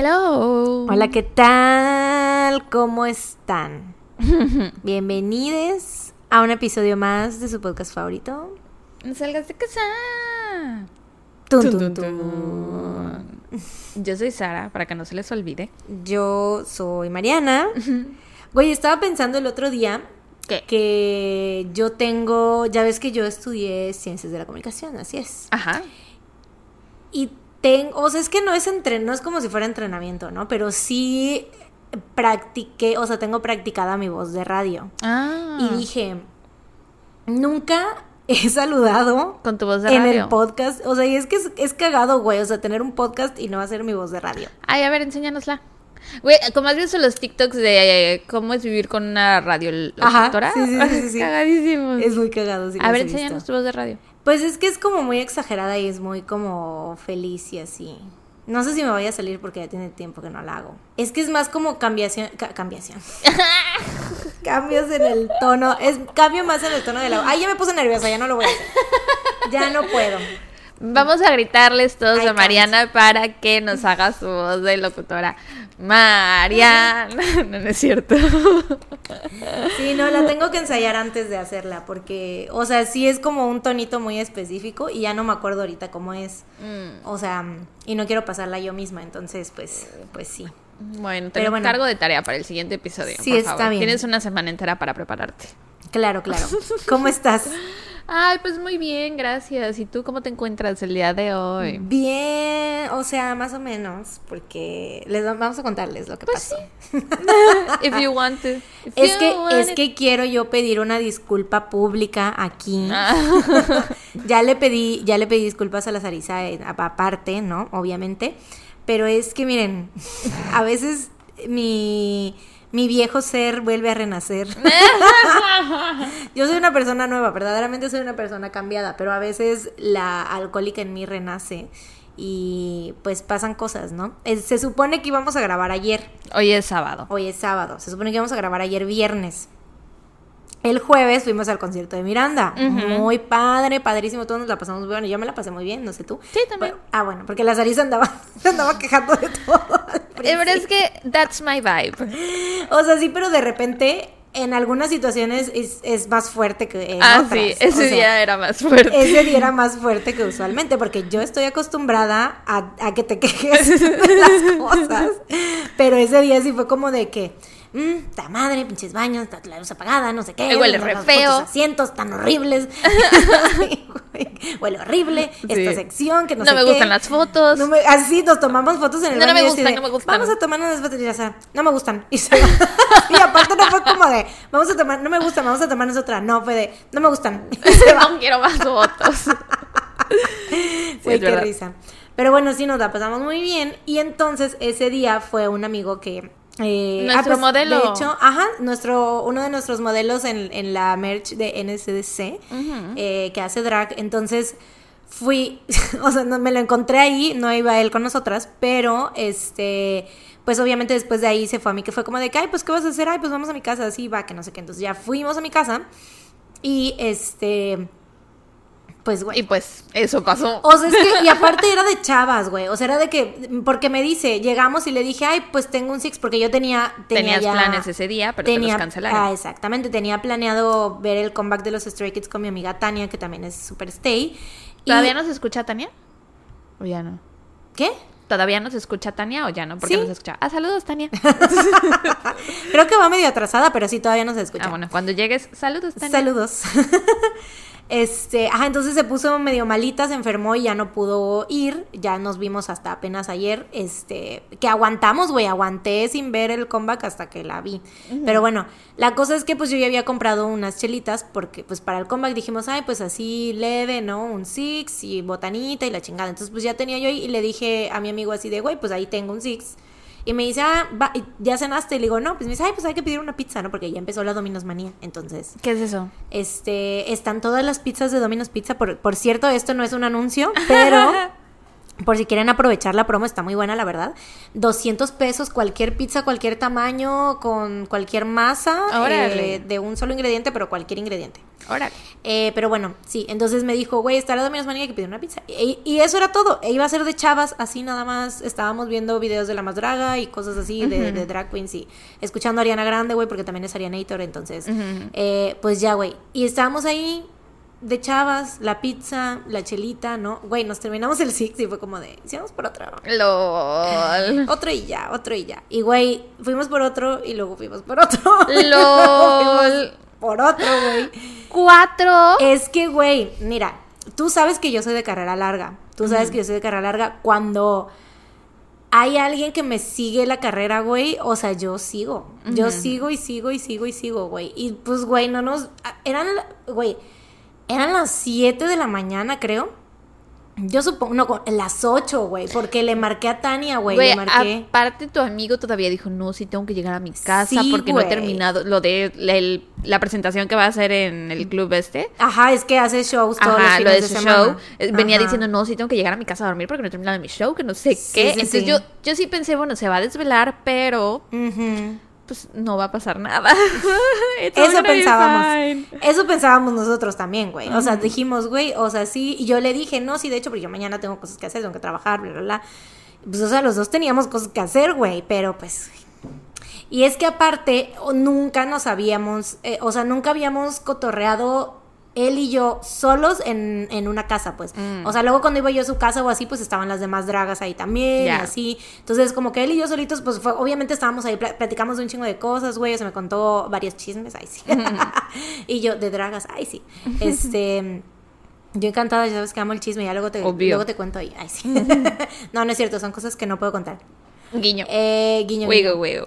Hello. Hola, ¿qué tal? ¿Cómo están? Bienvenidos a un episodio más de su podcast favorito. No salgas de casa. Tun, Tun, tun. Yo soy Sara, para que no se les olvide. Yo soy Mariana. Güey, estaba pensando el otro día ¿Qué? que yo tengo, ya ves que yo estudié ciencias de la comunicación, así es. Ajá. Y tengo, o sea, es que no es entre, no es como si fuera entrenamiento, ¿no? Pero sí practiqué, o sea, tengo practicada mi voz de radio. Ah. Y dije, nunca he saludado Con tu voz de en radio. el podcast. O sea, y es que es, es cagado, güey. O sea, tener un podcast y no hacer mi voz de radio. Ay, a ver, enséñanosla. Güey, como has visto los TikToks de eh, cómo es vivir con una radio Ajá, sí, sí, sí, sí. Es muy cagado. sí a ver, enséñanos tu voz de radio. Pues es que es como muy exagerada y es muy como feliz y así. No sé si me vaya a salir porque ya tiene tiempo que no la hago. Es que es más como cambiación. ca- cambiación. Cambios en el tono. Es cambio más en el tono de la. Ay, ya me puse nerviosa, ya no lo voy a hacer. Ya no puedo. Vamos a gritarles todos Ay, a Mariana para que nos haga su voz de locutora. Mariana. No, no es cierto. Sí, no, la tengo que ensayar antes de hacerla porque, o sea, sí es como un tonito muy específico y ya no me acuerdo ahorita cómo es. Mm, O sea, y no quiero pasarla yo misma, entonces, pues, pues sí. Bueno, te Pero lo bueno. encargo de tarea para el siguiente episodio. Sí, por está favor. bien. Tienes una semana entera para prepararte. Claro, claro. ¿Cómo estás? Ay, pues muy bien, gracias. ¿Y tú cómo te encuentras el día de hoy? Bien, o sea, más o menos, porque les va- vamos a contarles lo que Pues pasó. If you want to. If Es you que, want es it. que quiero yo pedir una disculpa pública aquí. Ah. ya le pedí, ya le pedí disculpas a la Sarisa eh, aparte, ¿no? Obviamente. Pero es que miren, a veces mi, mi viejo ser vuelve a renacer. Yo soy una persona nueva, verdaderamente soy una persona cambiada, pero a veces la alcohólica en mí renace y pues pasan cosas, ¿no? Se supone que íbamos a grabar ayer. Hoy es sábado. Hoy es sábado. Se supone que íbamos a grabar ayer viernes. El jueves fuimos al concierto de Miranda. Muy padre, padrísimo. Todos nos la pasamos muy bien. Yo me la pasé muy bien, no sé tú. Sí, también. Bueno, ah, bueno, porque la Sarisa andaba, andaba quejando de todo. Eh, Pero es que that's my vibe. O sea, sí, pero de repente en algunas situaciones es, es más fuerte que en ah, otras. sí, O ese sea, día era más fuerte. ese día era más fuerte que usualmente, porque yo estoy acostumbrada a, a que te quejes de las cosas. Pero ese día sí fue como de que, mmm, ta madre, pinches baños, está la luz apagada, no sé qué. Huele re los feo. asientos tan horribles. Huele horrible, esta sección que no, No sé me qué. gustan las fotos. No me- así nos tomamos fotos en el No, no me gustan, de, no me gustan. Vamos a tomar unas fotos y ya sea, no me gustan. Y, se va. y aparte no fue como de, vamos a tomar, no me gustan, vamos a tomarnos otra. No, fue de, no me gustan. No quiero más fotos. Sí, qué risa. Pero bueno, sí nos la pasamos muy bien. Y entonces ese día fue un amigo que. Eh, Nuestro modelo. De hecho, ajá, nuestro, uno de nuestros modelos en, en la merch de NSDC, Ujú. eh, que hace drag. Entonces fui, o sea, no, me lo encontré ahí, no iba él con nosotras, pero este. Pues obviamente después de ahí se fue a mí, que fue como de que, ay, pues, ¿qué vas a hacer? Ay, pues vamos a mi casa, así va, que no sé qué. Entonces ya fuimos a mi casa y este. Pues, güey. Y pues eso pasó. O sea, es que, y aparte era de chavas, güey. O sea, era de que, porque me dice, llegamos y le dije, ay, pues tengo un six, porque yo tenía. tenía Tenías ya- planes ese día, pero te los cancelaron. Ah, exactamente. Tenía planeado ver el comeback de los Stray Kids con mi amiga Tania, que también es super stay. Y- ¿Todavía no se escucha Tania? ¿O ya no? ¿Qué? ¿Todavía no se escucha Tania o ya no? Porque Sí. no se escucha. Ah, saludos, Tania. Creo que va medio atrasada, pero sí, todavía no se escucha. ah, bueno, cuando llegues, saludos, Tania. Saludos. Este, ajá, entonces se puso medio malita, se enfermó y ya no pudo ir. Ya nos vimos hasta apenas ayer. Este, que aguantamos, güey, aguanté sin ver el comeback hasta que la vi. Pero bueno, la cosa es que pues yo ya había comprado unas chelitas porque pues para el comeback dijimos, ay, pues así leve, ¿no? Un six y botanita y la chingada. Entonces pues ya tenía yo ahí y le dije a mi amigo así de, güey, pues ahí tengo un six. Y me dice, ah, va, ¿y ¿ya cenaste? Y le digo, no, pues me dice, ay, pues hay que pedir una pizza, ¿no? Porque ya empezó la Domino's Manía. Entonces, ¿Qué es eso? este, están todas las pizzas de Domino's Pizza. Por, por cierto, esto no es un anuncio, pero Por si quieren aprovechar la promo, está muy buena, la verdad. 200 pesos cualquier pizza, cualquier tamaño, con cualquier masa, eh, de un solo ingrediente, pero cualquier ingrediente. Órale. Eh, pero bueno, sí, entonces me dijo, güey, está la Domino's Manía que pidió una pizza. Y, y eso era todo. E iba a ser de chavas, así nada más. Estábamos viendo videos de la más draga y cosas así, de, de drag queens y escuchando a Ariana Grande, güey, porque también es Arianator, entonces, eh, pues ya, güey. Y estábamos ahí de chavas, la pizza, la chelita, ¿no? Güey, nos terminamos el six y fue como de, hicimos por otro. LOL. Otro y ya, otro y ya. Y güey, fuimos por otro y luego fuimos por otro. LOL. por otro, güey. Cuatro. Es que, güey, mira, tú sabes que yo soy de carrera larga. Tú sabes que yo soy de carrera larga. Cuando hay alguien que me sigue la carrera, güey, o sea, yo sigo. Yo sigo y sigo y sigo y sigo, güey. Y pues, güey, no nos... Eran, güey, eran las 7 de la mañana, creo. Yo supongo, no, las 8, güey, porque le marqué a Tania, güey, le marqué. aparte tu amigo todavía dijo, no, sí tengo que llegar a mi casa Sí, porque no he terminado lo de la, el- la presentación que va a hacer en el club este. Ajá, es que hace shows todos los Ajá, lo fines de de su semana. show. Venía diciendo, no, sí tengo que llegar a mi casa a dormir porque no he terminado mi show, que no sé Sí, qué. sí, Entonces yo, yo sí pensé, bueno, se va a desvelar, pero Ujú. Pues no va a pasar nada. Eso pensábamos. Eso pensábamos nosotros también, güey. O sea, dijimos, güey, o sea, sí. Y yo le dije, no, sí, de hecho, porque yo mañana tengo cosas que hacer, tengo que trabajar, bla, bla, bla. Pues, o sea, los dos teníamos cosas que hacer, güey, pero pues. Y es que aparte, nunca nos habíamos, eh, o sea, nunca habíamos cotorreado él y yo solos en, en una casa, pues. Mm. O sea, luego cuando iba yo a su casa o así, pues estaban las demás dragas ahí también, y así. Entonces, como que él y yo solitos, pues fue- obviamente estábamos ahí, pla- platicamos de un chingo de cosas, güey, se me contó varios chismes, ay sí. y yo, de dragas, ay sí. Este... Yo encantada, ya sabes que amo el chisme, ya luego te, Obvio. luego te cuento ahí. Ay, sí. no, no es cierto, son cosas que no puedo contar. Guiño. Eh, guiño.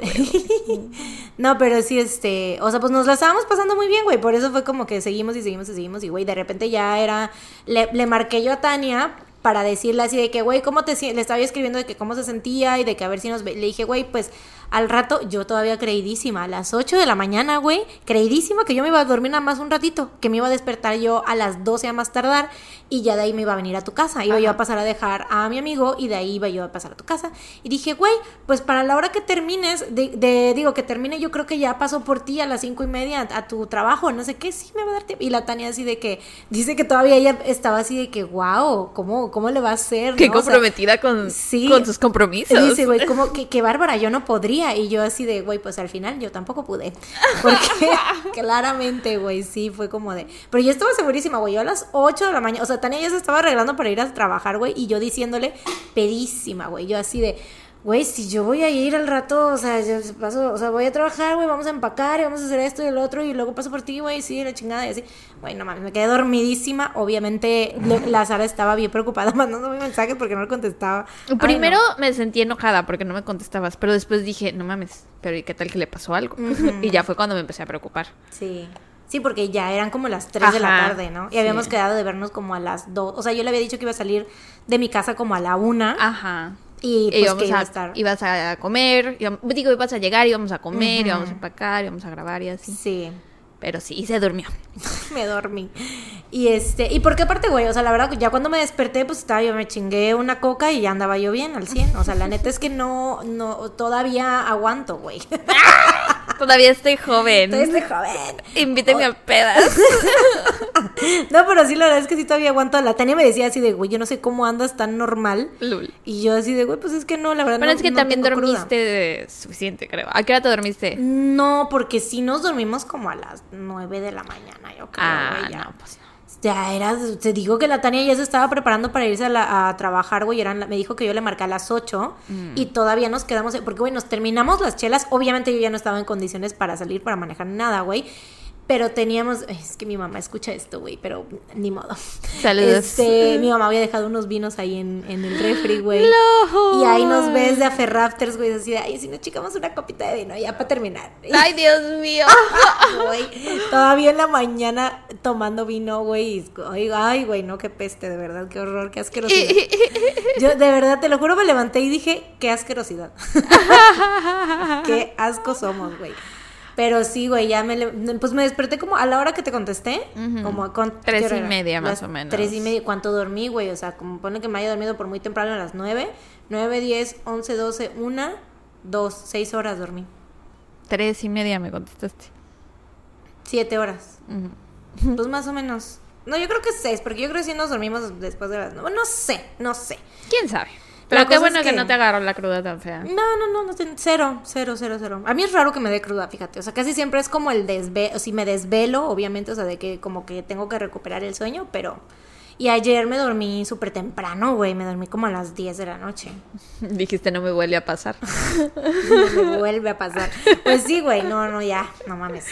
No, pero sí, este, o sea, pues nos la estábamos pasando muy bien, güey, por eso fue como que seguimos y seguimos y seguimos y, güey, de repente ya era, le, le marqué yo a Tania para decirle así de que, güey, ¿cómo te? Le estaba yo escribiendo de que cómo se sentía y de que a ver si nos. Le dije, güey, pues al rato, yo todavía creidísima, a las 8 de la mañana, güey, creidísima que yo me iba a dormir nada más un ratito, que me iba a despertar yo a las 12 a más tardar y ya de ahí me iba a venir a tu casa. Iba yo a pasar a dejar a mi amigo y de ahí iba yo a pasar a tu casa. Y dije, güey, pues para la hora que termines, de, de- digo, que termine, yo creo que ya paso por ti a las cinco y media a, a tu trabajo, no sé qué, sí me va a dar tiempo. Y la Tania así de que, dice que todavía ella estaba así de que, wow, ¿cómo, cómo le va a hacer? Qué no? O sea, comprometida con, sí. con sus compromisos. Dice, güey, como que, que bárbara, yo no podría. Y yo así de, güey, pues al final yo tampoco pude. Porque claramente, güey, sí, fue como de. Pero yo estaba segurísima, güey. Yo a las 8 de la mañana, o sea, Tania ya se estaba arreglando para ir a trabajar, güey. Y yo diciéndole, pedísima, güey. Yo así de. Güey, si yo voy a ir al rato, o sea, yo paso, o sea, voy a trabajar, güey, vamos a empacar y vamos a hacer esto y el otro y luego paso por ti, güey, sí, la chingada y así. Güey, no mames, me quedé dormidísima. Obviamente, la Sara estaba bien preocupada mandándome mensajes porque no le contestaba. Ay, no. Primero me sentí enojada porque no me contestabas, pero después dije, no mames, pero ¿y qué tal que le pasó algo? y ya fue cuando me empecé a preocupar. Sí. Sí, porque ya eran como las 3 de la tarde, ¿no? Y sí. habíamos quedado de vernos como a las 2. O sea, yo le había dicho que iba a salir de mi casa como a la 1. Ajá. Y pues íbamos que iba a a, estar. ibas a comer, íbamos- digo, ibas a llegar, íbamos a comer, Ujú. íbamos a empacar, íbamos a grabar y así. Sí. Pero sí, y se durmió. me dormí. Y este, y porque aparte, güey, o sea, la verdad, ya cuando me desperté, pues estaba yo, me chingué una coca y ya andaba yo bien al 100. O sea, la neta es que no, no, todavía aguanto, güey. Todavía estoy joven. Todavía estoy joven. Invíteme a pedas. No, pero sí, la verdad es que sí todavía aguanto. La Tania me decía así de, güey, yo no sé cómo andas tan normal. Lul. Y yo así de, güey, pues es que no, la verdad Pero no- es que no también cruda. dormiste suficiente, creo. ¿A qué hora te dormiste? No, porque sí nos dormimos como a las 9 de la mañana, yo creo. ah, ya. no, pues. Ya era, te digo que la Tania ya se estaba preparando para irse a, la- a trabajar, güey. Eran, me dijo que yo le marqué a las 8 Mm. y todavía nos quedamos, porque, güey, nos terminamos las chelas. Obviamente yo ya no estaba en condiciones para salir, para manejar nada, güey. Pero teníamos, es que mi mamá escucha esto, güey, pero ni modo. Saludos. Este, mi mamá había dejado unos vinos ahí en, en el refri, güey. No. Y ahí nos ves de aferrafters, güey, así de, ay, si nos chicamos una copita de vino, ya para terminar. Ay, Dios mío. Güey, todavía en la mañana tomando vino, güey. ay, güey, no, qué peste, de verdad, qué horror, qué asquerosidad. Yo, de verdad, te lo juro, me levanté y dije, qué asquerosidad. qué asco somos, güey. Pero sí, güey, ya me... Pues me desperté como a la hora que te contesté. Como con... Tres ¿qué hora y media, más Las o menos. Tres y media. ¿Cuánto dormí, güey? O sea, como pone que me haya dormido por muy temprano a las nueve. Nueve, diez, once, doce, una, dos, seis horas dormí. Tres y media me contestaste. Siete horas. Pues más o menos. No, yo creo que seis, porque yo creo que sí nos dormimos después de las nueve. No sé, no sé. ¿Quién sabe? Pero La qué bueno es que... que- no te agarró la cruda tan fea. No, no, no, no cero, cero, cero, cero. A mí es raro que me dé cruda, fíjate. O sea, casi siempre es como el desvelo, si me desvelo, obviamente, o sea, de que como que tengo que recuperar el sueño, pero... Y ayer me dormí súper temprano, güey, me dormí como a las 10 de la noche. Dijiste, no me vuelve a pasar. No me vuelve a pasar. Pues sí, güey, no, no, ya, no mames.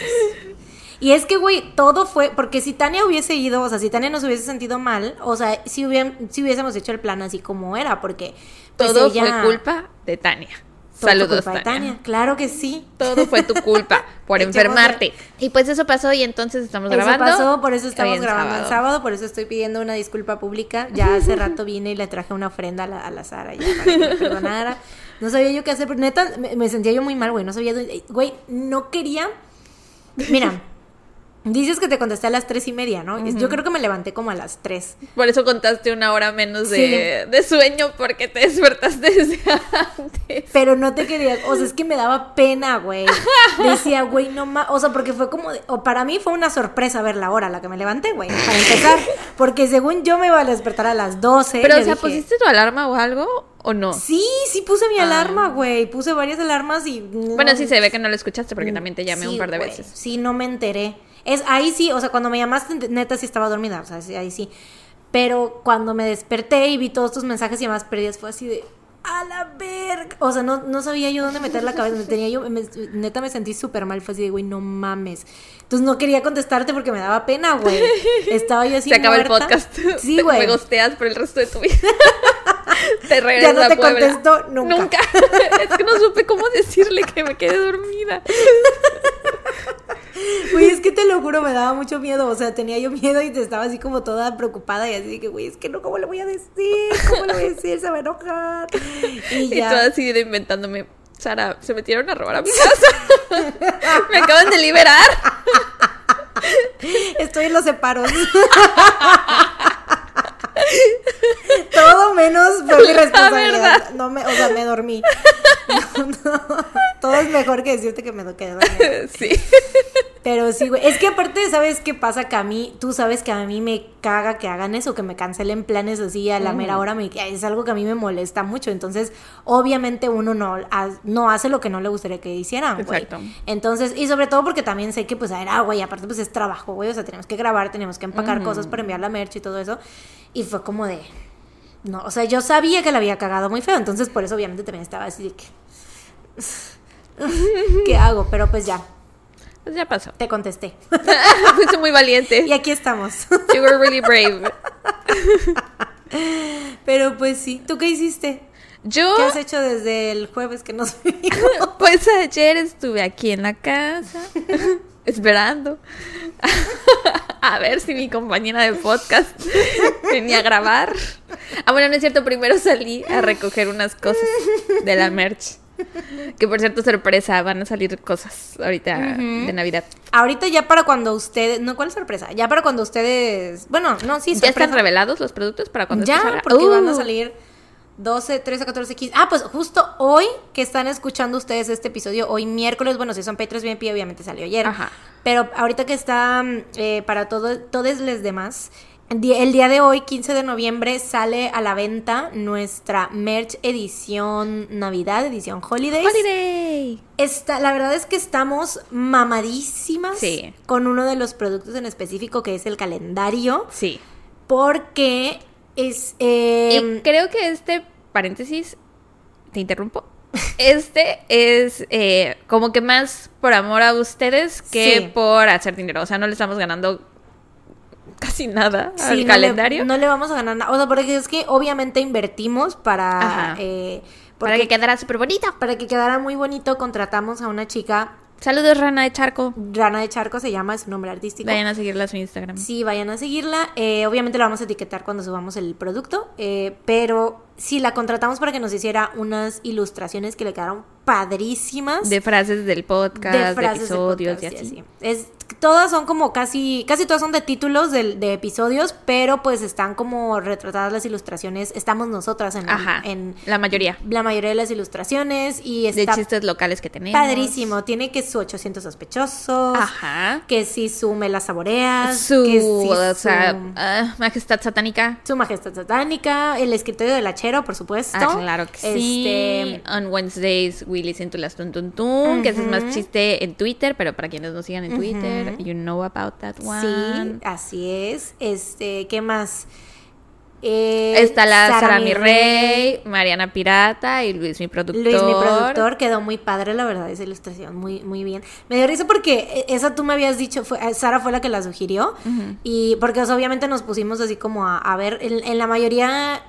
Y es que, güey, todo fue, porque si Tania hubiese ido, o sea, si Tania nos hubiese sentido mal, o sea, si, hubieran- si hubiésemos hecho el plan así como era, porque... pues, Todo ella- fue culpa de Tania. todo fue Saludos, culpa de Tania. Claro que sí. Todo fue tu culpa por enfermarte. Y pues eso pasó y entonces estamos Eso grabando. pasó, por eso estamos en grabando el sábado, por eso estoy pidiendo una disculpa pública. Ya hace rato vine y le traje una ofrenda a la, a la Sara ya para que me perdonara. No sabía yo qué hacer, pero neta me, me sentía yo muy mal, güey. No sabía, dónde- güey, no quería. Mira, dices que te contesté a las tres y media, ¿no? Yo creo que me levanté como a las tres. Por eso contaste una hora menos de, Sí. de sueño porque te despertaste desde antes. Pero no te quería, o sea, es que me daba pena, güey. Decía, güey, no más, o sea, porque fue como, de- o para mí fue una sorpresa ver la hora a la que me levanté, güey, para empezar. Porque según yo me iba a despertar a las 12. Pero, o sea, dije, ¿pusiste tu alarma o algo o no? Sí, sí puse mi Ah. alarma, güey. Puse varias alarmas y. no- Bueno, sí se ve que no lo escuchaste porque también te llamé Sí, un par de veces. Sí, no me enteré. Es ahí sí, o sea, cuando me llamaste, neta sí estaba dormida, o sea, sí, ahí sí. Pero cuando me desperté y vi todos tus mensajes y llamadas perdidas, fue así de. A la verga. O sea, no, no sabía yo dónde meter la cabeza. Me tenía yo, me- neta me sentí súper mal. Fue así de, güey, no mames. Entonces no quería contestarte porque me daba pena, güey. Estaba yo así. Se acaba el muerta. podcast. Sí, güey. Me gosteas por el resto de tu vida. te regresas Ya no te Puebla. contesto nunca. es que no supe cómo decirle que me quedé dormida. Güey, es que te lo juro, me daba mucho miedo. O sea, tenía yo miedo y te estaba así como toda preocupada y así de que, güey, es que no, ¿cómo le voy a decir? ¿Cómo le voy a decir? Se va a enojar. Y Y ya. todo así de inventándome. Sara, se metieron a robar a mi casa. me acaban de liberar. Estoy en los separos. Menos fue mi responsabilidad. No me, o sea, me dormí. No, no. Todo es mejor que decirte que me quedé dormida. sí. Pero sí, güey. Es que aparte, ¿sabes qué pasa? Que a mí, tú sabes que a mí me caga que hagan eso, que me cancelen planes así a la mera hora. Me, es algo que a mí me molesta mucho. Entonces, obviamente uno no, no hace lo que no le gustaría que hicieran, güey. Exacto. Entonces, y sobre todo porque también sé que, pues, era, güey, aparte, pues es trabajo, güey. O sea, tenemos que grabar, tenemos que empacar cosas para enviar la merch y todo eso. Y fue como de. No, o sea, yo sabía que la había cagado muy feo. Entonces, por eso, obviamente, también estaba así de que. ¿Qué hago? Pero pues ya, Pues ya pasó. te contesté. Fuiste muy valiente. Y aquí estamos. You were really brave. Pero pues sí, ¿tú qué hiciste? Yo, ¿Qué has hecho desde el jueves que nos vimos? pues ayer estuve aquí en la casa esperando a ver si mi compañera de podcast venía a grabar. Ah, bueno, no es cierto, primero salí a recoger unas cosas de la merch. Que por cierto, sorpresa, van a salir cosas ahorita de Navidad. Ahorita ya para cuando ustedes, no, ¿cuál sorpresa? Ya para cuando ustedes, bueno, no, sí, ¿Ya están sorpresa. revelados los productos para cuando Ya, porque van a Uh, salir 12, 13, 14, 15. Ah, pues justo hoy que están escuchando ustedes este episodio, hoy miércoles, bueno, si son Patreons bien pie, obviamente salió ayer. Ajá. Pero ahorita que está eh, para todo, todos les demás, el día de hoy, 15 de noviembre, sale a la venta nuestra merch edición Navidad, edición Holidays. Holiday. Está, la verdad es que estamos mamadísimas Sí. con uno de los productos en específico que es el calendario, Sí. porque es... eh, Y creo que este paréntesis, te interrumpo. Este es eh, como que más por amor a ustedes que Sí. por hacer dinero. O sea, no le estamos ganando casi nada sí, al no le- calendario. no le vamos a ganar nada. O sea, porque es que obviamente invertimos para... Eh, para que quedara súper bonito. para que quedara muy bonito, contratamos a una chica, Saludos, Rana de Charco. Rana de Charco se llama, es su nombre artístico. Vayan a seguirla a su Instagram. Sí, vayan a seguirla. Eh, obviamente la vamos a etiquetar cuando subamos el producto, eh, pero si la contratamos para que nos hiciera unas ilustraciones que le quedaron padrísimas. De frases del podcast, de, frases episodios y así. Es, todas son como casi, casi todas son de títulos de, de, episodios, pero pues están como retratadas las ilustraciones. Estamos nosotras en, Ajá, en la mayoría. La mayoría de las ilustraciones y está de chistes locales que tenemos. Padrísimo. Tiene que su 800 sospechosos. Ajá. Que si su me la saboreas. Su, que si o sea, su- ah, majestad satánica. Su majestad satánica, el escritorio del hachero, por supuesto. Ah, claro que sí. Este, On Wednesdays, we listen to las tun tun tun, que ese es más chiste en Twitter, pero para quienes no sigan en Twitter, you know about that one. Sí, así es. Este, ¿qué más? Eh, Está la Sara Sara Mi Rey, Mariana Pirata y Luis mi productor. Luis, mi productor, quedó muy padre, la verdad, esa ilustración, muy, muy bien. Me dio risa porque esa tú me habías dicho, fue, eh, Sara fue la que la sugirió, y porque o sea, obviamente nos pusimos así como a, a ver, en, en la mayoría,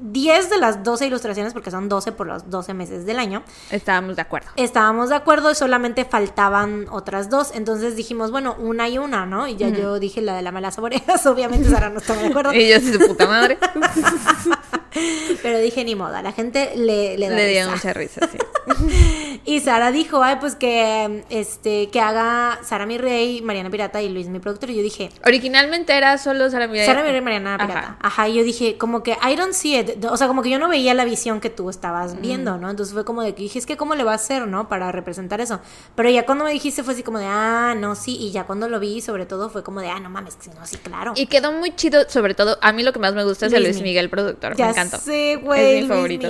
10 de las 12 ilustraciones, porque son 12 por los 12 meses del año, Estábamos de acuerdo. estábamos de acuerdo, solamente faltaban otras dos, entonces dijimos, bueno, una y una, ¿no? Y ya yo dije la de la mala saboreas, obviamente Sara no estaba de acuerdo, Y yo, sí, su puta madre. pero dije, ni modo, a la gente le, le da Le dio risa. mucha risa, sí. Y Sara dijo, ay, pues que este que haga Sara mi rey, Mariana Pirata y Luis mi productor. Y yo dije, Originalmente era solo Sara Mi Rey. Sara mi rey, Mariana. Pirata. Ajá. y yo dije, como que I don't see it. O sea, como que yo no veía la visión que tú estabas viendo, ¿no? Entonces fue como de que dije, es que cómo le va a hacer, ¿no? Para representar eso. Pero ya cuando me dijiste fue así como de, ah, no, sí. Y ya cuando lo vi, sobre todo, fue como de, ah, no mames, que no, sí, claro. Y quedó muy chido, sobre todo, a mí lo que más me gusta es el Luismi. Luis Miguel productor, ya me encantó. sé, güey. Es mi favorito.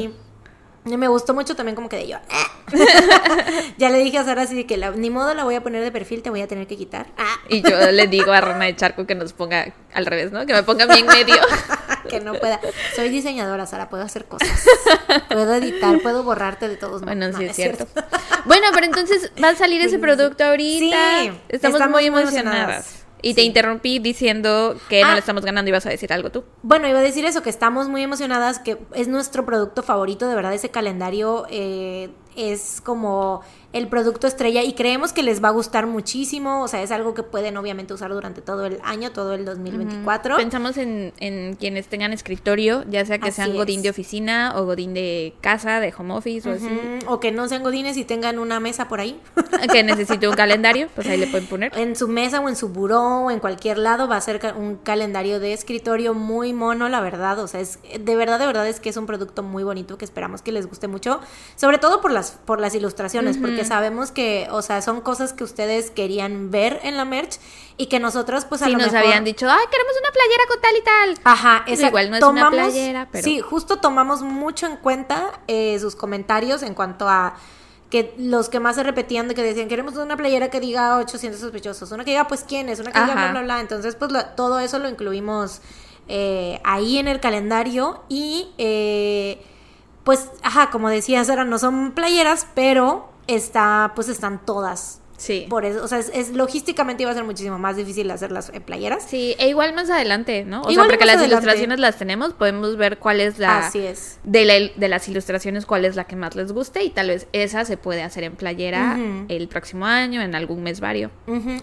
Mi. Me gustó mucho también como que de yo. "Ah". ya le dije a Sara así de que la- ni modo la voy a poner de perfil, te voy a tener que quitar. Ah. Y yo le digo a Rana de Charco que nos ponga al revés, ¿no? Que me ponga bien medio. que no pueda. Soy diseñadora, Sara, puedo hacer cosas. Puedo editar, puedo borrarte de todos modos. Bueno, No, sí es cierto. Bueno, pero entonces va a salir ese producto ahorita. Sí, estamos, estamos muy muy emocionadas. emocionadas. Y te interrumpí diciendo que no Ah. le estamos ganando y vas a decir algo tú. Bueno, iba a decir eso, que estamos muy emocionadas, que es nuestro producto favorito, de verdad ese calendario eh, es como el producto estrella y creemos que les va a gustar muchísimo, o sea, es algo que pueden obviamente usar durante todo el año, todo el 2024. Pensamos en, en quienes tengan escritorio, ya sea que Así sean Godín es. de oficina o Godín de casa, de home office o así. O que no sean godines y tengan una mesa por ahí. Que necesite un calendario, pues ahí le pueden poner. En su mesa o en su buró o en cualquier lado va a ser un calendario de escritorio muy mono, la verdad. O sea, es de verdad, de verdad es que es un producto muy bonito que esperamos que les guste mucho. Sobre todo por las, por las ilustraciones, porque sabemos que, o sea, son cosas que ustedes querían ver en la merch y que nosotros, pues a Sí, lo nos mejor- habían dicho, ay, queremos una playera con tal y tal. Ajá, esa- igual no es una playera, pero- Sí, justo tomamos mucho en cuenta eh, sus comentarios en cuanto a que los que más se repetían de que decían, queremos una playera que diga 800 sospechosos, una que diga, pues, quién es, una que diga, bla, bla, bla. Entonces, pues, lo- todo eso lo incluimos eh, ahí en el calendario y, eh, pues, ajá, como decía Sara, no son playeras, pero está, pues, están todas. Sí. Por eso, o sea, es, es- logísticamente iba a ser muchísimo más difícil hacer las eh, playeras. Sí, e igual más adelante, ¿no? O Igual sea, porque las adelante. ilustraciones las tenemos, podemos ver cuál es la... Así es. De, la- de las ilustraciones, cuál es la que más les guste y tal vez esa se puede hacer en playera el próximo año, en algún mes vario.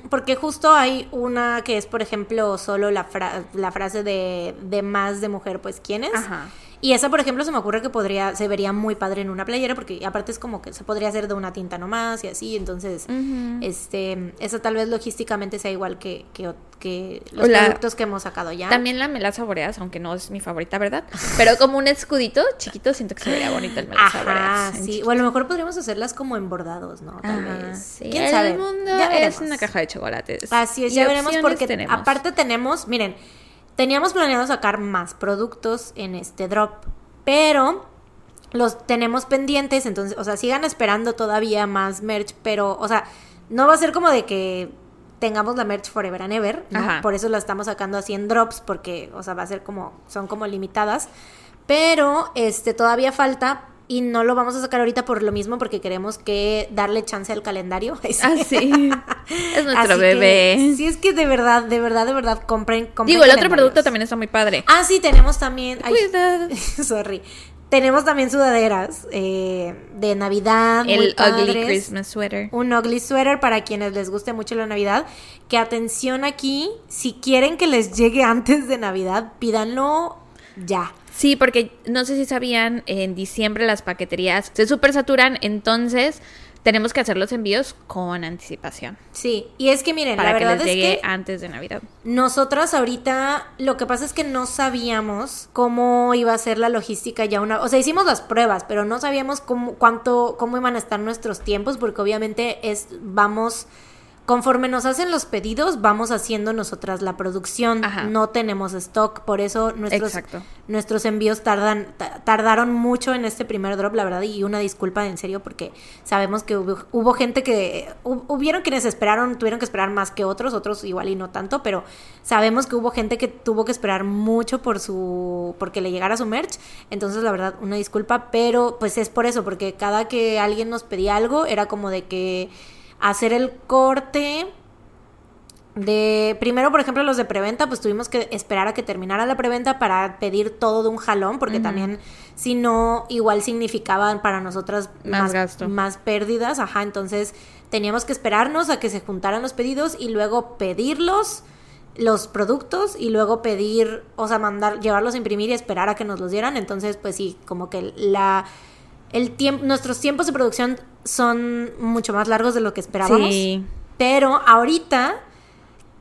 Porque justo hay una que es, por ejemplo, solo la, fra- la frase de, de más de mujer, pues ¿quién es? Ajá. Y esa, por ejemplo, se me ocurre que podría, se vería muy padre en una playera, porque aparte es como que se podría hacer de una tinta nomás y así, entonces, este, esa tal vez logísticamente sea igual que, que, que los la- productos que hemos sacado ya. También la melaza boreas, aunque no es mi favorita, ¿verdad? Pero como un escudito chiquito, siento que se vería bonito el melaza Ajá, boreas. en sí. chiquito. O a lo mejor podríamos hacerlas como en bordados, ¿no? Tal Ajá, vez. sí. ¿Quién el sabe? mundo Ya es veremos. una caja de chocolates. Así es, ya veremos porque tenemos. aparte tenemos, miren, teníamos planeado sacar más productos en este drop, pero los tenemos pendientes, entonces, o sea, sigan esperando todavía más merch, pero, o sea, no va a ser como de que tengamos la merch forever and ever, ¿no? Por eso la estamos sacando así en drops, porque, o sea, va a ser como, son como limitadas, pero, este, todavía falta. Y no lo vamos a sacar ahorita por lo mismo, porque queremos que darle chance al calendario. Ah, sí. Es nuestro Así bebé. que, sí, es que de verdad, de verdad, de verdad, compren. compren Digo, el otro producto también está muy padre. Ah, sí, tenemos también. ay, Cuidado. sorry. Tenemos también sudaderas eh, de Navidad. muy El Ugly padres. Christmas Sweater. Un ugly sweater para quienes les guste mucho la Navidad. Que atención aquí, si quieren que les llegue antes de Navidad, pídanlo ya. Sí, porque no sé si sabían, en diciembre las paqueterías se super saturan, entonces tenemos que hacer los envíos con anticipación. Sí, y es que miren, para la que verdad les llegue es que antes de Navidad. nosotras ahorita lo que pasa es que no sabíamos cómo iba a ser la logística ya una, o sea, hicimos las pruebas, pero no sabíamos cómo cuánto cómo iban a estar nuestros tiempos porque obviamente es vamos Conforme nos hacen los pedidos, vamos haciendo nosotras la producción. Ajá. No tenemos stock, por eso nuestros, Exacto. nuestros envíos tardan, ta- tardaron mucho en este primer drop, la verdad, y una disculpa en serio porque sabemos que hubo, hubo gente que, hu- hubieron quienes esperaron, tuvieron que esperar más que otros, otros igual y no tanto, pero sabemos que hubo gente que tuvo que esperar mucho por su, porque le llegara su merch, entonces la verdad, una disculpa, pero pues es por eso, porque cada que alguien nos pedía algo era como de que hacer el corte de primero por ejemplo los de preventa pues tuvimos que esperar a que terminara la preventa para pedir todo de un jalón porque también si no igual significaban para nosotras Más más, gasto. más pérdidas ajá entonces teníamos que esperarnos a que se juntaran los pedidos y luego pedirlos los productos y luego pedir o sea mandar llevarlos a imprimir y esperar a que nos los dieran entonces pues sí como que la el tiempo nuestros tiempos de producción son mucho más largos de lo que esperábamos Sí. pero ahorita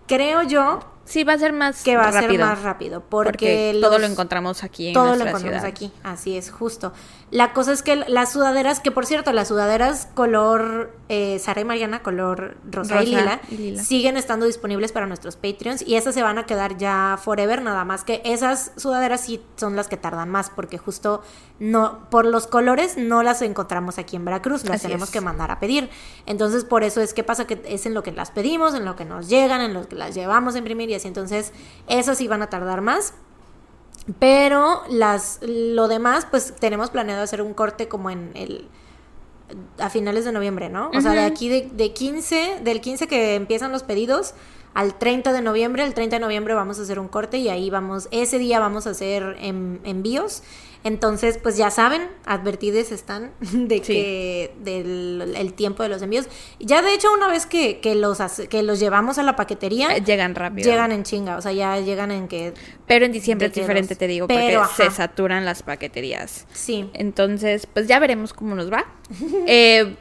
creo yo Sí, va a ser más que va a ser más rápido porque, Porque, todo lo encontramos aquí en todo lo encontramos ciudad. aquí así es justo la cosa es que las sudaderas que por cierto las sudaderas color eh, Sara y Mariana color rosa, y, lila, y lila. siguen estando disponibles para nuestros patreons y esas se van a quedar ya forever nada más que esas sudaderas sí son las que tardan más porque justo no por los colores no las encontramos aquí en Veracruz las Así tenemos es. que mandar a pedir entonces por eso es que pasa que es en lo que las pedimos en lo que nos llegan en lo que las llevamos a imprimir y así entonces esas sí van a tardar más pero las lo demás, pues tenemos planeado hacer un corte como en el a finales de noviembre, ¿no? O sea, de aquí de, de 15, del 15 que empiezan los pedidos al 30 de noviembre, el 30 de noviembre vamos a hacer un corte y ahí vamos, ese día vamos a hacer en- envíos. Entonces, pues ya saben, advertides están de Sí. que del el tiempo de los envíos. Ya de hecho, una vez que, que los que los llevamos a la paquetería, Eh, Llegan rápido. llegan en chinga, o sea, ya llegan en que Pero en diciembre es diferente, dos. te digo, Pero, porque se saturan las paqueterías. sí. Entonces, pues ya veremos cómo nos va. Eh,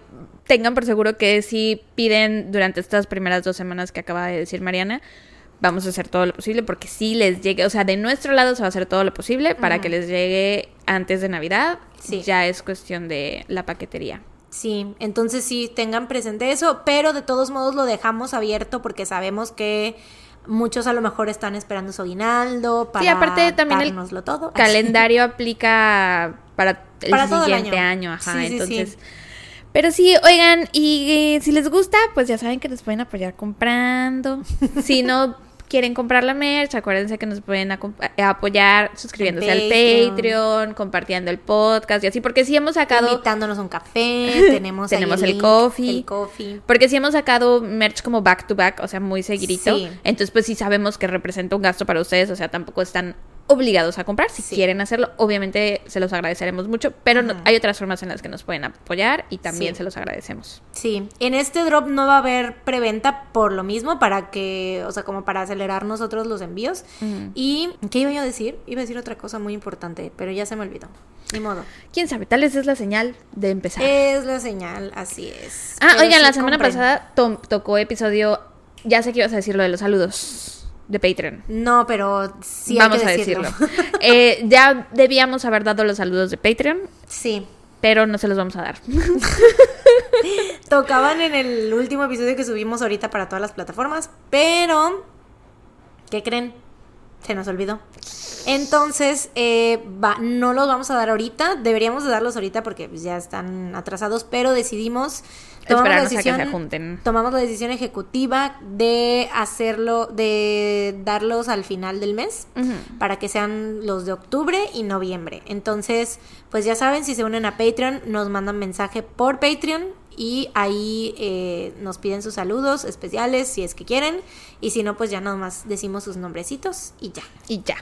tengan por seguro que si piden durante estas primeras dos semanas que acaba de decir Mariana, vamos a hacer todo lo posible porque si les llegue, o sea, de nuestro lado se va a hacer todo lo posible para que les llegue antes de Navidad. Sí. Ya es cuestión de la paquetería. Sí, entonces sí, tengan presente eso, pero de todos modos lo dejamos abierto porque sabemos que muchos a lo mejor están esperando su aguinaldo para sí, aparte también el todo. calendario aplica para el Para todo el siguiente año. año. ajá, Sí, sí, sí. entonces... Pero sí, oigan, y eh, si les gusta, pues ya saben que nos pueden apoyar comprando. si no quieren comprar la merch, acuérdense que nos pueden eh, apoyar suscribiéndose al Patreon. Compartiendo el podcast y así, porque sí hemos sacado... invitándonos un café, tenemos, Tenemos el link, coffee. el coffee. Porque sí hemos sacado merch como back to back, o sea, muy seguidito. Sí. Entonces, pues sí sabemos que representa un gasto para ustedes, o sea, tampoco están obligados a comprar. Si Sí. quieren hacerlo, obviamente se los agradeceremos mucho, pero no- hay otras formas en las que nos pueden apoyar y también Sí. se los agradecemos. Sí, en este drop no va a haber preventa por lo mismo, para que, o sea, como para acelerar nosotros los envíos. Y, ¿qué iba yo a decir? Iba a decir otra cosa muy importante, pero ya se me olvidó. Ni modo. Quién sabe, tal vez es la señal de empezar. Es la señal, así es. ah, Pero oigan, sí la semana compren. pasada to- tocó episodio. Ya sé que ibas a decir lo de los saludos de Patreon. No, pero sí hay Vamos que a decirlo. decirlo. Eh, ya debíamos haber dado los saludos de Patreon, sí. pero no se los vamos a dar. Tocaban en el último episodio que subimos ahorita para todas las plataformas, pero ¿qué creen? Se nos olvidó. Entonces, eh, va- no los vamos a dar ahorita. Deberíamos de darlos ahorita porque pues, ya están atrasados, pero decidimos tomamos la Esperarnos a que decisión, se junten. tomamos la decisión ejecutiva de hacerlo, de darlos al final del mes para que sean los de octubre y noviembre. Entonces, pues ya saben, si se unen a Patreon, nos mandan mensaje por Patreon y ahí eh, nos piden sus saludos especiales si es que quieren. Y si no, pues ya nada más decimos sus nombrecitos y ya. Y ya.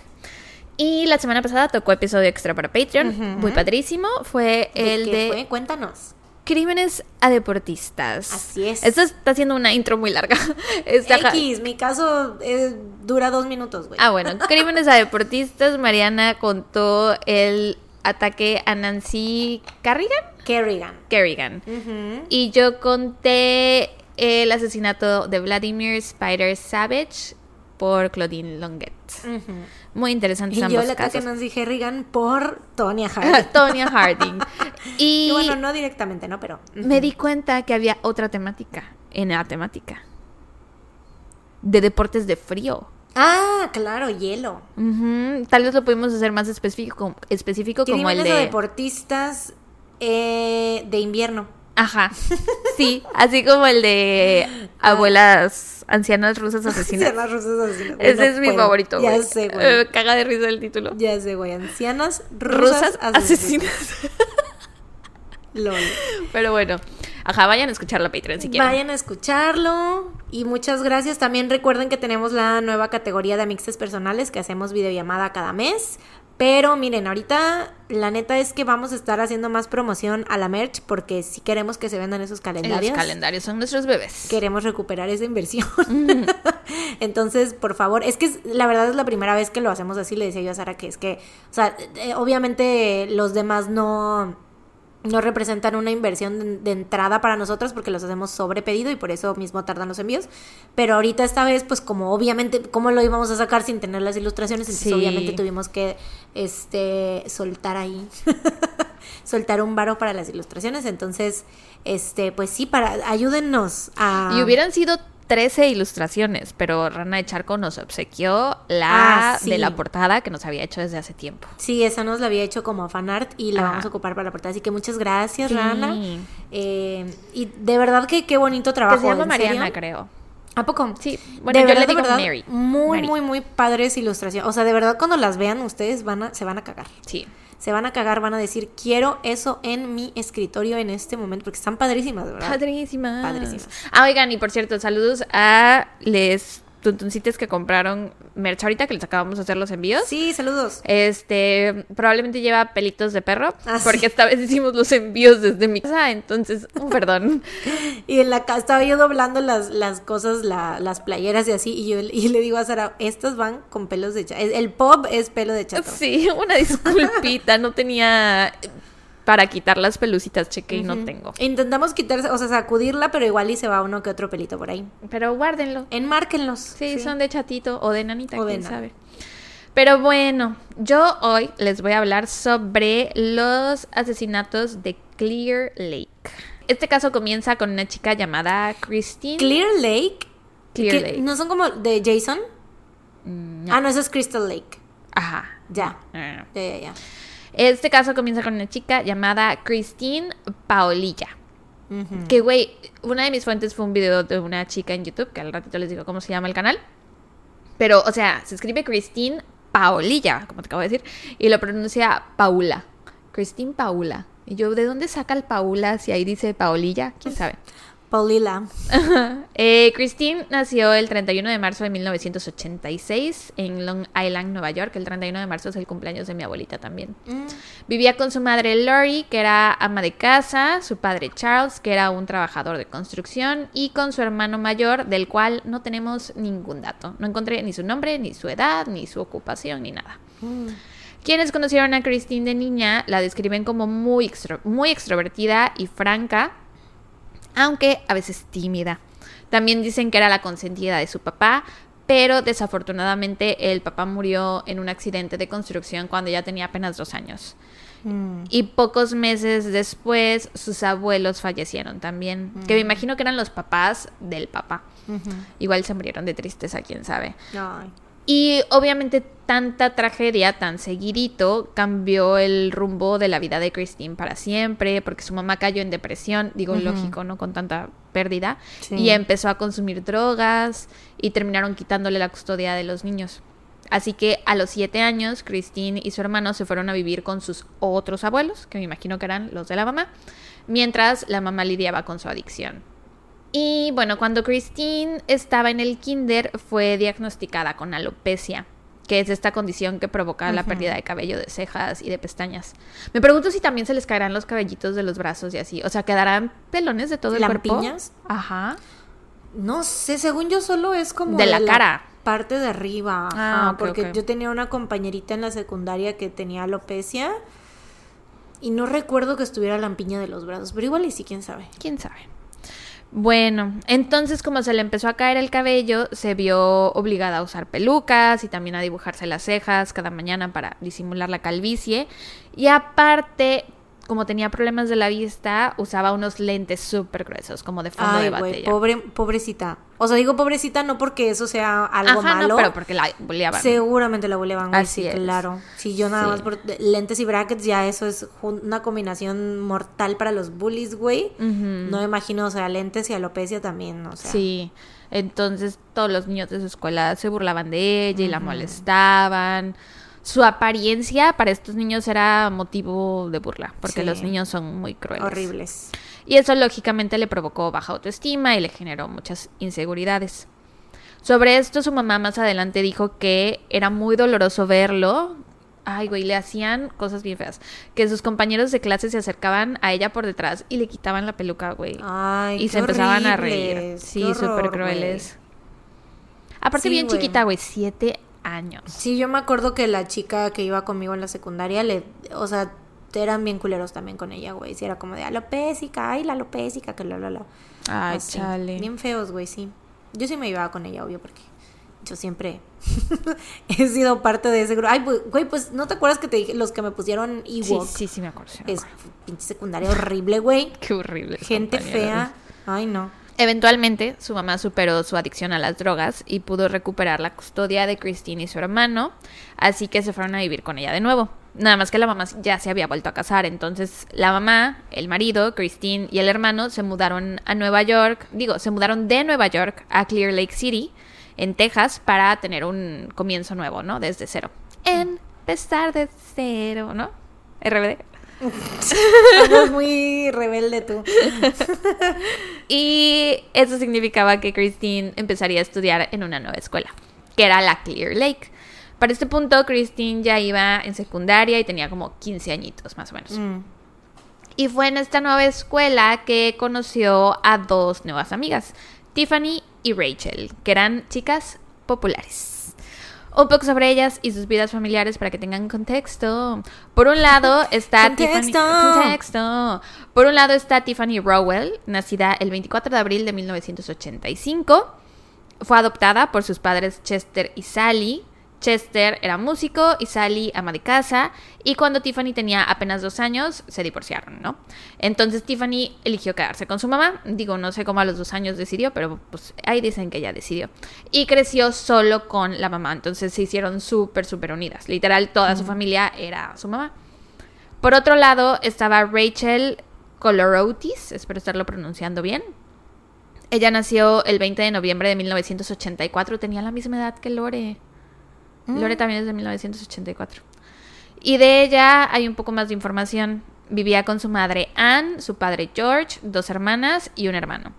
Y la semana pasada tocó episodio extra para Patreon, muy padrísimo. Fue ¿De el qué de fue? Cuéntanos. Crímenes a deportistas. Así es. Esto está haciendo una intro muy larga. Está X, mi caso eh, dura dos minutos, güey. Ah, bueno, crímenes a deportistas. Mariana contó el ataque a Nancy Carrigan. Kerrigan. Kerrigan. Y yo conté el asesinato de Vladimir Spider Savage por Claudine Longuet. Ujú. Muy interesantes Y yo ambos le ataqué a casos. Nancy Herrigan por Tonya Harding. Tonya Harding. Y, Y bueno, no directamente, ¿no? Pero. me di cuenta que había otra temática en la temática. De deportes de frío. Ah, claro, hielo. Ujú, Tal vez lo podemos hacer más específico, específico como el de... deportistas eh, de invierno. Ajá. Sí, así como el de abuelas ancianas rusas asesinas. Ancianas rusas asesinas. Ese no es mi favorito, Ya güey. sé, güey. Eh, caga de risa el título. Ya sé, güey. Ancianas Rusas rusas, asesinas. asesinas. Lol. Pero bueno, ajá, vayan a escuchar la Patreon si quieren. Vayan a escucharlo. Y muchas gracias. También recuerden que tenemos la nueva categoría de amixes personales que hacemos videollamada cada mes. Pero miren, ahorita la neta es que vamos a estar haciendo más promoción a la merch porque si queremos que se vendan esos En calendarios. los calendarios son nuestros bebés. queremos recuperar esa inversión. Entonces, por favor, es que es- la verdad es la primera vez que lo hacemos así, le decía yo a Sara que es que, o sea, eh, obviamente los demás no no representan una inversión de, entrada para nosotros porque los hacemos sobre pedido y por eso mismo tardan los envíos. Pero ahorita esta vez, pues como obviamente, ¿cómo lo íbamos a sacar sin tener las ilustraciones? Entonces Sí. obviamente tuvimos que este soltar ahí. soltar un varo para las ilustraciones. Entonces, este, pues sí, para ayúdennos a. Y hubieran sido 13 ilustraciones, pero Rana de Charco nos obsequió la Ah, sí. de la portada que nos había hecho desde hace tiempo. Sí, esa nos la había hecho como fanart y la Ajá. vamos a ocupar para la portada. Así que muchas gracias, Sí. Rana. Eh, y de verdad que qué bonito trabajo. Que se llama ¿en Mariana, serio? creo. ¿A poco? Sí, bueno, de yo verdad, le digo verdad, Mary. Muy, Mary. muy, muy padres ilustraciones. O sea, de verdad, cuando las vean ustedes van a, se van a cagar. Sí. Se van a cagar, van a decir, quiero eso en mi escritorio en este momento, porque están padrísimas, ¿verdad? Padrísimas. Padrísimas. Ah, oigan, y por cierto, saludos a les tuntuncites que compraron merch ahorita que les acabamos de hacer los envíos. Sí, saludos. Este, probablemente lleva pelitos de perro, Ah, porque sí. esta vez hicimos los envíos desde mi casa, entonces, un perdón. Y en la casa estaba yo doblando las, las cosas, la- las playeras y así, y yo y le digo a Sara, estas van con pelos de chato. El pop es pelo de chato. Sí, una disculpita, no tenía para quitar las pelucitas, cheque y no tengo. Intentamos quitarse, o sea, sacudirla, pero igual y se va uno que otro pelito por ahí. Pero guárdenlo. Enmárquenlos. Sí, son de chatito o de nanita, O de quién nana. sabe. Pero bueno, yo hoy les voy a hablar sobre los asesinatos de Clear Lake. Este caso comienza con una chica llamada Christine. Clear Lake. Clear Lake. ¿No son como de Jason? Mm, Ah, no, eso es Crystal Lake. Ajá. Ya. Ah. Ya, ya, ya. Este caso comienza con una chica llamada Christine Paolilla. Que, güey, una de mis fuentes fue un video de una chica en YouTube, que al ratito les digo cómo se llama el canal. Pero, o sea, se escribe Christine Paolilla, como te acabo de decir, y lo pronuncia Paula. Christine Paula. Y yo, ¿de dónde saca el Paula si ahí dice Paolilla? ¿Quién sabe? Paulila. Eh, Christine nació el 31 de marzo de 1986 en Long Island, Nueva York. El 31 de marzo es el cumpleaños de mi abuelita también. Mm. Vivía con su madre Lori, que era ama de casa, su padre Charles, que era un trabajador de construcción, y con su hermano mayor, del cual no tenemos ningún dato. No encontré ni su nombre, ni su edad, ni su ocupación, ni nada. Mm. Quienes conocieron a Christine de niña la describen como muy, extro- muy extrovertida y franca, aunque a veces tímida. También dicen que era la consentida de su papá, pero desafortunadamente el papá murió en un accidente de construcción cuando ella tenía apenas dos años. Mm. Y pocos meses después sus abuelos fallecieron también, que me imagino que eran los papás del papá. Igual se murieron de tristeza, quién sabe. Ay. Y obviamente tanta tragedia tan seguidito cambió el rumbo de la vida de Christine para siempre, porque su mamá cayó en depresión, digo lógico, ¿no? Con tanta pérdida. Sí. Y empezó a consumir drogas y terminaron quitándole la custodia de los niños. Así que a los siete años, Christine y su hermano se fueron a vivir con sus otros abuelos, que me imagino que eran los de la mamá, mientras la mamá lidiaba con su adicción. Y bueno, cuando Christine estaba en el kinder fue diagnosticada con alopecia. que es esta condición que provoca la pérdida de cabello de cejas y de pestañas. Me pregunto si también se les caerán los cabellitos de los brazos y así, o sea, quedarán pelones de todo el cuerpo. ¿Lampiñas? Ajá. No sé, según yo solo es como De la cara. parte de arriba. Ah, porque yo tenía una compañerita en la secundaria que tenía alopecia y no recuerdo que estuviera lampiña de los brazos, pero igual y sí, quién sabe. ¿Quién sabe? Bueno, entonces como se le empezó a caer el cabello, se vio obligada a usar pelucas y también a dibujarse las cejas cada mañana para disimular la calvicie. Y aparte, como tenía problemas de la vista, usaba unos lentes súper gruesos, como de fondo Ay, de botella. pobre, pobrecita. O sea, digo pobrecita no porque eso sea algo Ajá, malo. no, pero porque la boleaban. Seguramente la buleaban, güey, Así sí, es. claro. Si yo nada Sí. más por lentes y brackets, ya eso es una combinación mortal para los bullies, güey. No me imagino, o sea, lentes y alopecia también, o sea. Sí, entonces todos los niños de su escuela se burlaban de ella y la molestaban. Su apariencia para estos niños era motivo de burla, porque Sí. los niños son muy crueles. Horribles. Y eso lógicamente le provocó baja autoestima y le generó muchas inseguridades. Sobre esto su mamá más adelante dijo que era muy doloroso verlo. Ay, güey, le hacían cosas bien feas. Que sus compañeros de clase se acercaban a ella por detrás y le quitaban la peluca, güey. Ay, y qué se empezaban a reír. Sí, súper crueles. Aparte, Sí, bien chiquita, güey, siete años. Sí, yo me acuerdo que la chica que iba conmigo en la secundaria, le, o sea, eran bien culeros también con ella, güey. Sí, era como de alopésica, ay, la alopésica, que la, la, la. Ay, Así. chale. Bien feos, güey, sí. Yo sí me llevaba con ella, obvio, porque yo siempre he sido parte de ese grupo. Ay, güey, güey, pues, ¿no te acuerdas que te dije los que me pusieron Ewok? sí, sí, me acuerdo. sí me Es pinche secundaria horrible, güey. Qué horrible. Gente compañeros. fea. Ay, no. Eventualmente, su mamá superó su adicción a las drogas y pudo recuperar la custodia de Christine y su hermano, así que se fueron a vivir con ella de nuevo. Nada más que la mamá ya se había vuelto a casar, entonces la mamá, el marido, Christine y el hermano se mudaron a Nueva York, digo, se mudaron de Nueva York a Clear Lake City, en Texas, para tener un comienzo nuevo, ¿no? Desde cero. Empezar de cero, ¿no? RBD. Somos muy rebelde tú. Y eso significaba que Christine empezaría a estudiar en una nueva escuela, que era la Clear Lake. Para este punto, Christine ya iba en secundaria y tenía como 15 añitos más o menos. Mm. Y fue en esta nueva escuela que conoció a dos nuevas amigas, Tiffany y Rachel, que eran chicas populares. Un poco sobre ellas y sus vidas familiares para que tengan contexto. Por un lado está Tiffany. Contexto. Contexto. Por un lado está Tiffany Rowell, nacida el 24 de abril de 1985. Fue adoptada por sus padres Chester y Sally. Chester era músico y Sally ama de casa. Y cuando Tiffany tenía apenas dos años, se divorciaron, ¿no? Entonces Tiffany eligió quedarse con su mamá. Digo, no sé cómo a los dos años decidió, pero pues ahí dicen que ella decidió. Y creció solo con la mamá. Entonces se hicieron súper, súper unidas. Literal, toda su familia era su mamá. Por otro lado estaba Rachel Colorotis, espero estarlo pronunciando bien. Ella nació el 20 de noviembre de 1984, tenía la misma edad que Lore. Lore también es de 1984. Y de ella hay un poco más de información. Vivía con su madre Anne, su padre George, dos hermanas y un hermano.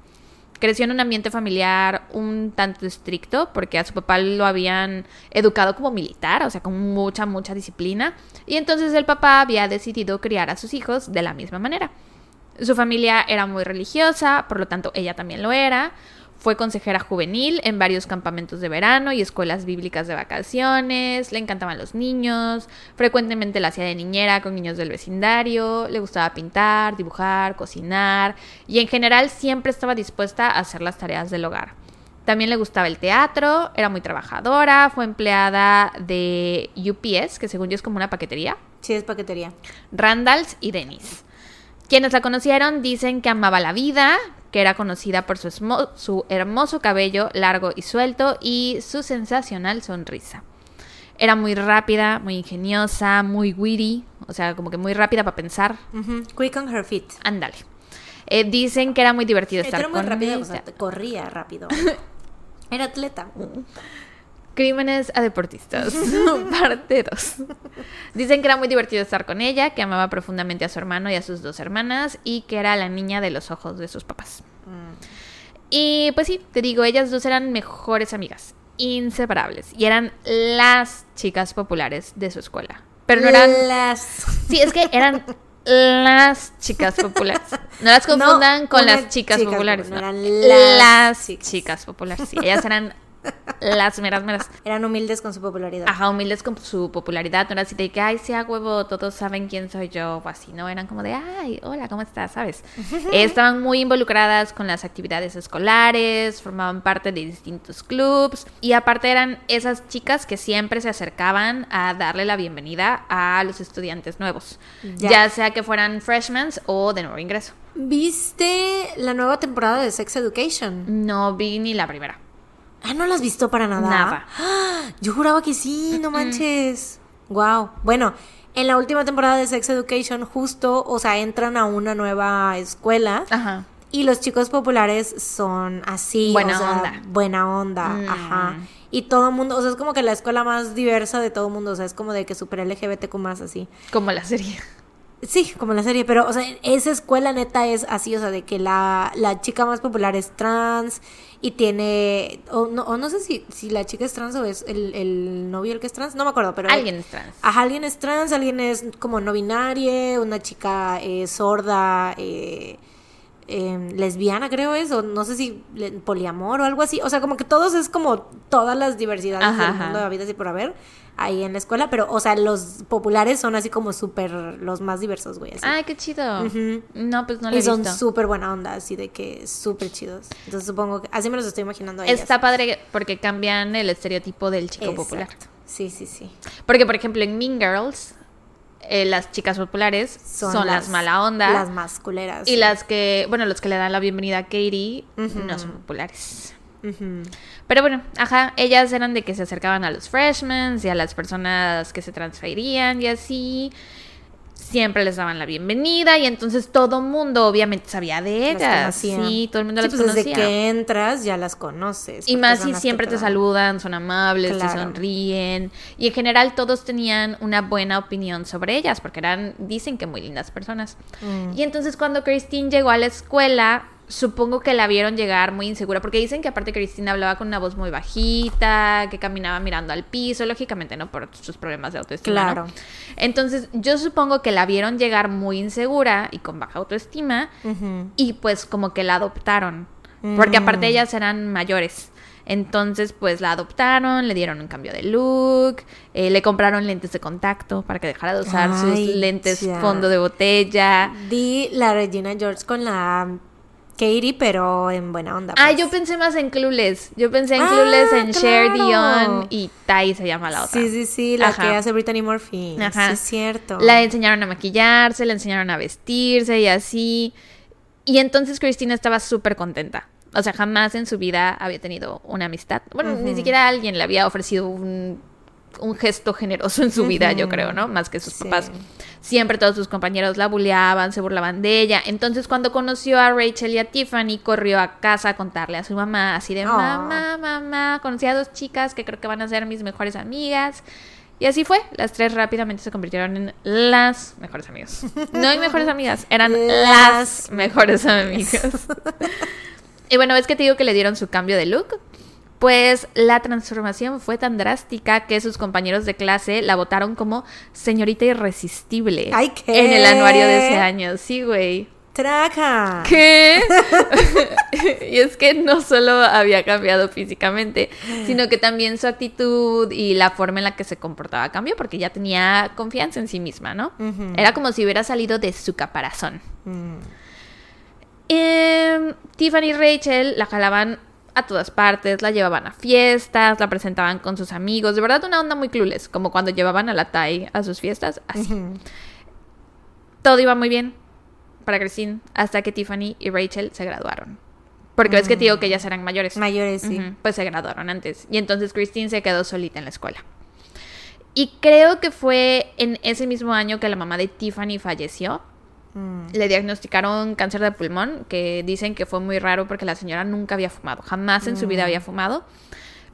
Creció en un ambiente familiar un tanto estricto porque a su papá lo habían educado como militar, o sea, con mucha, mucha disciplina. Y entonces el papá había decidido criar a sus hijos de la misma manera. Su familia era muy religiosa, por lo tanto ella también lo era. Fue consejera juvenil en varios campamentos de verano y escuelas bíblicas de vacaciones. Le encantaban los niños. Frecuentemente la hacía de niñera con niños del vecindario. Le gustaba pintar, dibujar, cocinar. Y en general siempre estaba dispuesta a hacer las tareas del hogar. También le gustaba el teatro, era muy trabajadora, fue empleada de UPS, que según yo es como una paquetería, Sí, es paquetería. Randalls y Dennis. Quienes la conocieron dicen que amaba la vida, que era conocida por su, su hermoso cabello largo y suelto y su sensacional sonrisa. Era muy rápida, muy ingeniosa, muy witty, o sea, como que muy rápida para pensar. Quick on her feet. Ándale. Eh, dicen que era muy divertido estar Era muy con rápida, ella. o sea, corría rápido. Era atleta. Crímenes a deportistas, parte 2. Dicen que era muy divertido estar con ella, que amaba profundamente a su hermano y a sus dos hermanas y que era la niña de los ojos de sus papás. Mm. Y pues sí, te digo, ellas dos eran mejores amigas. inseparables y eran las chicas populares de su escuela. Pero no eran Las... Sí, es que eran las chicas populares. No las confundan No, con las chicas chica, populares. no, no. eran las las chicas. chicas. populares. Sí, ellas eran las meras meras. Eran humildes con su popularidad. Ajá, humildes con su popularidad. No era así de que, ay, sí, a huevo, todos saben quién soy yo o así. No, eran como de, ay, hola, ¿cómo estás? ¿Sabes? Estaban muy involucradas con las actividades escolares, formaban parte de distintos clubs. Y aparte eran esas chicas que siempre se acercaban a darle la bienvenida a los estudiantes nuevos. Ya. Ya, sea que fueran freshmen o de nuevo ingreso. ¿Viste la nueva temporada de Sex Education? No vi ni la primera. Ah, ¿no la has visto para nada? Nada. ¡Ah! Yo juraba que sí, no manches. Wow. Bueno, en la última temporada de Sex Education justo, o sea, entran a una nueva escuela Ajá. y los chicos populares son así, Buena o sea, onda. buena onda, Mm. ajá. Y todo el mundo, o sea, es como que la escuela más diversa de todo el mundo, o sea, es como de que super LGBTQ más así. Como la serie. Sí, como la serie, pero, o sea, esa escuela neta es así, o sea, de que la, la chica más popular es trans y tiene, o no, o no sé si, si la chica es trans o es el, el novio el que es trans, no me acuerdo, pero... Alguien es trans. Ajá, alguien es trans, alguien es como no binaria, una chica eh, sorda, eh, eh, lesbiana creo es, o no sé si le- poliamor o algo así, o sea, como que todos es como todas las diversidades Ajá, del mundo de la vida así por haber ahí en la escuela, pero, o sea, los populares son así como súper, los más diversos, güey, así. Ay, qué chido. No, pues no lo he y son súper buena onda, así de que súper chidos. Entonces supongo que, así me los estoy imaginando a ellas. Está padre porque cambian el estereotipo del chico popular. Sí, sí, sí. Porque, por ejemplo, en Mean Girls, eh, las chicas populares son, las, mala onda. Las más culeras. y sí. las que, bueno, los que le dan la bienvenida a Katie no son populares. Pero bueno, ajá, ellas eran de que se acercaban a los freshmen y a las personas que se transferían y así. Siempre les daban la bienvenida y entonces todo mundo obviamente sabía de Las ellas. Sí, todo el mundo Sí, las pues desde conocía. que entras ya las conoces. Y más si siempre te dan- saludan, son amables, te sonríen. Y en general todos tenían una buena opinión sobre ellas, porque eran, dicen que muy lindas personas. Mm. Y entonces cuando Christine llegó a la escuela, supongo que la vieron llegar muy insegura, porque dicen que aparte Christine hablaba con una voz muy bajita, que caminaba mirando al piso, lógicamente, ¿no? Por sus problemas de autoestima. ¿no? Claro. Entonces yo supongo que la vieron llegar muy insegura y con baja autoestima, y pues como que la adoptaron. Porque Mm. aparte ellas eran mayores. Entonces pues la adoptaron, le dieron un cambio de look, eh, le compraron lentes de contacto para que dejara de usar Ay, sus lentes ya. fondo de botella. Di la Regina George con la Katie, pero en buena onda. Ah, pues. yo pensé más en Clueless. Yo pensé en Ah, Clueless, en Cher claro. Dion y Tai se llama la otra. Sí, sí, sí, la Ajá. que hace Brittany Murphy. Ajá. Sí, es cierto. La enseñaron a maquillarse, le enseñaron a vestirse y así. Y entonces Cristina estaba súper contenta. O sea, jamás en su vida había tenido una amistad. Bueno, ni siquiera alguien le había ofrecido un, un gesto generoso en su vida, yo creo, ¿no? Más que sus Sí. papás. Siempre todos sus compañeros la bulleaban, se burlaban de ella. Entonces, cuando conoció a Rachel y a Tiffany, corrió a casa a contarle a su mamá, así de, Oh. mamá, mamá, conocí a dos chicas que creo que van a ser mis mejores amigas. Y así fue. Las tres rápidamente se convirtieron en las mejores amigas. No en mejores amigas, eran las, Las mejores amigas. y bueno, es que te digo que le dieron su cambio de look. Pues la transformación fue tan drástica que sus compañeros de clase la votaron como señorita irresistible. Ay, ¿qué? En el anuario de ese año. Sí, güey. Traca. ¿Qué? y es que no solo había cambiado físicamente, sino que también su actitud y la forma en la que se comportaba cambió porque ya tenía confianza en sí misma, ¿no? Era como si hubiera salido de su caparazón. Em, Tiffany y Rachel la jalaban a todas partes, la llevaban a fiestas, la presentaban con sus amigos, de verdad una onda muy clueless, como cuando llevaban a la Tai a sus fiestas, así. Todo iba muy bien para Christine hasta que Tiffany y Rachel se graduaron. Porque ves que te digo que ellas eran mayores. Mayores, sí. Pues se graduaron antes. Y entonces Christine se quedó solita en la escuela. Y creo que fue en ese mismo año que la mamá de Tiffany falleció. Mm. Le diagnosticaron cáncer de pulmón, que dicen que fue muy raro porque la señora nunca había fumado. Jamás en su vida había fumado.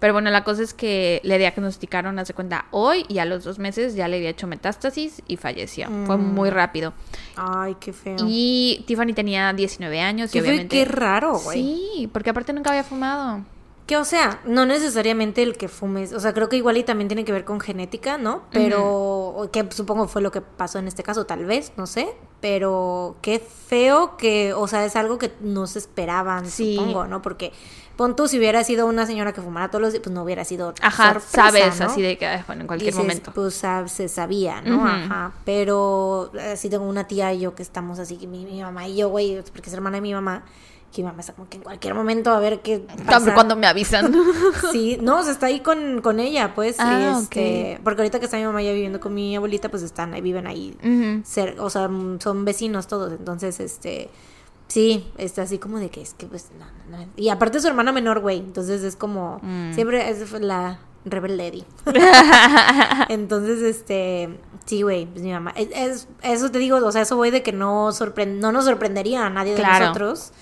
Pero bueno, la cosa es que le diagnosticaron, hace cuenta, hoy y a los dos meses ya le había hecho metástasis y falleció. Fue Mm. muy rápido. Ay, qué feo. Y Tiffany tenía 19 años y ¿Qué, fue? obviamente... qué raro, güey. Sí, porque aparte nunca había fumado. Que o sea, no necesariamente el que fumes, o sea, creo que igual y también tiene que ver con genética, ¿no? Pero que supongo fue lo que pasó en este caso, tal vez, no sé, pero qué feo que, o sea, es algo que no se esperaban, Sí. supongo, ¿no? Porque pon tú si hubiera sido una señora que fumara todos los días, pues no hubiera sido Ajá, sorpresa, sabes, ¿no? así de que, bueno, en cualquier momento. Pues sab- se sabía, ¿no? Ajá. Pero así tengo una tía y yo que estamos así, que mi, mi mamá y yo, güey, porque es hermana de mi mamá, que mi mamá está como que en cualquier momento a ver qué pasa. Cuando me avisan. Sí, no, o sea, está ahí con, con ella, pues. Ah, este, Porque ahorita que está mi mamá ya viviendo con mi abuelita, pues están ahí, viven ahí, cer- o sea, mm, son vecinos todos. Entonces, este, sí, está así como de que es que, pues, no, no, no. Y aparte es su hermana menor, güey. Entonces es como, Mm. siempre es la rebel lady. Entonces, este, sí, güey, pues mi mamá. Es, es- eso te digo, o sea, eso voy de que no, sorpre- no nos sorprendería a nadie de nosotros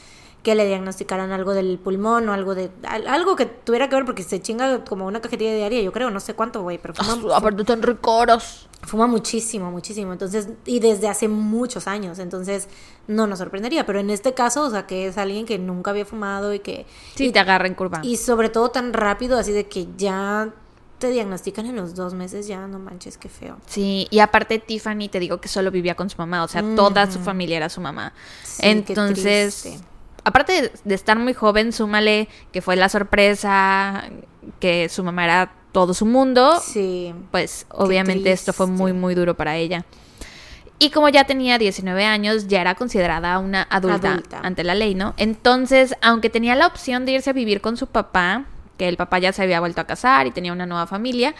que le diagnosticaran algo del pulmón o algo de al- algo que tuviera que ver porque se chinga como una cajetilla diaria, yo creo, no sé cuánto, güey, pero fuma, Ah, Aparte son ricoros. fuma muchísimo, muchísimo. Entonces, y desde hace muchos años, entonces no nos sorprendería, pero en este caso, o sea, que es alguien que nunca había fumado y que Sí, te agarra en curva. y sobre todo tan rápido, así de que ya te diagnostican en los dos meses, ya no manches, qué feo. Sí, y aparte Tiffany, te digo que solo vivía con su mamá, o sea, toda su familia era su mamá. Sí, qué Entonces, triste. Aparte de, de estar muy joven, súmale que fue la sorpresa, que su mamá era todo su mundo, Sí. pues obviamente esto fue muy, muy duro para ella. Y como ya tenía 19 años, ya era considerada una adulta, Adulta. ante la ley, ¿no? Entonces, aunque tenía la opción de irse a vivir con su papá, que el papá ya se había vuelto a casar y tenía una nueva familia,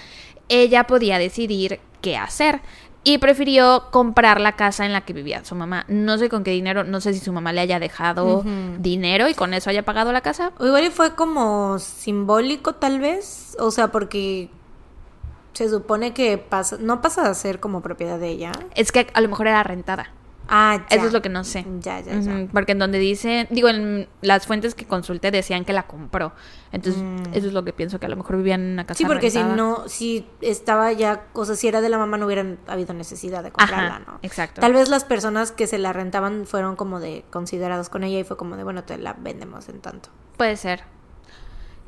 ella podía decidir qué hacer. Y prefirió comprar la casa en la que vivía su mamá. No sé con qué dinero, no sé si su mamá le haya dejado dinero y con eso haya pagado la casa. O igual y fue como simbólico tal vez, o sea, porque se supone que pasa, no pasa a ser como propiedad de ella. Es que a lo mejor era rentada. Ah, ya. Eso es lo que no sé. Ya, ya, ya. Porque en donde dice, digo, en las fuentes que consulté decían que la compró. Entonces, eso es lo que pienso, que a lo mejor vivían en una casa Mm. Sí, porque si no, si estaba ya, o sea, si era de la mamá no hubieran habido necesidad de comprarla, Ajá, ¿no? exacto. Tal vez las personas que se la rentaban fueron como de considerados con ella y fue como de, bueno, te la vendemos en tanto. Puede ser.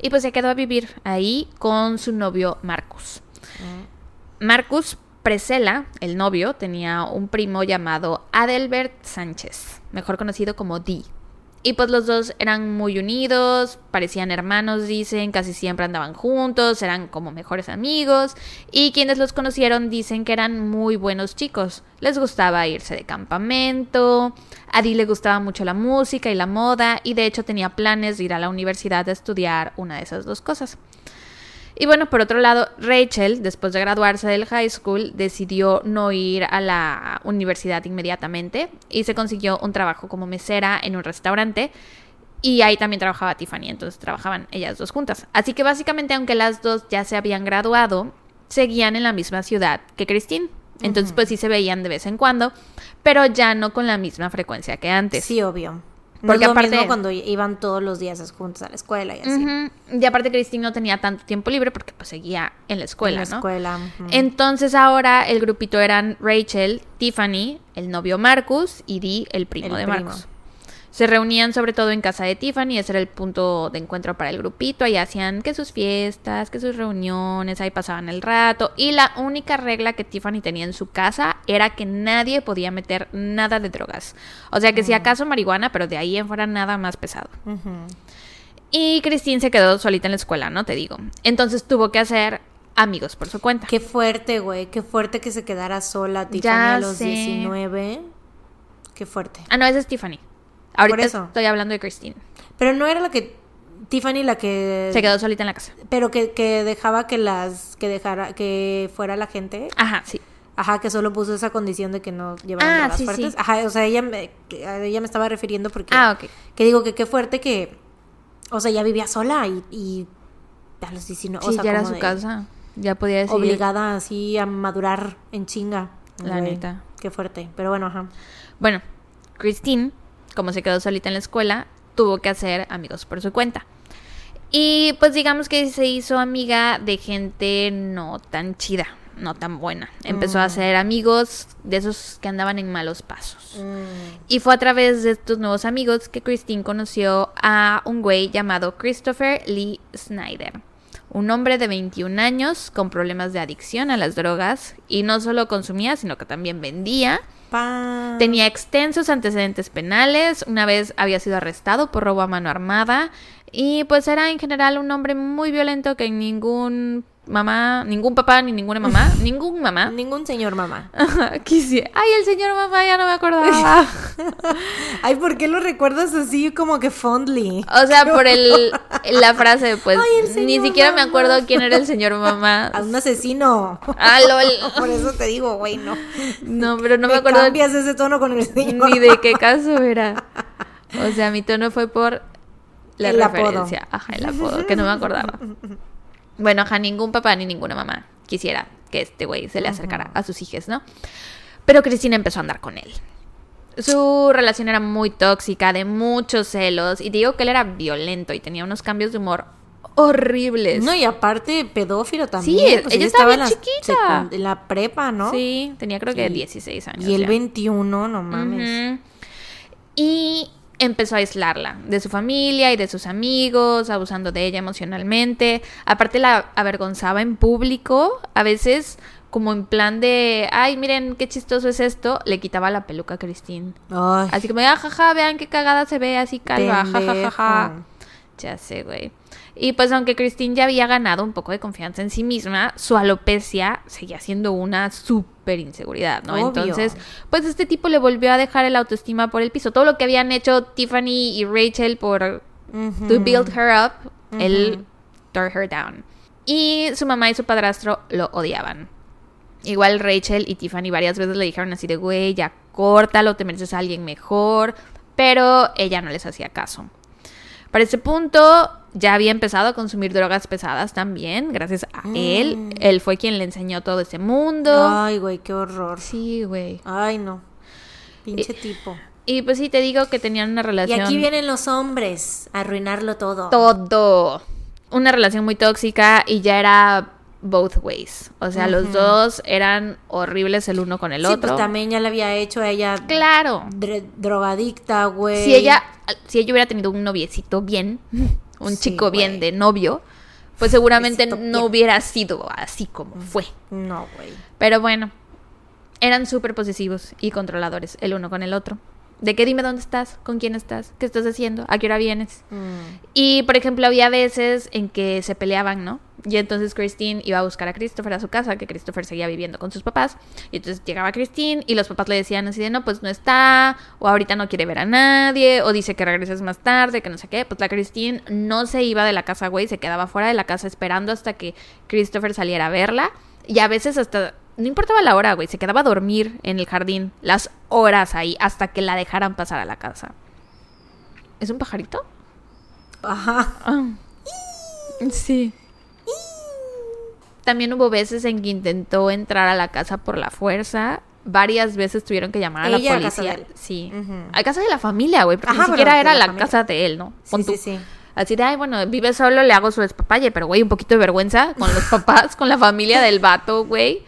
Y pues se quedó a vivir ahí con su novio Marcus. Marcus Presela, el novio, tenía un primo llamado Adelbert Sánchez, mejor conocido como Dee. Y pues los dos eran muy unidos, parecían hermanos, dicen, casi siempre andaban juntos, eran como mejores amigos. Y quienes los conocieron dicen que eran muy buenos chicos. Les gustaba irse de campamento, a Dee le gustaba mucho la música y la moda, y de hecho tenía planes de ir a la universidad a estudiar una de esas dos cosas. Y bueno, por otro lado, Rachel, después de graduarse del high school, decidió no ir a la universidad inmediatamente y se consiguió un trabajo como mesera en un restaurante. Y ahí también trabajaba Tiffany, entonces trabajaban ellas dos juntas. Así que básicamente, aunque las dos ya se habían graduado, seguían en la misma ciudad que Christine. Entonces, pues sí se veían de vez en cuando, pero ya no con la misma frecuencia que antes. Sí, obvio. No Porque es lo aparte- mismo cuando iban todos los días juntos a la escuela y así. Y aparte Christine no tenía tanto tiempo libre porque pues seguía en la escuela, en la ¿no? escuela. Entonces ahora el grupito eran Rachel, Tiffany, el novio Marcus y Dee, el primo El de primo. Marcus. Se reunían sobre todo en casa de Tiffany, ese era el punto de encuentro para el grupito, ahí hacían que sus fiestas, que sus reuniones, ahí pasaban el rato y la única regla que Tiffany tenía en su casa era que nadie podía meter nada de drogas. O sea que si acaso marihuana, pero de ahí en fuera nada más pesado. Y Christine se quedó solita en la escuela, ¿no? Te digo. Entonces tuvo que hacer amigos por su cuenta. Qué fuerte, güey. Qué fuerte que se quedara sola Tiffany Ya a los sé. 19. Qué fuerte. Ah, no, esa es Tiffany. Ahorita eso. estoy hablando de Christine. Pero no era la que Tiffany la que Se quedó solita en la casa. pero que, que dejaba que las que dejara que fuera la gente. Ajá, sí. Ajá, que solo puso esa condición de que no llevaran Ah, drogas sí, fuertes. sí. Ajá, o sea, ella me, ella me estaba refiriendo porque Ah, ok. que digo que qué fuerte que o sea, ya vivía sola y, y a los 19, o Sí, sea, ya era como su de casa. Ya podía decir. obligada así a madurar en chinga. La neta. Qué fuerte, pero bueno, ajá. Bueno, Christine, como se quedó solita en la escuela, tuvo que hacer amigos por su cuenta. Y pues digamos que se hizo amiga de gente no tan chida. no tan buena. Empezó Mm. a hacer amigos de esos que andaban en malos pasos. Mm. Y fue a través de estos nuevos amigos que Christine conoció a un güey llamado Christopher Lee Snyder. Un hombre de 21 años con problemas de adicción a las drogas y no solo consumía, sino que también vendía. Tenía extensos antecedentes penales, una vez había sido arrestado por robo a mano armada y pues era en general un hombre muy violento que ningún mamá, ningún papá ni ninguna mamá, ningún mamá Ningún señor mamá. quisiera. Ay, el señor mamá ya no me acordaba. Ay, ¿por qué lo recuerdas así como que fondly? O sea, por el la frase, pues Ay, el ni siquiera me acuerdo quién era el señor mamá. A un asesino. Ah, lol. Por eso te digo, güey, no. No, pero no me Me acuerdo cambias ese tono con el señor. ni de qué caso era. O sea, mi tono fue por la El apodo. referencia. Ajá, el apodo, que no me acordaba. Bueno, ajá, ningún papá ni ninguna mamá quisiera que este güey se le acercara a sus hijas, ¿no? Pero Cristina empezó a andar con él. Su relación era muy tóxica, de muchos celos, y digo que él era violento y tenía unos cambios de humor horribles. No, y aparte pedófilo también. Sí, ella estaba bien chiquita. En la prepa, ¿no? Sí, tenía creo que Sí. 16 años. Y el ya. 21, no mames. Ujú. Y empezó a aislarla de su familia y de sus amigos, abusando de ella emocionalmente. Aparte la avergonzaba en público, a veces como en plan de, ay, miren qué chistoso es esto, le quitaba la peluca a Christine. Ay, Así como, ah, jaja, vean qué cagada se ve así calva, jajajaja. Ya sé, güey. Y pues aunque Christine ya había ganado un poco de confianza en sí misma, su alopecia seguía siendo una súper inseguridad, ¿no? Obvio. Entonces, pues este tipo le volvió a dejar el autoestima por el piso. Todo lo que habían hecho Tiffany y Rachel por to build her up, él tore her down. Y su mamá y su padrastro lo odiaban. Igual Rachel y Tiffany varias veces le dijeron así de, güey, ya córtalo, te mereces a alguien mejor. Pero ella no les hacía caso. Para ese punto ya había empezado a consumir drogas pesadas también, gracias a él. Él fue quien le enseñó todo ese mundo. Ay, güey, qué horror. Sí, güey. Ay, no. Pinche tipo. Y pues sí, te digo que tenían una Y relación... aquí vienen los hombres a arruinarlo todo. todo. Una relación muy tóxica y ya era both ways. O sea, los dos eran horribles el uno con el sí, otro. pues también ya le había hecho a ella Claro. drogadicta, güey. Si ella, si ella hubiera tenido un noviecito bien, un Sí, chico bien de novio, pues seguramente no bien. hubiera sido así como fue. No, güey. Pero bueno, eran súper posesivos y controladores el uno con el otro. De que dime dónde estás, con quién estás, qué estás haciendo, a qué hora vienes. Mm. Y, por ejemplo, había veces en que se peleaban, ¿no? Y entonces Christine iba a buscar a Christopher a su casa, que Christopher seguía viviendo con sus papás. Y entonces llegaba Christine y los papás le decían así de, no, pues no está, o ahorita no quiere ver a nadie, o dice que regreses más tarde, que no sé qué. Pues la Christine no se iba de la casa, güey, se quedaba fuera de la casa esperando hasta que Christopher saliera a verla. Y a veces hasta, no importaba la hora, güey, se quedaba a dormir en el jardín las horas ahí hasta que la dejaran pasar a la casa. ¿Es un pajarito? Ajá. Ah. Sí. También hubo veces en que intentó entrar a la casa por la fuerza. Varias veces tuvieron que llamar a la Ella a casa policía. de él. Sí. Ujú. A casa de la familia, güey. Porque Ajá, ni siquiera era la casa de él, ¿no? Sí, sí, sí. Así de, ay, bueno, vive solo, le hago su despapalle. Pero, güey, un poquito de vergüenza con los papás, con la familia del vato, güey.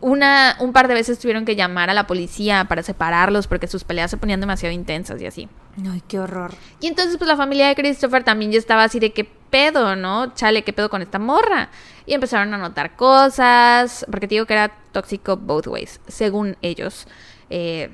Una, un par de veces tuvieron que llamar a la policía para separarlos porque sus peleas se ponían demasiado intensas y así. Ay, qué horror. Y entonces, pues la familia de Christopher también ya estaba así de qué pedo, ¿no? Chale, qué pedo con esta morra. Y empezaron a notar cosas, porque te digo que era tóxico both ways, según ellos. Eh,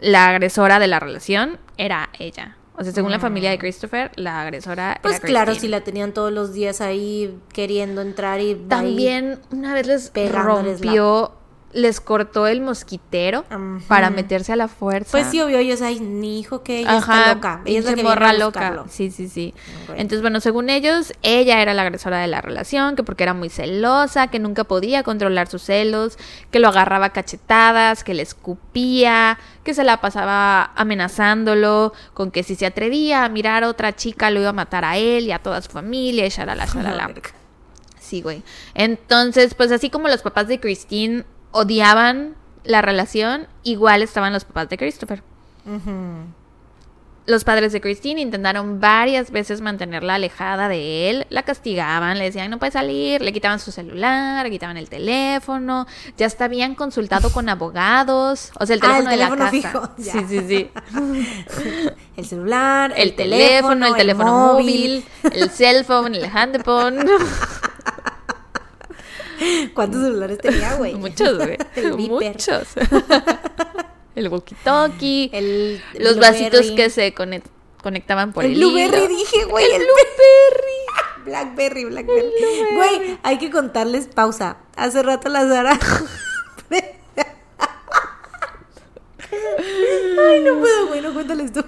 la agresora de la relación era ella. O sea, según la familia de Christopher, la agresora Mm. Pues era claro, si la tenían todos los días ahí queriendo entrar y También una vez les rompió, les cortó el mosquitero para meterse a la fuerza. Pues sí, obvio, ellos ay, ni hijo que ella Ajá, está loca. Ella es la que morra loca. Sí, sí, sí. Entonces, bueno, según ellos, ella era la agresora de la relación, que porque era muy celosa, que nunca podía controlar sus celos, que lo agarraba cachetadas, que le escupía, que se la pasaba amenazándolo, con que si se atrevía a mirar a otra chica lo iba a matar a él y a toda su familia y shalala, shalala. Sí, güey. Entonces, pues así como los papás de Christine odiaban la relación, igual estaban los papás de Christopher. Los padres de Christine intentaron varias veces mantenerla alejada de él, la castigaban, le decían no puede salir, le quitaban su celular, le quitaban el teléfono, ya hasta habían consultado con abogados, o sea, el Ah, teléfono, el de la casa. fijo. Sí, sí, sí. El celular, El, teléfono, el teléfono móvil, el cell phone, el handphone. ¿Cuántos celulares tenía, güey? Muchos, güey. El. Muchos. el walkie-talkie. El los Blueberry. vasitos que se conec- conectaban por el, el Blueberry dije, güey. El El Blueberry. Blackberry, Blackberry. Güey, hay que contarles pausa. Hace rato la Sara. Ay, no puedo, güey, no cuéntales tú.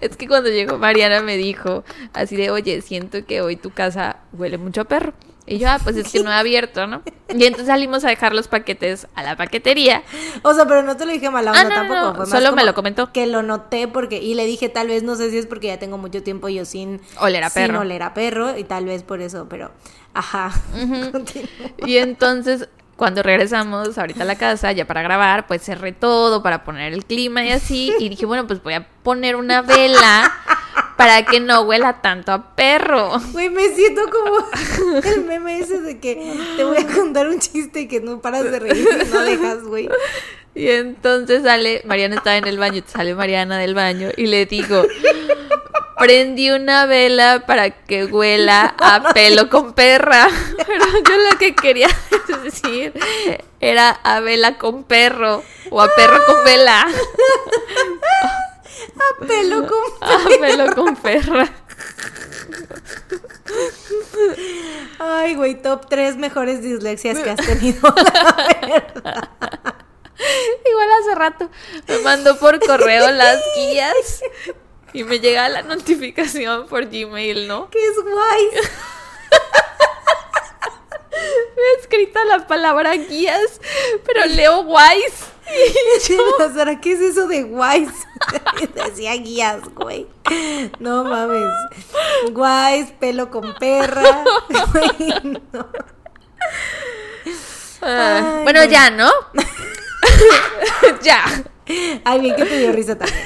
Es que cuando llegó Mariana me dijo así de, oye, siento que hoy tu casa huele mucho a perro. Y yo, ah, pues es que no he abierto, ¿no? Y entonces salimos a dejar los paquetes a la paquetería. O sea, pero no te lo dije mala Ah, onda no, tampoco. no, fue más solo me lo comentó. Que lo noté porque. Y le dije, tal vez, no sé si es porque ya tengo mucho tiempo yo sin. Oler a Sin perro. oler a perro. Y tal vez por eso, pero. Ajá. Y entonces, cuando regresamos ahorita a la casa, ya para grabar, pues cerré todo para poner el clima y así. Y dije, bueno, pues voy a poner una vela para que no huela tanto a perro. Güey, me siento como el meme ese de que te voy a contar un chiste y que no paras de reír y no dejas, güey. Y entonces sale, Mariana estaba en el baño, sale Mariana del baño y le digo, prendí una vela para que huela a pelo con perra. Pero yo lo que quería decir era a vela con perro o a perro con vela. A pelo con... A pelo con perra. Ay, güey, top 3 mejores dislexias que has tenido. la verdad. Igual hace rato me mandó por correo las guías y me llega la notificación por Gmail, ¿no? Que es guay. Me he escrito la palabra guías, pero leo guays. O sea, ¿qué es eso de guays? Decía guías, güey. No mames. Guays, pelo con perra. Güey, no. Ah, Ay, bueno, no. ya, ¿no? ya. Ay, bien que te dio risa también.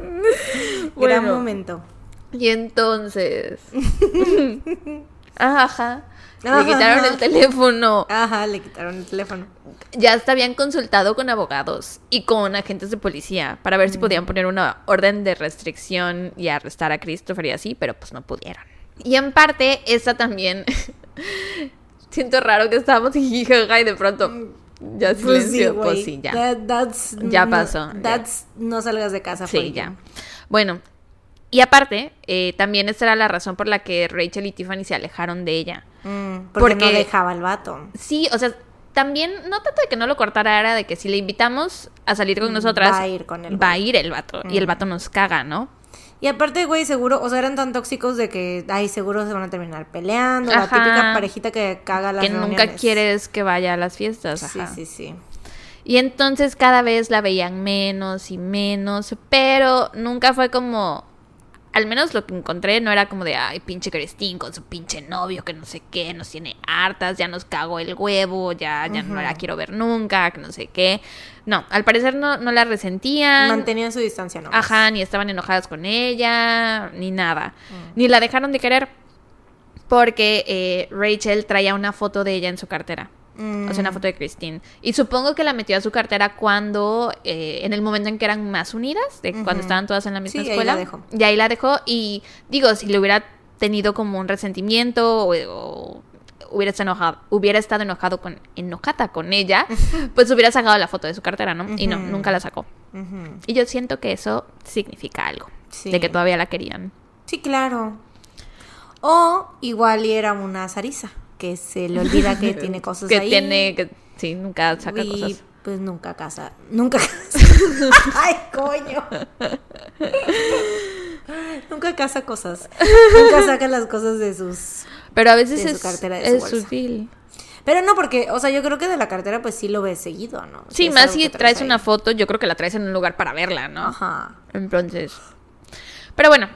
Gran Bueno. momento. Y entonces. Ajá. Ajá, Le quitaron el teléfono. Ajá, le quitaron el teléfono. Ya hasta habían consultado con abogados y con agentes de policía para ver si podían poner una orden de restricción y arrestar a Christopher y así, pero pues no pudieron. Y en parte, esta también. Siento raro que estábamos y de pronto ya silencio. Pues sí, ya. That- that's- Ya no- pasó, ya. That's no salgas de casa. Sí, ya. Bueno, y aparte, eh, también esta era la razón por la que Rachel y Tiffany se alejaron de ella. Mm, porque, no dejaba al vato. Sí, o sea, también, no tanto de que no lo cortara, era de que si le invitamos a salir con nosotras, Va a ir con el va a ir el vato. Y el vato nos caga, ¿no? Y aparte, güey, seguro, o sea, eran tan tóxicos de que, ay, seguro se van a terminar peleando. La típica parejita que caga las que nunca quieres que vaya a las fiestas. Sí, sí, sí. Y entonces cada vez la veían menos y menos, pero nunca fue como, al menos lo que encontré no era como de, ay, pinche Christine con su pinche novio que no sé qué, nos tiene hartas, ya nos cagó el huevo, ya, ya no la quiero ver nunca, que no sé qué. No, al parecer no, no la resentían. Mantenían su distancia, ¿no? Ajá, ni estaban enojadas con ella, ni nada. Mm. Ni la dejaron de querer porque eh, Rachel traía una foto de ella en su cartera. O sea, una foto de Christine. Y supongo que la metió a su cartera cuando, eh, en el momento en que eran más unidas, de cuando estaban todas en la misma Sí, ahí escuela. la dejó. Y ahí la dejó. Y digo, si le hubiera tenido como un resentimiento o, o hubiera estado enojado, hubiera estado enojado con, enojada con ella, pues hubiera sacado la foto de su cartera, ¿no? Y no, nunca la sacó. Y yo siento que eso significa algo. Sí. De que todavía la querían. Sí, claro. O igual y era una zariza, que se le olvida que tiene cosas que ahí. tiene, que sí, nunca saca y cosas. pues nunca casa. Nunca casa. Ay, coño. nunca casa cosas. Nunca saca las cosas de sus. Pero a veces de su es, cartera, de su es bolsa. sutil. Pero no, porque, o sea, yo creo que de la cartera, pues sí lo ves seguido, ¿no? Sí, es más si traes ahí. una foto, yo creo que la traes en un lugar para verla, ¿no? Ajá. Entonces. Pero bueno,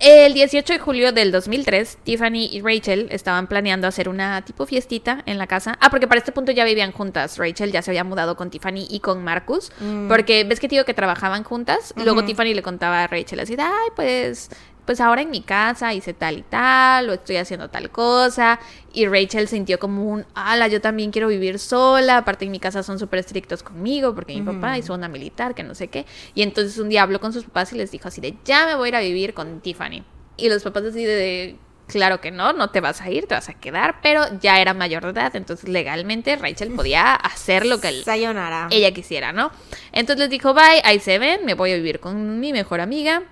El 18 de julio del 2003, Tiffany y Rachel estaban planeando hacer una tipo fiestita en la casa. Ah, porque para este punto ya vivían juntas. Rachel ya se había mudado con Tiffany y con Marcus. Porque ves que te digo que trabajaban juntas. Luego Tiffany le contaba a Rachel así, ay, pues pues ahora en mi casa hice tal y tal, o estoy haciendo tal cosa. Y Rachel sintió como un, ala, yo también quiero vivir sola, aparte en mi casa son súper estrictos conmigo, porque mi papá hizo una militar, que no sé qué. Y entonces un día habló con sus papás y les dijo así de, ya me voy a ir a vivir con Tiffany. Y los papás así de, claro que no, no te vas a ir, te vas a quedar, pero ya era mayor de edad, entonces legalmente Rachel podía hacer lo que ella quisiera, ¿no? Entonces les dijo, bye, ahí se ven, me voy a vivir con mi mejor amiga.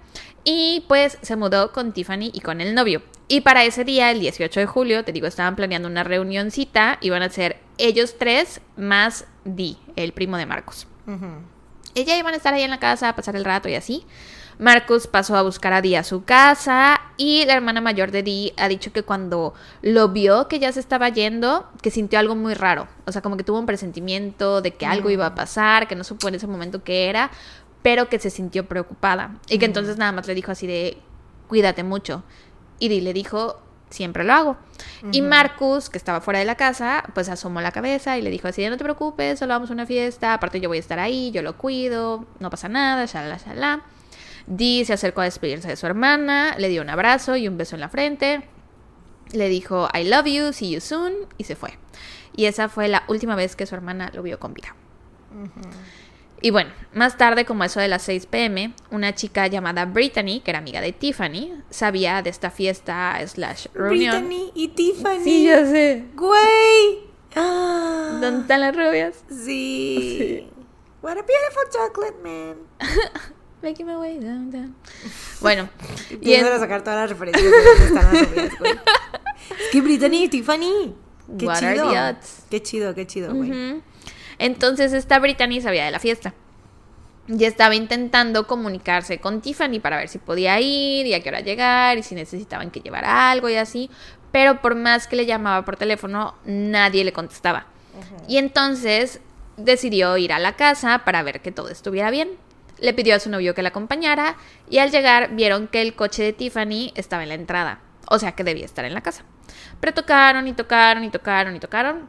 Y pues se mudó con Tiffany y con el novio. Y para ese día, el 18 de julio, te digo, estaban planeando una reunioncita. Iban a ser ellos tres más Dee, el primo de Marcos. Ella iban a estar ahí en la casa a pasar el rato y así. Marcus pasó a buscar a Dee a su casa y la hermana mayor de Dee ha dicho que cuando lo vio que ya se estaba yendo, que sintió algo muy raro. O sea, como que tuvo un presentimiento de que algo iba a pasar, que no supo en ese momento qué era, pero que se sintió preocupada y que entonces nada más le dijo así de, cuídate mucho. Y le dijo, siempre lo hago. Y Marcus, que estaba fuera de la casa, pues asomó la cabeza y le dijo así, de, no te preocupes, solo vamos a una fiesta, aparte yo voy a estar ahí, yo lo cuido, no pasa nada, shalala, shalala. Dee se acercó a despedirse de su hermana, le dio un abrazo y un beso en la frente, le dijo, I love you, see you soon, y se fue. Y esa fue la última vez que su hermana lo vio con vida. Y bueno, más tarde, como eso de las 6 pm, una chica llamada Brittany, que era amiga de Tiffany, sabía de esta fiesta slash reunión. Brittany y Tiffany. Sí, ya sé. Güey. Ah. ¿Dónde están las rubias? Sí. What a beautiful chocolate man. Making my way down, down. Bueno. y en... a sacar todas las referencias de dónde están las rubias, güey. Es que Brittany y Tiffany. Qué chido. Qué chido, qué chido, güey. Entonces esta Brittany sabía de la fiesta. Y estaba intentando comunicarse con Tiffany para ver si podía ir y a qué hora llegar y si necesitaban que llevara algo y así. Pero por más que le llamaba por teléfono, nadie le contestaba. Y entonces decidió ir a la casa para ver que todo estuviera bien. Le pidió a su novio que la acompañara y al llegar vieron que el coche de Tiffany estaba en la entrada. O sea que debía estar en la casa. Pero tocaron y tocaron y tocaron y tocaron.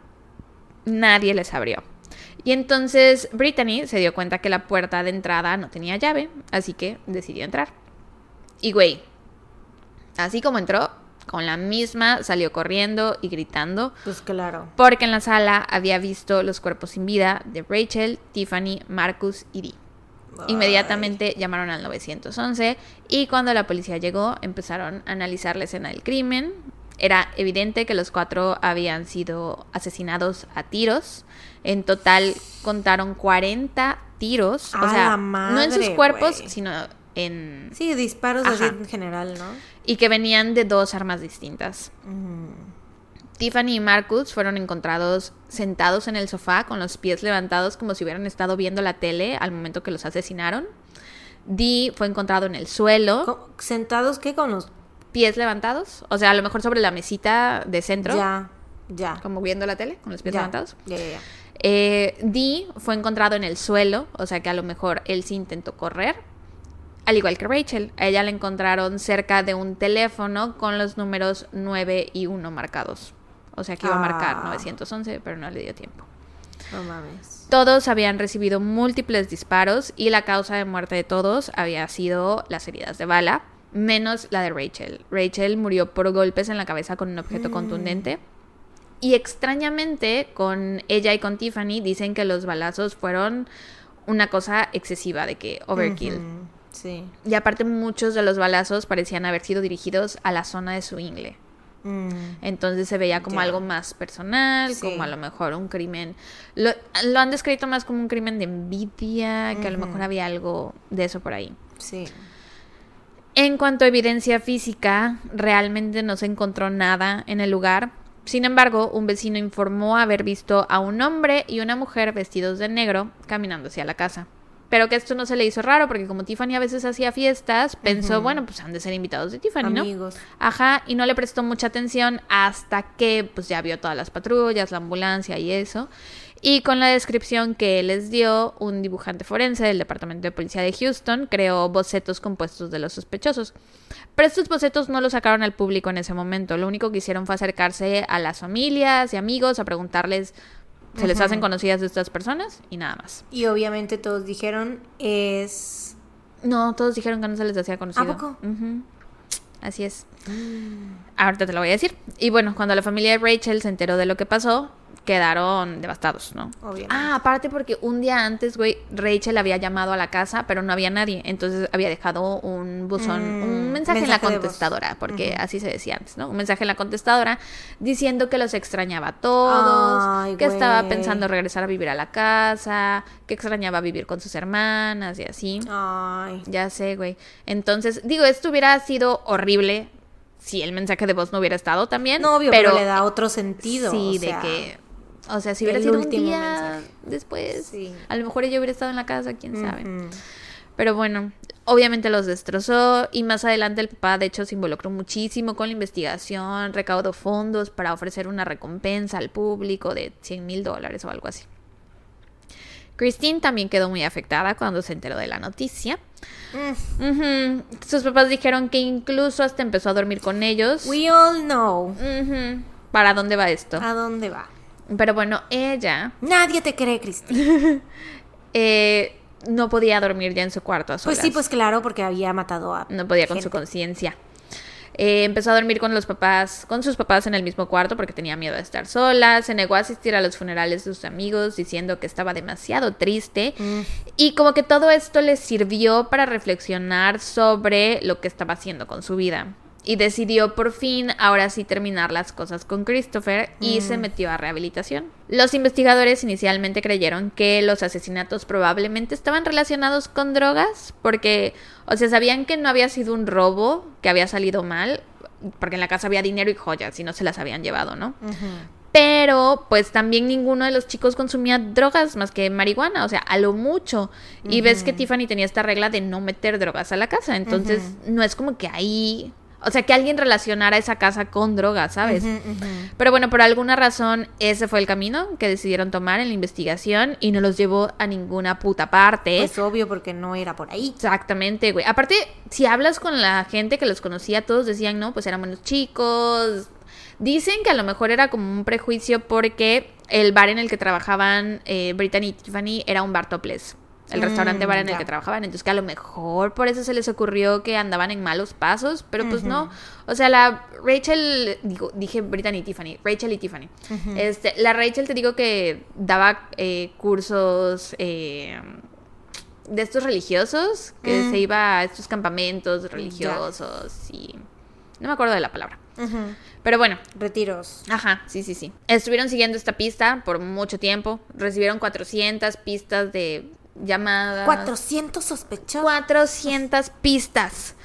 Nadie les abrió. Y entonces Brittany se dio cuenta que la puerta de entrada no tenía llave, así que decidió entrar. Y güey, así como entró, con la misma salió corriendo y gritando. Pues claro. Porque en la sala había visto los cuerpos sin vida de Rachel, Tiffany, Marcus y Dee. Inmediatamente llamaron al 911 y cuando la policía llegó empezaron a analizar la escena del crimen. Era evidente que los cuatro habían sido asesinados a tiros. En total contaron 40 tiros. o sea, no en sus cuerpos, sino en... Sí, disparos así en general, ¿no? Y que venían de dos armas distintas. Tiffany y Marcus fueron encontrados sentados en el sofá con los pies levantados como si hubieran estado viendo la tele al momento que los asesinaron. Dee fue encontrado en el suelo. ¿Sentados qué? Con los pies levantados. O sea, a lo mejor sobre la mesita de centro. Ya, ya. Como viendo la tele, con los pies levantados. Ya, ya, ya. Eh, Dee fue encontrado en el suelo, o sea que a lo mejor él sí intentó correr. Al igual que Rachel, a ella la encontraron cerca de un teléfono con los números 9 y 1 marcados. O sea que iba a marcar 911, ah. pero no le dio tiempo. No mames. Todos habían recibido múltiples disparos y la causa de muerte de todos había sido las heridas de bala, menos la de Rachel. Rachel murió por golpes en la cabeza con un objeto mm. contundente y extrañamente, con ella y con Tiffany dicen que los balazos fueron una cosa excesiva, de que overkill. Sí. Y aparte muchos de los balazos parecían haber sido dirigidos a la zona de su ingle. Mm. Entonces se veía como algo más personal, como a lo mejor un crimen. Lo, han descrito más como un crimen de envidia, que a lo mejor había algo de eso por ahí. Sí. En cuanto a evidencia física, realmente no se encontró nada en el lugar, sin embargo, un vecino informó haber visto a un hombre y una mujer vestidos de negro caminando hacia la casa. Pero que esto no se le hizo raro porque como Tiffany a veces hacía fiestas, pensó, bueno, pues han de ser invitados de Tiffany, Amigos. ¿no? Ajá, y no le prestó mucha atención hasta que pues ya vio todas las patrullas, la ambulancia y eso. Y con la descripción que les dio, un dibujante forense del Departamento de Policía de Houston creó bocetos compuestos de los sospechosos. Pero estos bocetos no los sacaron al público en ese momento. Lo único que hicieron fue acercarse a las familias y amigos a preguntarles se les hacen conocidas de estas personas y nada más. Y obviamente todos dijeron es... No, todos dijeron que no se les hacía conocido. ¿A poco? Así es. Ahorita te lo voy a decir. Y bueno, cuando la familia de Rachel se enteró de lo que pasó, quedaron devastados, ¿no? Obviamente. Ah, aparte porque un día antes, güey, Rachel había llamado a la casa, pero no había nadie. Entonces había dejado un buzón, Mm, un mensaje, en la de contestadora, porque así se decía antes, ¿no? Un mensaje en la contestadora diciendo que los extrañaba a todos, Ay, que estaba pensando regresar a vivir a la casa, que extrañaba vivir con sus hermanas y así. Ay. Ya sé, güey. Entonces, digo, esto hubiera sido horrible si el mensaje de voz no hubiera estado también. No, obvio, pero pero le da otro sentido. Sí, o de sea, que. O sea, si hubiera el sido un último día mensaje. después, Sí. a lo mejor ella hubiera estado en la casa, quién sabe. Pero bueno, obviamente los destrozó y más adelante el papá de hecho se involucró muchísimo con la investigación, recaudó fondos para ofrecer una recompensa al público de 100 mil dólares o algo así. Christine también quedó muy afectada cuando se enteró de la noticia. Mm. Sus papás dijeron que incluso hasta empezó a dormir con ellos. We all know. ¿Para dónde va esto? a dónde va. Pero bueno, ella Nadie te cree, Cristina. eh, no podía dormir ya en su cuarto a Pues solas. sí, pues claro, porque había matado a. no podía con su conciencia. Eh, empezó a dormir con los papás, con sus papás en el mismo cuarto porque tenía miedo de estar sola. Se negó a asistir a los funerales de sus amigos diciendo que estaba demasiado triste. Mm. Y como que todo esto le sirvió para reflexionar sobre lo que estaba haciendo con su vida. Y decidió por fin, ahora sí, terminar las cosas con Christopher y se metió a rehabilitación. Los investigadores inicialmente creyeron que los asesinatos probablemente estaban relacionados con drogas, porque, o sea, sabían que no había sido un robo que había salido mal, porque en la casa había dinero y joyas y no se las habían llevado, ¿no? Pero, pues también ninguno de los chicos consumía drogas más que marihuana, o sea, a lo mucho. Y ves que Tiffany tenía esta regla de no meter drogas a la casa, entonces no es como que ahí, o sea, que alguien relacionara esa casa con drogas, ¿sabes? Pero bueno, por alguna razón ese fue el camino que decidieron tomar en la investigación y no los llevó a ninguna puta parte. Pues obvio, porque no era por ahí. Exactamente, güey. Aparte, si hablas con la gente que los conocía, todos decían, no, pues eran buenos chicos. Dicen que a lo mejor era como un prejuicio porque el bar en el que trabajaban eh, Brittany y Tiffany era un bar topless. El Mm, restaurante bar en el ya. que trabajaban. Entonces que a lo mejor por eso se les ocurrió que andaban en malos pasos. Pero pues no. O sea, la Rachel, digo, dije Brittany y Tiffany. Rachel y Tiffany. este, la Rachel te digo que daba eh, cursos... eh, de estos religiosos, que Mm. se iba a estos campamentos religiosos y... No me acuerdo de la palabra. Pero bueno, Retiros. ajá, sí, sí, sí. Estuvieron siguiendo esta pista por mucho tiempo. Recibieron 400 pistas de llamadas. 400 sospechosos. 400 pistas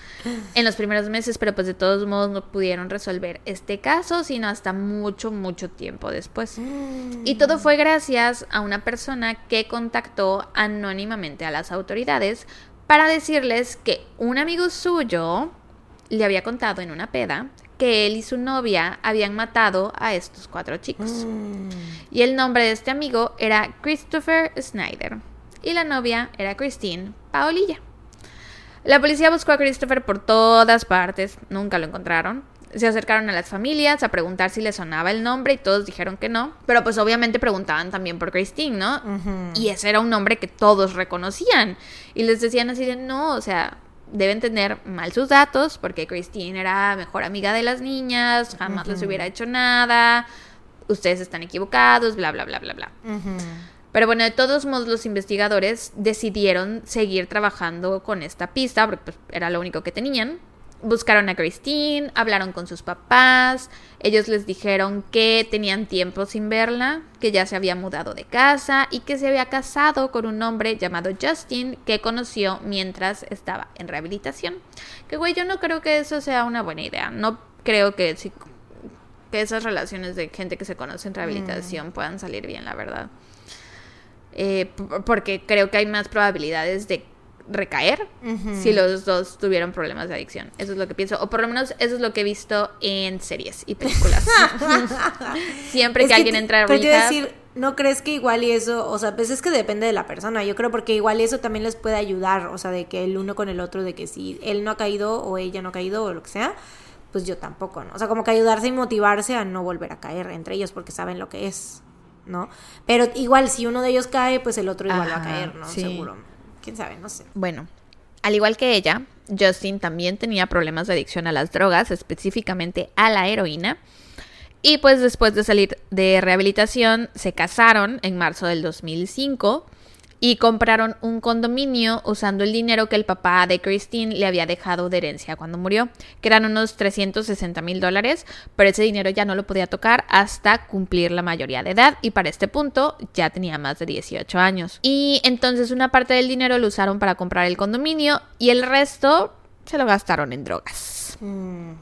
en los primeros meses, pero pues de todos modos no pudieron resolver este caso, sino hasta mucho, mucho tiempo después. Mm. Y todo fue gracias a una persona que contactó anónimamente a las autoridades para decirles que un amigo suyo le había contado en una peda que él y su novia habían matado a estos cuatro chicos. Mm. Y el nombre de este amigo era Christopher Snyder. Y la novia era Christine Paolilla. La policía buscó a Christopher por todas partes, nunca lo encontraron. Se acercaron a las familias a preguntar si le sonaba el nombre y todos dijeron que no. Pero pues obviamente preguntaban también por Christine, ¿no? Y ese era un nombre que todos reconocían. Y les decían así de, no, o sea, deben tener mal sus datos porque Christine era mejor amiga de las niñas, jamás les hubiera hecho nada, ustedes están equivocados, bla, bla, bla, bla, bla. Pero bueno, de todos modos los investigadores decidieron seguir trabajando con esta pista porque pues, era lo único que tenían. Buscaron a Christine, hablaron con sus papás, ellos les dijeron que tenían tiempo sin verla, que ya se había mudado de casa y que se había casado con un hombre llamado Justin que conoció mientras estaba en rehabilitación. Que güey, yo no creo que eso sea una buena idea. No creo que, que esas relaciones de gente que se conoce en rehabilitación puedan salir bien, la verdad. Eh, porque creo que hay más probabilidades de recaer Ujú. si los dos tuvieron problemas de adicción. Eso es lo que pienso. O por lo menos eso es lo que he visto en series y películas. Siempre Es que alguien te- entra a rehab, decir, ¿No crees que igual y eso, o sea, pues es que depende de la persona, yo creo, porque igual y eso también les puede ayudar, o sea, de que el uno con el otro, de que si él no ha caído o ella no ha caído o lo que sea, pues yo tampoco, ¿no? O sea, como que ayudarse y motivarse a no volver a caer entre ellos porque saben lo que es, ¿no? Pero igual si uno de ellos cae, pues el otro igual va a caer, ¿no? sí. Seguro. ¿Quién sabe? No sé. Bueno, al igual que ella, Justin también tenía problemas de adicción a las drogas, específicamente a la heroína. Y pues después de salir de rehabilitación, se casaron en marzo del 2005 y compraron un condominio usando el dinero que el papá de Christine le había dejado de herencia cuando murió, que eran unos 360 mil dólares, pero ese dinero ya no lo podía tocar hasta cumplir la mayoría de edad y para este punto ya tenía más de 18 años. Y entonces una parte del dinero lo usaron para comprar el condominio y el resto se lo gastaron en drogas. Mm,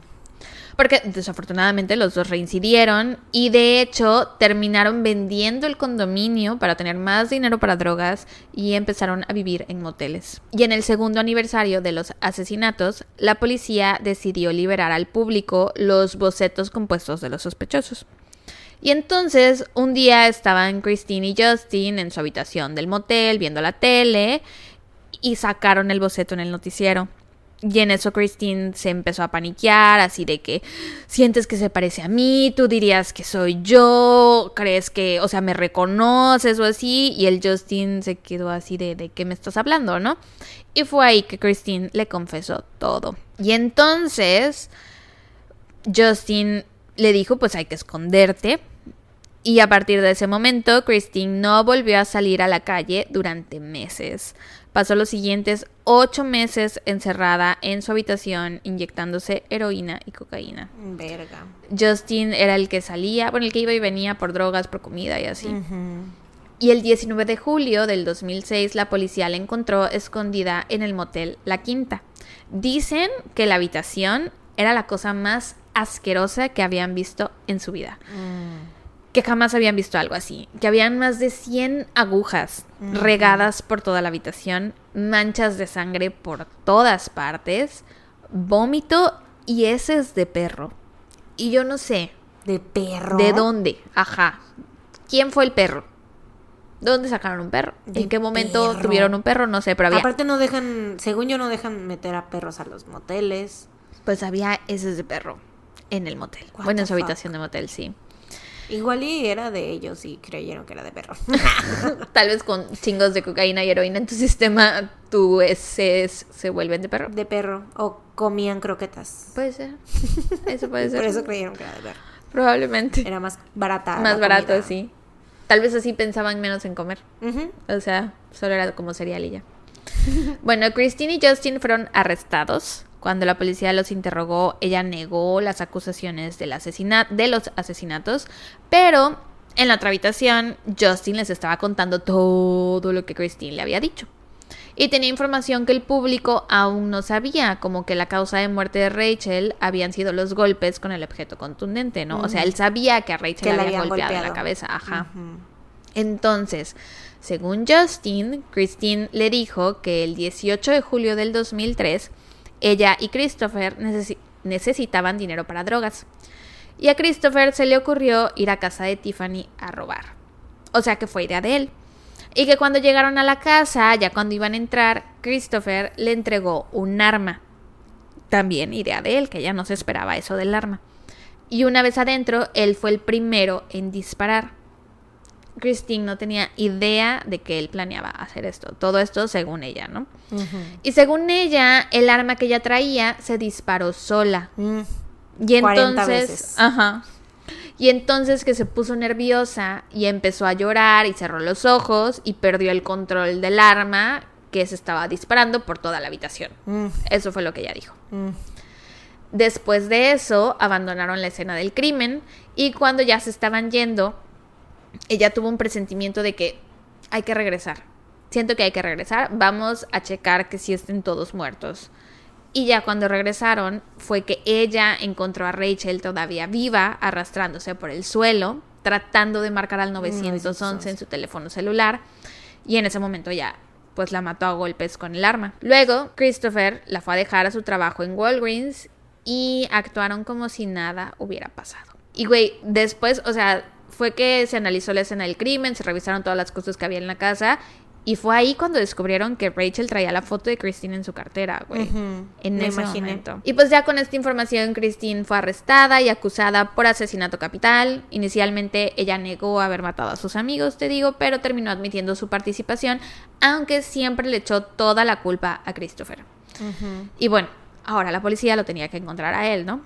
Porque desafortunadamente los dos reincidieron y de hecho terminaron vendiendo el condominio para tener más dinero para drogas y empezaron a vivir en moteles. Y en el segundo aniversario de los asesinatos, la policía decidió liberar al público los bocetos compuestos de los sospechosos. Y entonces un día estaban Christine y Justin en su habitación del motel viendo la tele y sacaron el boceto en el noticiero. Y en eso Christine se empezó a paniquear, así de que sientes que se parece a mí, tú dirías que soy yo, crees que, o sea, me reconoces o así. Y el Justin se quedó así de, de qué me estás hablando, ¿no? Y fue ahí que Christine le confesó todo. Y entonces Justin le dijo, pues hay que esconderte. Y a partir de ese momento, Christine no volvió a salir a la calle durante meses. Pasó los siguientes ocho meses encerrada en su habitación inyectándose heroína y cocaína. verga. Justin era el que salía, bueno, el que iba y venía por drogas, por comida y así. Y el 19 de julio del 2006 la policía la encontró escondida en el motel La Quinta. Dicen que la habitación era la cosa más asquerosa que habían visto en su vida. Mm. Que jamás habían visto algo así. Que habían más de 100 agujas regadas por toda la habitación, manchas de sangre por todas partes, vómito y heces de perro. Y yo no sé De perro. de dónde. Ajá. ¿Quién fue el perro? ¿Dónde sacaron un perro? ¿En qué momento perro. tuvieron un perro? No sé, pero había, Aparte no dejan, según yo no dejan meter a perros a los moteles. pues había heces de perro en el motel. What bueno, en su fuck? habitación de motel, sí. Igual y era de ellos y creyeron que era de perro. Tal vez con chingos de cocaína y heroína en tu sistema, tus heces se vuelven de perro. de perro. O comían croquetas. Puede ser. Eso puede ser. Por eso creyeron que era de perro. Probablemente. Era más barata. Más barato, comida. sí. Tal vez así pensaban menos en comer. O sea, solo era como cereal y ya. Bueno, Christine y Justin fueron arrestados. Cuando la policía los interrogó, ella negó las acusaciones del asesina- de los asesinatos, pero en la otra habitación, Justin les estaba contando todo lo que Christine le había dicho. Y tenía información que el público aún no sabía, como que la causa de muerte de Rachel habían sido los golpes con el objeto contundente, ¿no? O sea, él sabía que a Rachel Que le habían golpeado, la cabeza, ajá. Entonces, según Justin, Christine le dijo que el 18 de julio del 2003, ella y Christopher necesi- necesitaban dinero para drogas. Y a Christopher se le ocurrió ir a casa de Tiffany a robar. O sea que fue idea de él. Y que cuando llegaron a la casa, ya cuando iban a entrar, Christopher le entregó un arma. También idea de él, que ella no se esperaba eso del arma. Y una vez adentro, él fue el primero en disparar. Christine no tenía idea de que él planeaba hacer esto. Todo esto según ella, ¿no? Y según ella, el arma que ella traía se disparó sola. Mm. Y 40 entonces, veces. ajá. Y entonces que se puso nerviosa y empezó a llorar y cerró los ojos y perdió el control del arma que se estaba disparando por toda la habitación. Mm. Eso fue lo que ella dijo. Mm. Después de eso, abandonaron la escena del crimen y cuando ya se estaban yendo, ella tuvo un presentimiento de que hay que regresar. Siento que hay que regresar. Vamos a checar que sí estén todos muertos. Y ya cuando regresaron, fue que ella encontró a Rachel todavía viva, arrastrándose por el suelo, tratando de marcar al 911 en su teléfono celular. Y en ese momento ya, pues la mató a golpes con el arma. Luego, Christopher la fue a dejar a su trabajo en Walgreens y actuaron como si nada hubiera pasado. Y güey, después, o sea, fue que se analizó la escena del crimen, se revisaron todas las cosas que había en la casa y fue ahí cuando descubrieron que Rachel traía la foto de Christine en su cartera, güey. En me ese imaginé. momento. Y pues ya con esta información, Christine fue arrestada y acusada por asesinato capital. Inicialmente ella negó haber matado a sus amigos, te digo, pero terminó admitiendo su participación, aunque siempre le echó toda la culpa a Christopher. Y bueno, ahora la policía lo tenía que encontrar a él, ¿no?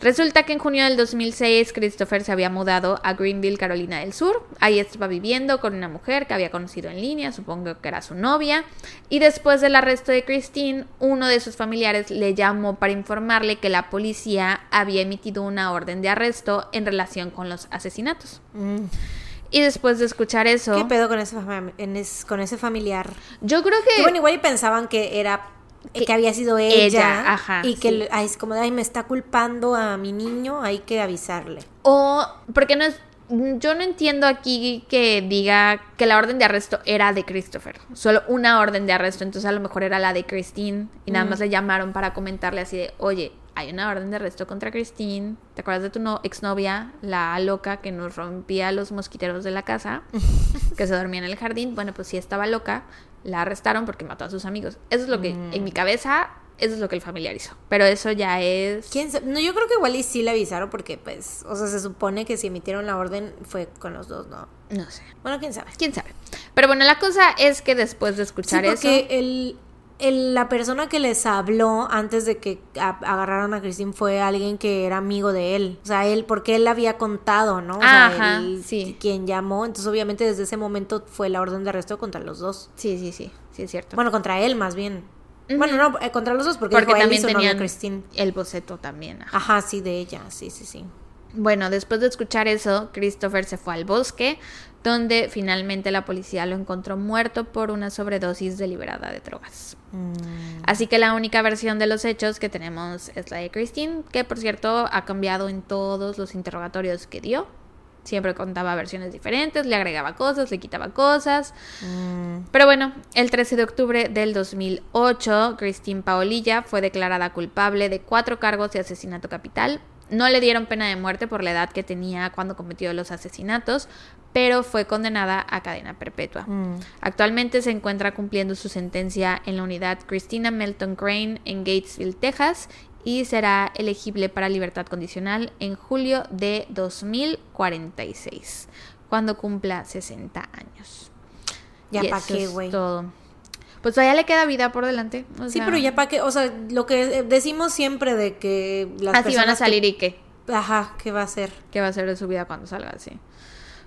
Resulta que en junio del 2006 Christopher se había mudado a Greenville, Carolina del Sur. Ahí estaba viviendo con una mujer que había conocido en línea, supongo que era su novia. Y después del arresto de Christine, uno de sus familiares le llamó para informarle que la policía había emitido una orden de arresto en relación con los asesinatos. Mm. Y después de escuchar eso, ¿Qué pedo con ese, con ese familiar? yo creo Que que... bueno, igual y pensaban que era Que- que había sido ella, ella, ajá, y que sí. ay, es como ay me está culpando a mi niño hay que avisarle O, porque no es. Yo no entiendo aquí que diga que la orden de arresto era de Christopher. Solo una orden de arresto. Entonces a lo mejor era la de Christine. Y nada más le llamaron para comentarle así de: Oye, hay una orden de arresto contra Christine. ¿Te acuerdas de tu no exnovia, la loca que nos rompía los mosquiteros de la casa? que se dormía en el jardín. Bueno, pues sí estaba loca. La arrestaron porque mató a sus amigos. Eso es lo que, en mi cabeza, eso es lo que el familiar hizo. Pero eso ya es. quién sa- no yo creo que igual y sí le avisaron porque pues o sea se supone que si emitieron la orden fue con los dos no No sé. bueno quién sabe quién sabe. Pero bueno, la cosa es que después de sí escuchar porque eso. el, el- la persona que les habló antes de que a- agarraron a Christine fue alguien que era amigo de él o sea él porque él había contado no o sea, Ajá, él- sí. quien llamó entonces obviamente desde ese momento fue la orden de arresto contra los dos Sí, sí, sí, sí es cierto. Bueno, contra él más bien. Bueno, no, eh, contra los dos, porque, porque dijo, él también su novia tenían Christine. el boceto también. ajá. Ajá, sí, de ella, sí, sí, sí. Bueno, después de escuchar eso, Christopher se fue al bosque, donde finalmente la policía lo encontró muerto por una sobredosis deliberada de drogas. Mm, Así que la única versión de los hechos que tenemos es la de Christine, que por cierto ha cambiado en todos los interrogatorios que dio. Siempre contaba versiones diferentes, le agregaba cosas, le quitaba cosas. mm, Pero bueno, el 13 de octubre del 2008, Christine Paolilla fue declarada culpable de cuatro cargos de asesinato capital. No le dieron pena de muerte por la edad que tenía cuando cometió los asesinatos, pero fue condenada a cadena perpetua. mm. Actualmente se encuentra cumpliendo su sentencia en la unidad Christina Melton Crane en Gatesville, Texas, y será elegible para libertad condicional en julio de 2046, cuando cumpla 60 años. Ya Y pa' eso qué, güey. todo. Pues todavía le queda vida por delante. o Sí, sea, pero ya para qué, o sea, lo que decimos siempre de que las Así van a salir y qué. ajá, ¿qué va a hacer? ¿Qué va a ser de su vida cuando salga así?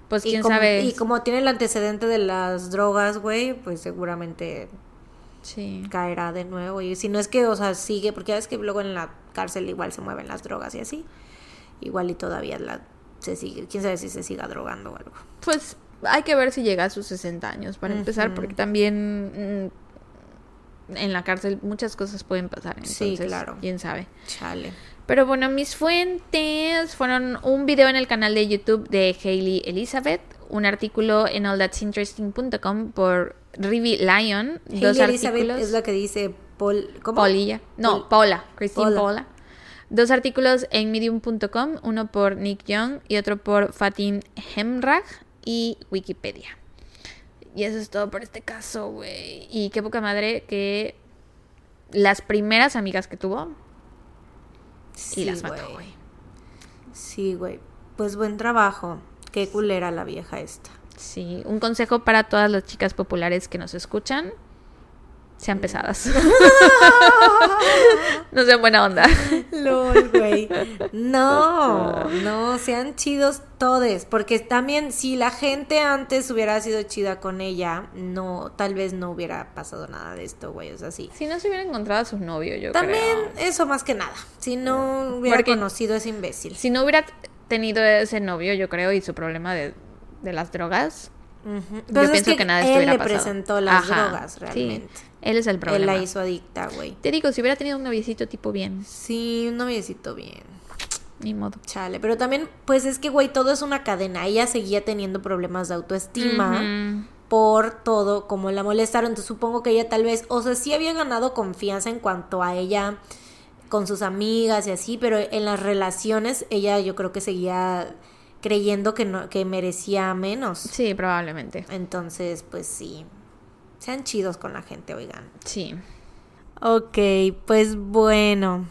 Pues Y quién como, sabe. y como tiene el antecedente de las drogas, güey, pues seguramente Sí. caerá de nuevo. Y si no es que, o sea, sigue, porque ya es que luego en la cárcel igual se mueven las drogas y así. Igual y todavía la se sigue, quién sabe si se siga drogando o algo. Pues hay que ver si llega a sus 60 años para empezar, porque también mm, en la cárcel muchas cosas pueden pasar. Sí, Entonces, claro. quién sabe. Chale. Pero bueno, mis fuentes fueron un video en el canal de YouTube de Hailey Elizabeth, un artículo en allthat'sinteresting.com por Rivi Lyon, dos Hailey Elizabeth artículos. es la que dice Paul, ¿cómo? Paulilla. No, Paul- Paula. Christine Paula. Paula. Dos artículos en medium.com, uno por Nick Young y otro por Fatin Hemraj y Wikipedia. Y eso es todo por este caso, güey. Y qué poca madre que las primeras amigas que tuvo y Sí, las mató, güey. Sí, güey. Pues buen trabajo. Qué culera la vieja esta. Sí, un consejo para todas las chicas populares que nos escuchan. Sean pesadas. no sean buena onda. LOL, güey. No, no, sean chidos todes. Porque también si la gente antes hubiera sido chida con ella, no, tal vez no hubiera pasado nada de esto, güey. O sea, sí. Si no se hubiera encontrado a su novio, yo También creo. eso más que nada. Si no hubiera Porque- conocido a ese imbécil. Si no hubiera tenido ese novio, yo creo, y su problema de, de las drogas, yo Pues es pienso que, nada de esto él le pasado. presentó las Ajá, drogas, sí. Él es el Él problema. la hizo adicta, güey. Te digo, si hubiera tenido un noviecito tipo bien, Sí, un noviecito bien. ni modo. Chale, pero también, pues es que, güey, todo es una cadena. Ella seguía teniendo problemas de autoestima por todo, como la molestaron. Entonces supongo que ella tal vez, o sea, sí había ganado confianza en cuanto a ella con sus amigas y así, pero en las relaciones ella yo creo que seguía creyendo que no que merecía menos. Sí, probablemente. Entonces, pues sí. Sean chidos con la gente, oigan. Sí. Ok, pues bueno.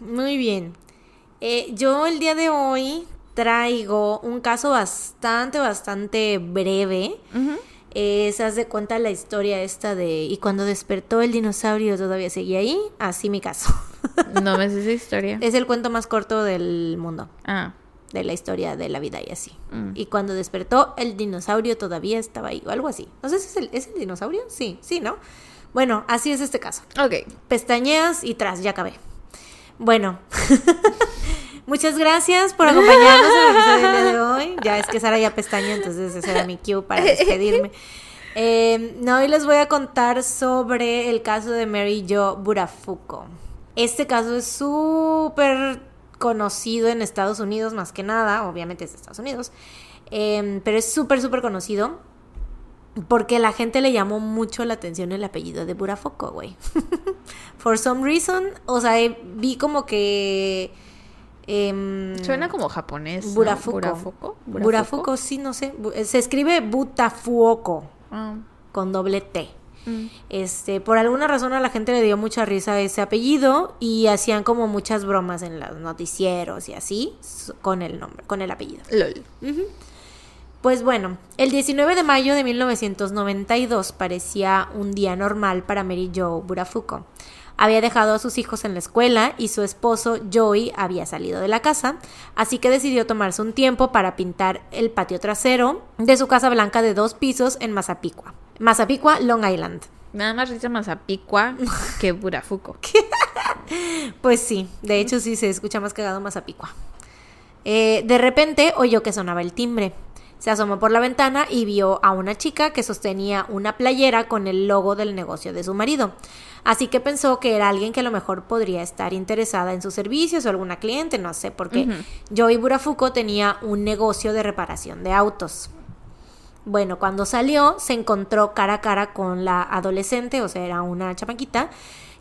Muy bien. Eh, yo el día de hoy traigo un caso bastante, bastante breve. Ujú. Eh, se hace cuenta la historia esta de... Y cuando despertó el dinosaurio todavía seguía ahí. Así mi caso. No me sé esa historia. es el cuento más corto del mundo. Ah. De la historia de la vida y así. Mm. Y cuando despertó, el dinosaurio todavía estaba ahí. O algo así. No sé si es el, ¿es el dinosaurio. Sí, sí, ¿no? Bueno, así es este caso. Ok. Pestañeas y tras, ya acabé. Bueno, muchas gracias por acompañarnos en el episodio del día de hoy. Ya es que Sara ya pestaña, entonces ese era mi cue para despedirme. Eh, no, hoy les voy a contar sobre el caso de Mary Jo Burafuco. Este caso es súper conocido en Estados Unidos, más que nada, obviamente es de Estados Unidos, eh, pero es súper, súper conocido porque la gente le llamó mucho la atención el apellido de Burafoco, güey. For some reason, o sea, eh, vi como que... em, Suena como japonés. ¿no? Burafuco. Burafuco. Burafuco, sí, no sé. Se escribe Butafuoco Ah. con doble T. Mm. Este, por alguna razón a la gente le dio mucha risa ese apellido y hacían como muchas bromas en los noticieros y así con el nombre, con el apellido. LOL. Pues bueno, el 19 de mayo de 1992 parecía un día normal para Mary Jo Burafuco. Había dejado a sus hijos en la escuela y su esposo Joey había salido de la casa, así que decidió tomarse un tiempo para pintar el patio trasero de su casa blanca de dos pisos en Mazapicua. Mazapicua, Long Island. Me da más risa Mazapicua que Burafuco. Pues sí, de hecho sí se escucha más cagado Mazapicua. Eh, de repente oyó que sonaba el timbre. Se asomó por la ventana y vio a una chica que sostenía una playera con el logo del negocio de su marido. Así que pensó que era alguien que a lo mejor podría estar interesada en sus servicios o alguna cliente, no sé, porque Ujú. Joey Burafuco tenía un negocio de reparación de autos. Bueno, cuando salió se encontró cara a cara con la adolescente, o sea, era una chamaquita,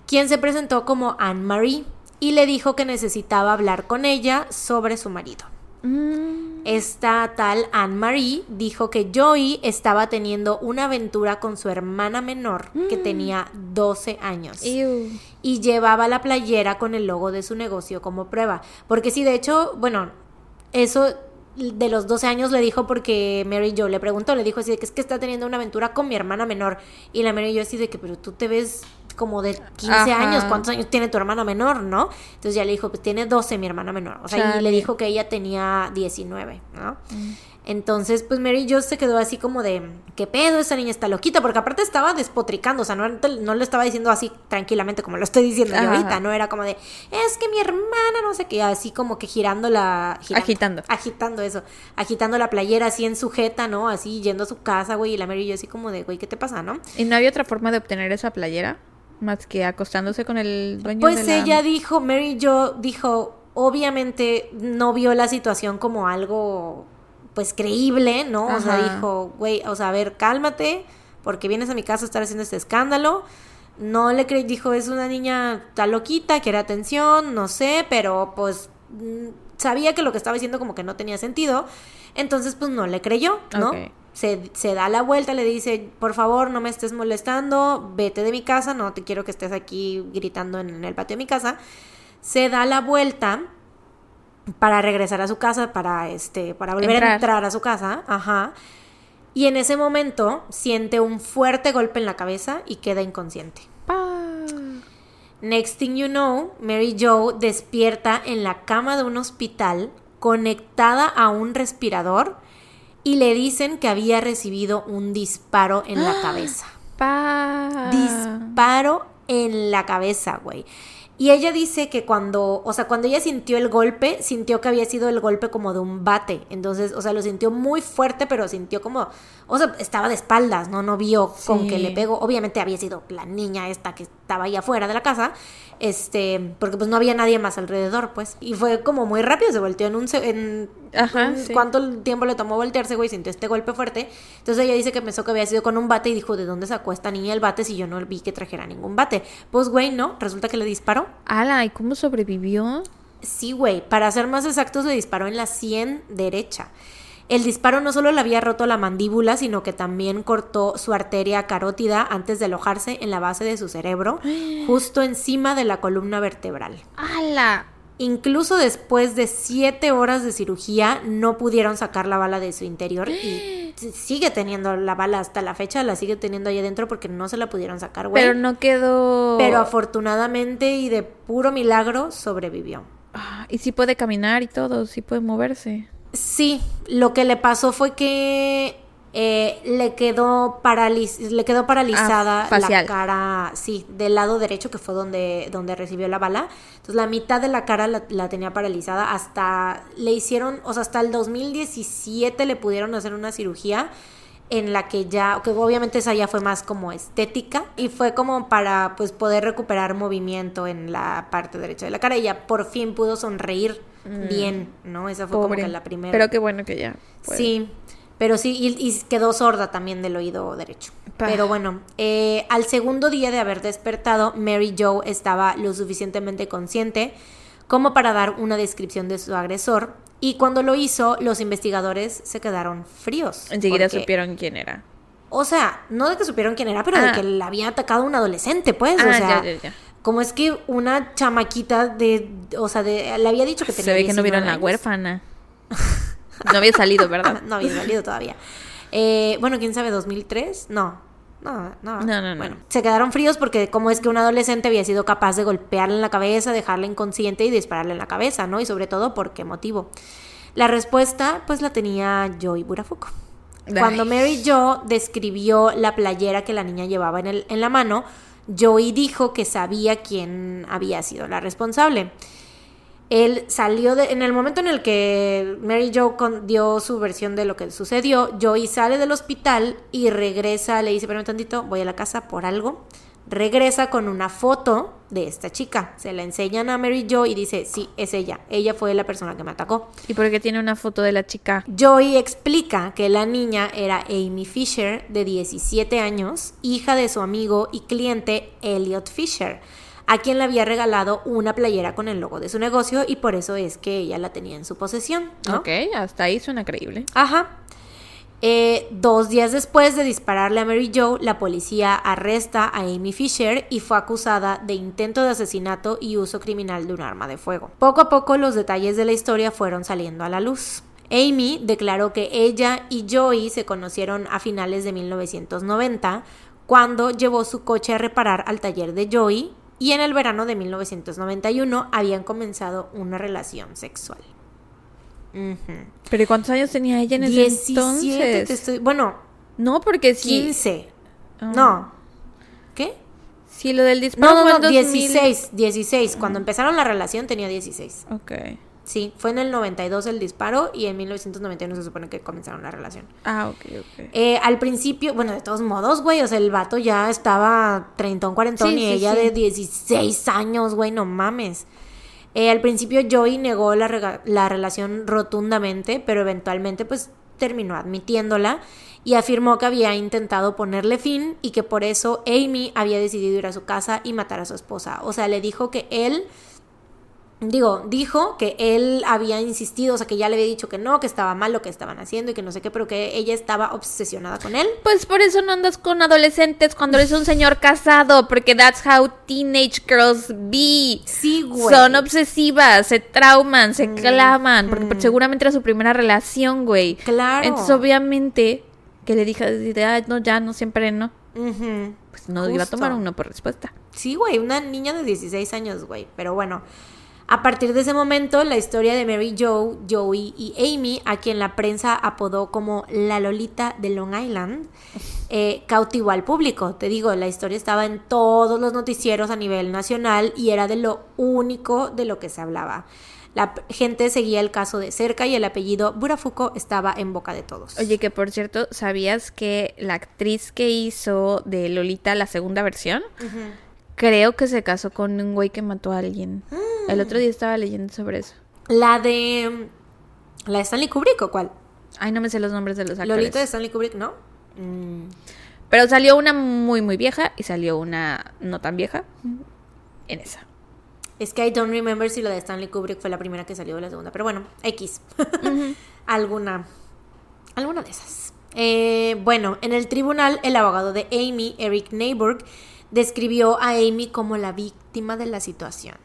quien se presentó como Anne-Marie y le dijo que necesitaba hablar con ella sobre su marido. Mm. Esta tal Anne-Marie dijo que Joey estaba teniendo una aventura con su hermana menor que tenía 12 años Ew. y llevaba la playera con el logo de su negocio como prueba. Porque sí, de hecho, bueno, eso de los 12 años le dijo porque Mary Jo le preguntó, le dijo así de que es que está teniendo una aventura con mi hermana menor. Y la Mary Jo así de que, pero tú te ves como de 15 Ajá. años, ¿cuántos años tiene tu hermana menor, no? Entonces ya le dijo, pues tiene 12 mi hermana menor. O sea, y le dijo que ella tenía 19, ¿no? Entonces, pues Mary Jo se quedó así como de, ¿qué pedo? Esa niña está loquita, porque aparte estaba despotricando, o sea, no, no lo estaba diciendo así tranquilamente como lo estoy diciendo yo ahorita, no era como de, es que mi hermana, no sé qué, así como que girando la... girando- Agitando. Agitando eso, agitando la playera así en sujeta, ¿no? Así yendo a su casa, güey, y la Mary Jo así como de, güey, ¿qué te pasa, no? ¿Y no había otra forma de obtener esa playera? Más que acostándose con el dueño Pues de la... ella dijo, Mary Jo dijo, obviamente no vio la situación como algo, pues creíble, ¿no? O sea, dijo, güey, o sea, a ver, cálmate, porque vienes a mi casa a estar haciendo este escándalo. No le creí, dijo, es una niña tan loquita, quiere atención, no sé, pero pues mm, sabía que lo que estaba diciendo como que no tenía sentido. Entonces, pues no le creyó, ¿no? Se, se da la vuelta, le dice, por favor, no me estés molestando, vete de mi casa, no te quiero que estés aquí gritando en el patio de mi casa. Se da la vuelta para regresar a su casa, para este, para volver a Entrar. a su casa, ajá. Y en ese momento siente un fuerte golpe en la cabeza y queda inconsciente. Pa. Next thing you know, Mary Jo despierta en la cama de un hospital conectada a un respirador y le dicen que había recibido un disparo en la cabeza. Pa. Disparo en la cabeza, güey. Y ella dice que cuando, o sea, cuando ella sintió el golpe, sintió que había sido el golpe como de un bate. Entonces, o sea, lo sintió muy fuerte, pero sintió como, o sea, estaba de espaldas, ¿no? No vio con que le pegó. Obviamente había sido la niña esta que estaba ahí afuera de la casa, este, porque pues no había nadie más alrededor, pues. Y fue como muy rápido, se volteó en un, en Ajá, un- sí. ¿Cuánto tiempo le tomó voltearse, güey? Sintió este golpe fuerte. Entonces ella dice que pensó que había sido con un bate y dijo, ¿de dónde sacó esta niña el bate si yo no vi que trajera ningún bate? Pues, güey, no. Resulta que le disparó. Ala, ¿y cómo sobrevivió? Sí, güey. Para ser más exactos, le disparó en la sien derecha. El disparo no solo le había roto la mandíbula, sino que también cortó su arteria carótida antes de alojarse en la base de su cerebro, justo encima de la columna vertebral. ¡Hala! Incluso después de siete horas de cirugía, no pudieron sacar la bala de su interior y sigue teniendo la bala hasta la fecha, la sigue teniendo ahí adentro porque no se la pudieron sacar, güey. Pero no quedó. Pero afortunadamente y de puro milagro sobrevivió. Ah, y sí puede caminar y todo, sí puede moverse. Sí, lo que le pasó fue que eh, le quedó le quedó paralizada Ah, la cara, sí, del lado derecho que fue donde, donde recibió la bala. Entonces la mitad de la cara la, la tenía paralizada. Hasta le hicieron, o sea, hasta el 2017 le pudieron hacer una cirugía en la que ya, que obviamente esa ya fue más como estética y fue como para pues poder recuperar movimiento en la parte derecha de la cara. Y ya por fin pudo sonreír bien, ¿no? Esa fue Mm. Pobre. como que la primera. Pero qué bueno que ya. puede. Sí, pero sí, y, y quedó sorda también del oído derecho. Pa. Pero bueno, eh, al segundo día de haber despertado, Mary Jo estaba lo suficientemente consciente como para dar una descripción de su agresor. Y cuando lo hizo, los investigadores se quedaron fríos. Enseguida porque- supieron quién era. O sea, no de que supieron quién era, pero Ah. de que le había atacado a un adolescente, pues. o Ah, sea, ya, ya, ya. Como es que una chamaquita de. O sea, de, le había dicho que tenía Se ve que no vieron 19 la años. huérfana. No había salido, ¿verdad? No había salido todavía. Eh, bueno, quién sabe, ¿2003? No. No, no. No, no, no. Bueno, se quedaron fríos porque como es que un adolescente había sido capaz de golpearle en la cabeza, dejarla inconsciente y dispararle en la cabeza, ¿no? Y sobre todo, ¿por qué motivo? La respuesta, pues la tenía Joy Burafuco. Cuando. Mary Jo describió la playera que la niña llevaba en, el, en la mano, Joey dijo que sabía quién había sido la responsable. Él salió de, en el momento en el que Mary Jo dio su versión de lo que sucedió, Joey sale del hospital y regresa, le dice, espérame tantito, voy a la casa por algo. Regresa con una foto de esta chica. Se la enseñan a Mary Jo y dice, sí, es ella. Ella fue la persona que me atacó. ¿Y por qué tiene una foto de la chica? Joey explica que la niña era Amy Fisher, de 17 años, hija de su amigo y cliente Elliot Fisher, a quien le había regalado una playera con el logo de su negocio y por eso es que ella la tenía en su posesión. ¿no? Ok, hasta ahí suena creíble. Ajá. Eh, dos días después de dispararle a Mary Jo, la policía arresta a Amy Fisher y fue acusada de intento de asesinato y uso criminal de un arma de fuego. Poco a poco los detalles de la historia fueron saliendo a la luz. Amy declaró que ella y Joey se conocieron a finales de 1990 cuando llevó su coche a reparar al taller de Joey y en el verano de 1991 habían comenzado una relación sexual. Ujú. ¿Pero ¿y cuántos años tenía ella en ese 17, entonces? te estoy- bueno, No, porque sí. 15. Ah. No. ¿Qué? Sí, lo del disparo No, no, fue no, en 2000. 16, 16. Cuando empezaron la relación tenía 16. Ok. Sí, fue en el 92 el disparo y en 1991 se supone que comenzaron la relación. Ah, ok, ok. Eh, al principio, bueno, de todos modos, güey, o sea, el vato ya estaba treintón, cuarentón Sí, y sí, ella sí. de 16 años, güey, no mames. Eh, al principio Joey negó la, la relación rotundamente, pero eventualmente pues terminó admitiéndola y afirmó que había intentado ponerle fin y que por eso Amy había decidido ir a su casa y matar a su esposa. O sea, le dijo que él Digo, dijo que él había insistido, o sea, que ya le había dicho que no, que estaba mal lo que estaban haciendo y que no sé qué, pero que ella estaba obsesionada con él. Pues por eso no andas con adolescentes cuando eres un señor casado, porque that's how teenage girls be. Sí, güey. Son obsesivas, se trauman, se claman, porque pues, seguramente era su primera relación, güey. Claro. Entonces, obviamente, que le dije, "Ay, no, ya, no, siempre no. Pues no iba a tomar Justo. uno por respuesta. Sí, güey, una niña de 16 años, güey. Pero bueno, a partir de ese momento, la historia de Mary Jo, Joey y Amy, a quien la prensa apodó como la Lolita de Long Island, eh, cautivó al público. Te digo, la historia estaba en todos los noticieros a nivel nacional y era de lo único de lo que se hablaba. La gente seguía el caso de cerca y el apellido Burafuco estaba en boca de todos. Oye, que por cierto, ¿sabías que la actriz que hizo de Lolita la segunda versión, creo que se casó con un güey que mató a alguien? El otro día estaba leyendo sobre eso. La de... ¿La de Stanley Kubrick o cuál? Ay, no me sé los nombres de los actores. Lolita de Stanley Kubrick, ¿no? Mm. Pero salió una muy, muy vieja y salió una no tan vieja en esa. Es que I don't remember si lo de Stanley Kubrick fue la primera que salió o la segunda. Pero bueno, X. alguna. Alguna de esas. Eh, bueno, en el tribunal, el abogado de Amy, Eric Neighbor, describió a Amy como la víctima de la situación.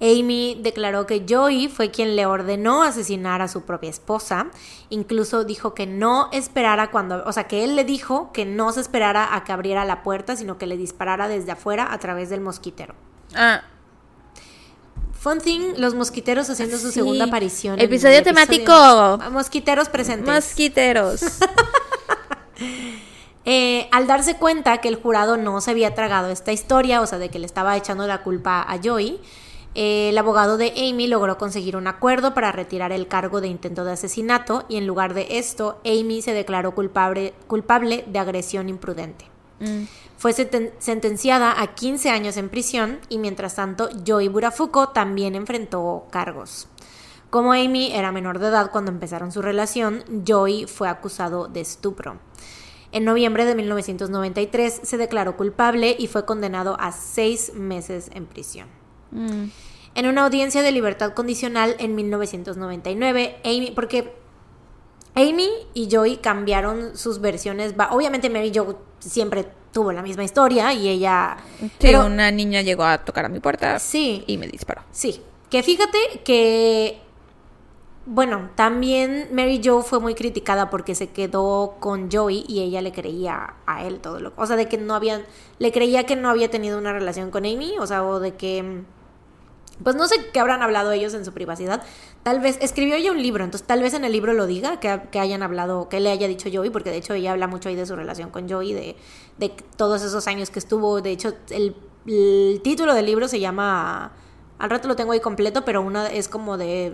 Amy declaró que Joey fue quien le ordenó asesinar a su propia esposa. Incluso dijo que no esperara cuando, o sea, que él le dijo que no se esperara a que abriera la puerta, sino que le disparara desde afuera a través del mosquitero. Ah, Fun thing, los mosquiteros haciendo su segunda aparición. Episodio temático. Mosquiteros presentes. mosquiteros. Eh, al darse cuenta que el jurado no se había tragado esta historia, o sea, de que le estaba echando la culpa a Joey, eh, el abogado de Amy logró conseguir un acuerdo para retirar el cargo de intento de asesinato y en lugar de esto, Amy se declaró culpable, culpable de agresión imprudente. Mm. Fue sentenciada a 15 años en prisión y mientras tanto Joey Burafuco también enfrentó cargos. Como Amy era menor de edad cuando empezaron su relación, Joey fue acusado de estupro. En noviembre de 1993 se declaró culpable y fue condenado a seis meses en prisión. Mm. En una audiencia de libertad condicional en 1999, Amy, porque Amy y Joey cambiaron sus versiones. Obviamente Mary Jo siempre tuvo la misma historia y ella... Sí, pero- una niña llegó a tocar a mi puerta Sí, y me disparó. sí. Que fíjate que... Bueno, también Mary Jo fue muy criticada porque se quedó con Joey y ella le creía a él todo lo... O sea, de que no habían... Le creía que no había tenido una relación con Amy, o sea, o de que... Pues no sé qué habrán hablado ellos en su privacidad. Tal vez, escribió ella un libro, entonces tal vez en el libro lo diga, que, que hayan hablado, que le haya dicho Joey, porque de hecho ella habla mucho ahí de su relación con Joey, de, de todos esos años que estuvo. De hecho, el, el título del libro se llama, al rato lo tengo ahí completo, pero una es como de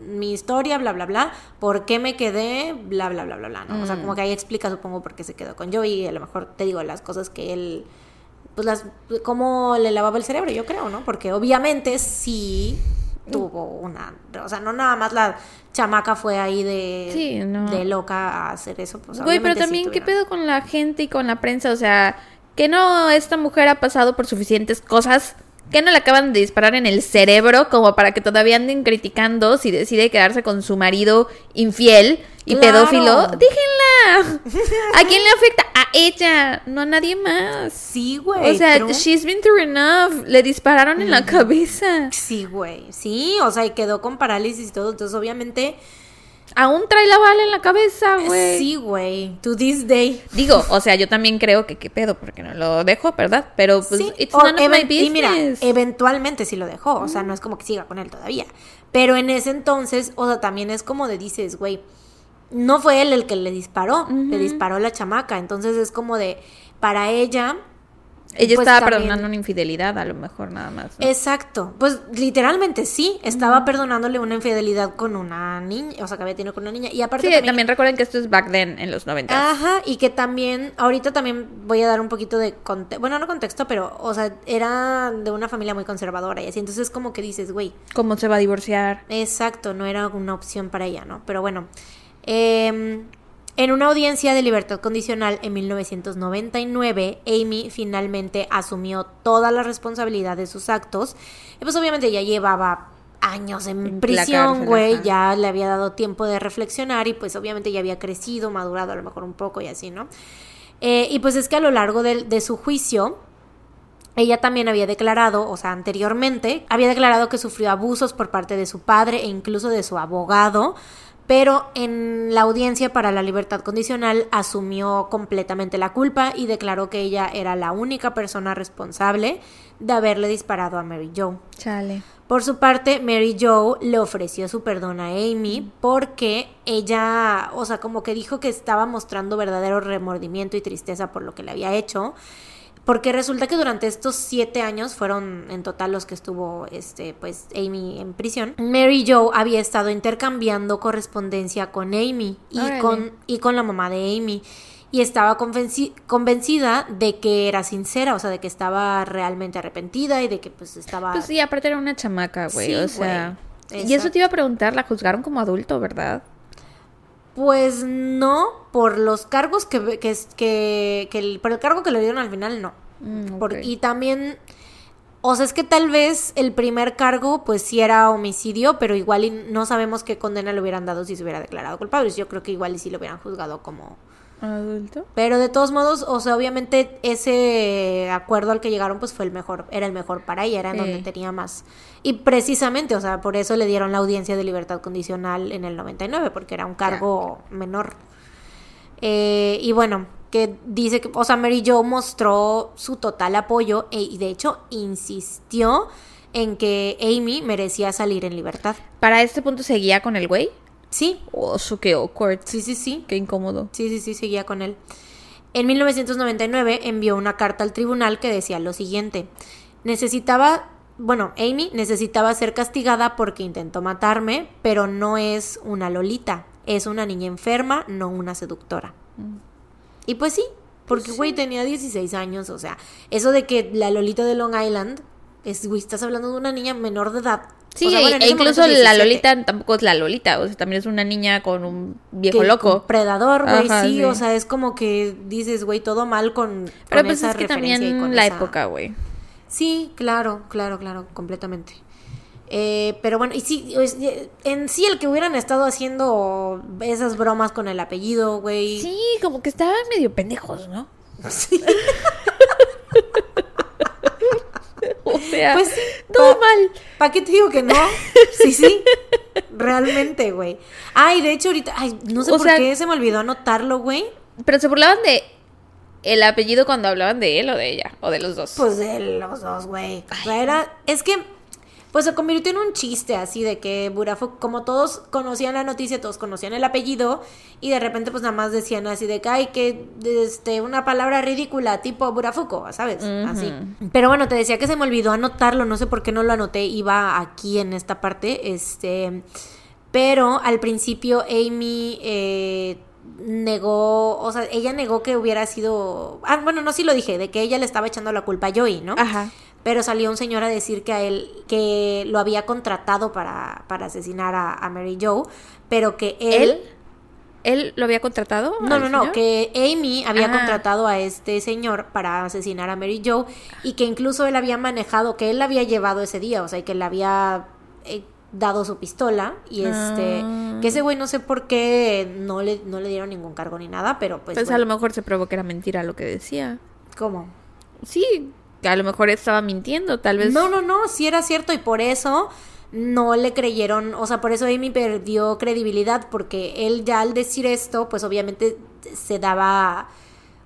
mm, mi historia, bla, bla, bla, por qué me quedé, bla, bla, bla, bla, bla, ¿no? O sea, Mm. como que ahí explica, supongo, por qué se quedó con Joey, y a lo mejor te digo las cosas que él pues las cómo le lavaba el cerebro, yo creo, ¿no? Porque obviamente sí tuvo una, o sea, no nada más la chamaca fue ahí de, Sí, no. de loca a hacer eso, pues Güey, pero sí también, ¿qué pedo con la gente y con la prensa? O sea, que no, esta mujer ha pasado por suficientes cosas. Que no le acaban de disparar en el cerebro como para que todavía anden criticando si decide quedarse con su marido infiel y Claro. pedófilo? Déjenla. ¿A quién le afecta? A ella, no a nadie más. Sí, güey. O sea, pero- she's been through enough. Le dispararon en la cabeza. Sí, güey. Sí, o sea, y quedó con parálisis y todo, entonces obviamente Aún trae la bala en la cabeza, güey. sí, güey. To this day. Digo, o sea, yo también creo que qué pedo, porque no lo dejo, ¿verdad? Pero pues, Sí, it's o none of my even- y mira, business. eventualmente sí lo dejó, o sea, no es como que siga con él todavía. Pero en ese entonces, o sea, también es como de dices, güey, no fue él el que le disparó, le disparó la chamaca, entonces es como de, para ella... Ella pues, estaba también- perdonando una infidelidad, a lo mejor nada más. ¿no? Exacto, pues literalmente sí, estaba perdonándole una infidelidad con una niña, o sea, que había tenido con una niña. Y aparte Sí, también... recuerden que esto es back then, en los 90. Ajá, y que también, ahorita también voy a dar un poquito de contexto, bueno, no contexto, pero, o sea, era de una familia muy conservadora y así, entonces como que dices, güey, ¿Cómo se va a divorciar? exacto, no era una opción para ella, ¿no? Pero bueno, em, en una audiencia de libertad condicional en 1999, Amy finalmente asumió toda la responsabilidad de sus actos, y pues obviamente ya llevaba años en, prisión, güey, ya le había dado tiempo de reflexionar y pues obviamente ya había crecido, madurado a lo mejor un poco y así, ¿no? Eh, y pues es que a lo largo del- de, su juicio, ella también había declarado, o sea, anteriormente, había declarado que sufrió abusos por parte de su padre e incluso de su abogado, pero en la audiencia para la libertad condicional asumió completamente la culpa y declaró que ella era la única persona responsable de haberle disparado a Mary Jo. Chale. Por su parte, Mary Jo le ofreció su perdón a Amy porque ella, o sea, como que dijo que estaba mostrando verdadero remordimiento y tristeza por lo que le había hecho. Porque resulta que durante estos siete años fueron en total los que estuvo este, pues, Amy en prisión. Mary Jo había estado intercambiando correspondencia con Amy y Órale. con, y con la mamá de Amy. Y estaba convenci- convencida de que era sincera, o sea, de que estaba realmente arrepentida y de que pues estaba... Pues sí, aparte era una chamaca, güey. Sí, o sea. güey. Y eso te iba a preguntar, la juzgaron como adulto, ¿verdad? Pues no, por los cargos que, que, que, que el- por el cargo que le dieron al final, no. Mm, Por- y también O sea, es que tal vez el primer cargo, pues sí era homicidio, pero igual y no sabemos qué condena le hubieran dado si se hubiera declarado culpable. Yo creo que igual y sí lo hubieran juzgado como adulto. Pero de todos modos, o sea, obviamente ese acuerdo al que llegaron, pues fue el mejor, era el mejor para ella, era en donde tenía más. Y precisamente, o sea, por eso le dieron la audiencia de libertad condicional en el 99, porque era un cargo menor. Eh, y bueno, que dice que, o sea, Mary Jo mostró su total apoyo e, y de hecho insistió en que Amy merecía salir en libertad. ¿Para este punto seguía con el güey? Sí. Oso, qué awkward. Sí, sí, sí. Qué incómodo. Sí, sí, sí, seguía con él. En 1999 envió una carta al tribunal que decía lo siguiente. Necesitaba, bueno, Amy necesitaba ser castigada porque intentó matarme, pero no es una lolita. Es una niña enferma, no una seductora. Mm. Y pues sí, porque, güey, tenía 16 años, o sea, eso de que la Lolita de Long Island, es, güey, estás hablando de una niña menor de edad. Sí, e incluso la Lolita tampoco es la Lolita, o sea, también es una niña con un viejo loco. predador, güey, sí, o sea, es como que dices, güey, todo mal con, Pero pues es que también la época, güey. Sí, claro, claro, claro, completamente. Eh, pero bueno, y sí, en sí el que hubieran estado haciendo esas bromas con el apellido, güey. Sí, como que estaban medio pendejos, ¿no? Sí. o sea, pues, todo mal. ¿Para qué te digo que no? Sí, sí. Realmente, güey. Ay, de hecho ahorita, ay, no sé por qué se me olvidó anotarlo, güey. Pero se burlaban de el apellido cuando hablaban de él o de ella, o de los dos. Pues de los dos, güey. Era, es que pues se convirtió en un chiste así de que Burafuco, como todos conocían la noticia, todos conocían el apellido y de repente pues nada más decían así de que hay que este una palabra ridícula tipo Burafuco, ¿sabes? Así. Pero bueno, te decía que se me olvidó anotarlo, no sé por qué no lo anoté, iba aquí en esta parte, este pero al principio Amy eh, negó, o sea, ella negó que hubiera sido, ah, bueno, no sí lo dije, de que ella le estaba echando la culpa a Joey, ¿no? Ajá pero salió un señor a decir que a él que lo había contratado para, para asesinar a, Mary Joe, pero que él, él lo había contratado? No, no, no, que Amy había ah. contratado a este señor para asesinar a Mary Joe y que incluso él había manejado, que él la había llevado ese día, o sea, que le había eh, dado su pistola y este ah. que ese güey no sé por qué no le no le dieron ningún cargo ni nada, pero pues Pues a lo mejor se probó que era mentira lo que decía. ¿Cómo? Sí, que a lo mejor estaba mintiendo, tal vez. No, no, no, sí era cierto y por eso no le creyeron, o sea, por eso Amy perdió credibilidad porque él ya al decir esto, pues obviamente se daba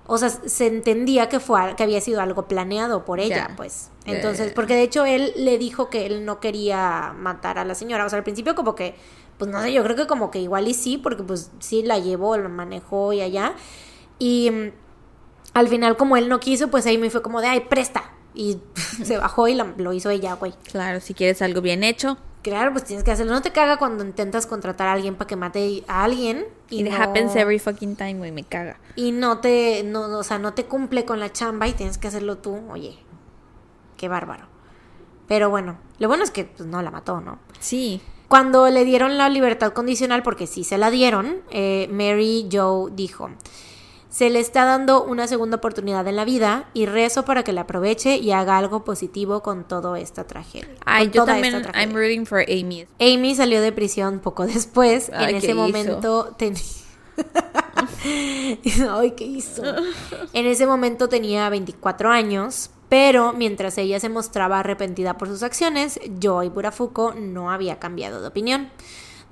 o sea, se entendía que fue que había sido algo planeado por ella, pues. Entonces, porque de hecho él le dijo que él no quería matar a la señora, o sea, al principio como que pues no sé, yo creo que como que igual y sí, porque pues sí la llevó, la manejó y allá. Y al final, como él no quiso, pues ahí me fue como de, ay, presta. Y se bajó y lo hizo ella, güey. Claro, si quieres algo bien hecho. Claro, pues tienes que hacerlo. No te caga cuando intentas contratar a alguien para que mate a alguien. Y It happens every fucking time, güey, me caga. Y no te, no, o sea, no te cumple con la chamba y tienes que hacerlo tú. Oye, qué bárbaro. Pero bueno, lo bueno es que pues, no la mató, ¿no? Sí. Cuando le dieron la libertad condicional, porque sí se la dieron, eh, Mary Joe dijo, se le está dando una segunda oportunidad en la vida y rezo para que la aproveche y haga algo positivo con toda esta tragedia. Ay, yo también, I'm rooting for Amy. Amy salió de prisión poco después. en ese momento tenía... Ay, ¿qué hizo? En ese momento tenía 24 años, pero mientras ella se mostraba arrepentida por sus acciones, Joy Burafuco no había cambiado de opinión.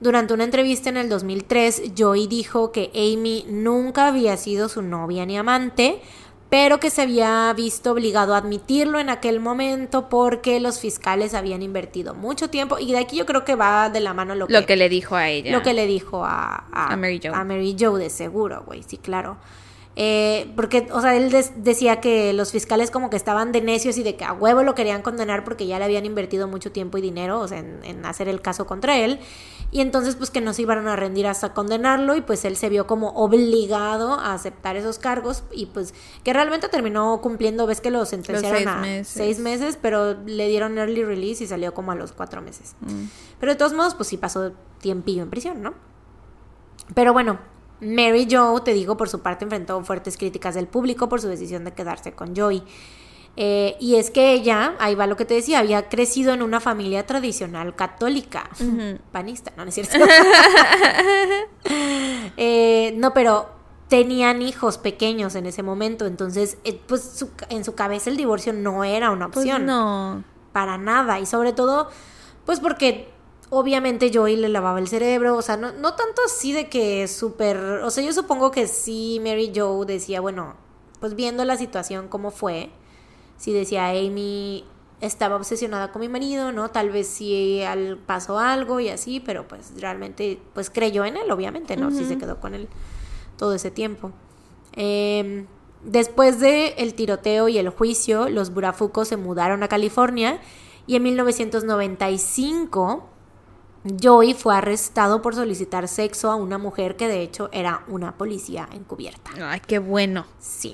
Durante una entrevista en el 2003, Joey dijo que Amy nunca había sido su novia ni amante, pero que se había visto obligado a admitirlo en aquel momento porque los fiscales habían invertido mucho tiempo y de aquí yo creo que va de la mano lo que, lo que le dijo a ella. Lo que le dijo a, a, Mary Joe. A Mary Joe de seguro, güey, sí, claro. Eh, porque, o sea, él decía que los fiscales como que estaban de necios y de que a huevo lo querían condenar porque ya le habían invertido mucho tiempo y dinero, o sea, en hacer el caso contra él y entonces pues que no se iban a rendir hasta condenarlo y pues él se vio como obligado a aceptar esos cargos y pues que realmente terminó cumpliendo, ves que lo sentenciaron a seis meses, pero le dieron early release y salió como a los cuatro meses. Mm. Pero de todos modos pues sí pasó tiempillo en prisión, ¿no? Pero bueno, Mary Jo, te digo, por su parte enfrentó fuertes críticas del público por su decisión de quedarse con Joey. Eh, y es que ella, ahí va lo que te decía, había crecido en una familia tradicional católica, panista, no, no es cierto. Eh, no, pero tenían hijos pequeños en ese momento, entonces, eh, pues en su cabeza el divorcio no era una Pues opción. no. Para nada, y sobre todo, pues porque obviamente Joey le lavaba el cerebro, o sea, no, no tanto así de que súper, o sea, yo supongo que sí Mary Joe decía, bueno, pues viendo la situación como fue, sí decía Amy estaba obsesionada con mi marido, ¿no? Tal vez sí al pasó algo y así, pero pues realmente pues creyó en él, obviamente, ¿no? Sí se quedó con él todo ese tiempo. Eh, después del el tiroteo y el juicio, los burafucos se mudaron a California y en 1995 Joey fue arrestado por solicitar sexo a una mujer que de hecho era una policía encubierta. Ay, qué bueno. Sí.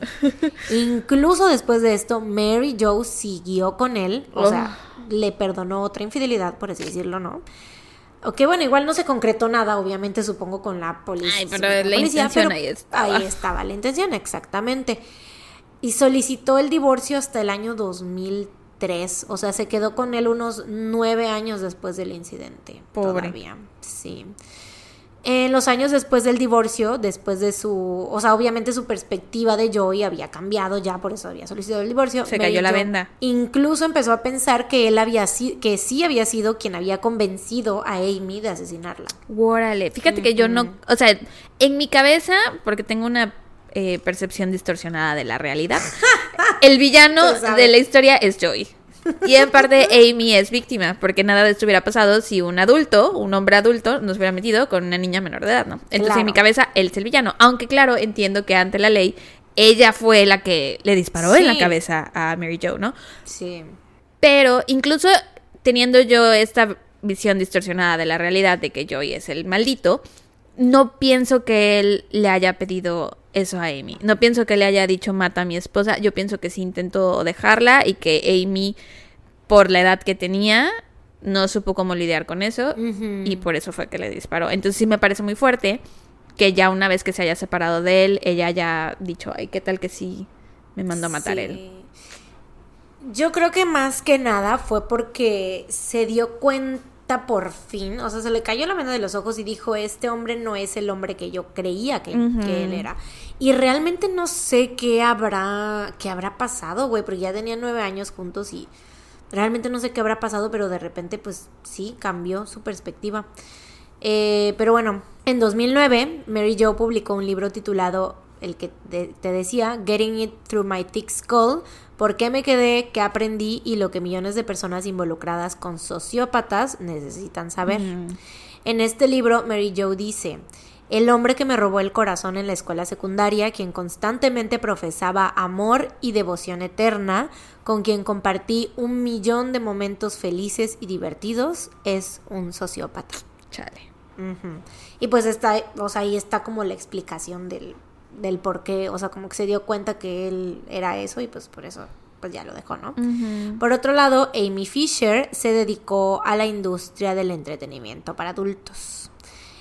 Incluso después de esto, Mary Joe siguió con él, o sea, le perdonó otra infidelidad, por así decirlo, ¿no? Ok, bueno, igual no se concretó nada, obviamente, supongo, con la policía. Ay, pero la intención ahí estaba. Ahí estaba la intención, exactamente. Y solicitó el divorcio hasta el año 2003. O sea, se quedó con él unos nueve años después del incidente. Pobre. Todavía, sí. En los años después del divorcio, después de su, o sea, obviamente su perspectiva de Joey había cambiado ya, por eso había solicitado el divorcio. Se Mary cayó la venda. Incluso empezó a pensar que él había si- que sí había sido quien había convencido a Amy de asesinarla. Órale. Fíjate que yo no. O sea, en mi cabeza, porque tengo una eh, percepción distorsionada de la realidad, el villano de la historia es Joey. Y en parte Amy es víctima, porque nada de esto hubiera pasado si un adulto, un hombre adulto, nos hubiera metido con una niña menor de edad, ¿no? Entonces en mi cabeza él es el villano. Aunque claro, entiendo que ante la ley, ella fue la que le disparó en la cabeza a Mary Jo, ¿no? Sí. Pero incluso teniendo yo esta visión distorsionada de la realidad de que Joey es el maldito, no pienso que él le haya pedido eso a Amy. No pienso que le haya dicho mata a mi esposa. Yo pienso que sí intentó dejarla y que Amy, por la edad que tenía, no supo cómo lidiar con eso y por eso fue que le disparó. Entonces sí me parece muy fuerte que ya una vez que se haya separado de él, ella haya dicho, ay, ¿qué tal que sí me mandó a matar Sí. él? Yo creo que más que nada fue porque se dio cuenta por fin, o sea, se le cayó la venda de los ojos y dijo, este hombre no es el hombre que yo creía que, él era. Y realmente no sé qué habrá, qué habrá pasado, güey, porque ya tenían nueve años juntos y realmente no sé qué habrá pasado, pero de repente, pues sí, cambió su perspectiva. Eh, pero bueno, en 2009, Mary Jo publicó un libro titulado, el que te decía, Getting It Through My Thick Skull, ¿Por qué me quedé? ¿Qué aprendí? Y lo que millones de personas involucradas con sociópatas necesitan saber. En este libro, Mary Jo dice, el hombre que me robó el corazón en la escuela secundaria, quien constantemente profesaba amor y devoción eterna, con quien compartí un millón de momentos felices y divertidos, es un sociópata. Chale. Y pues está, o sea, ahí está como la explicación del, del por qué, o sea, como que se dio cuenta que él era eso y pues por eso pues ya lo dejó, ¿no? Por otro lado, Amy Fisher se dedicó a la industria del entretenimiento para adultos.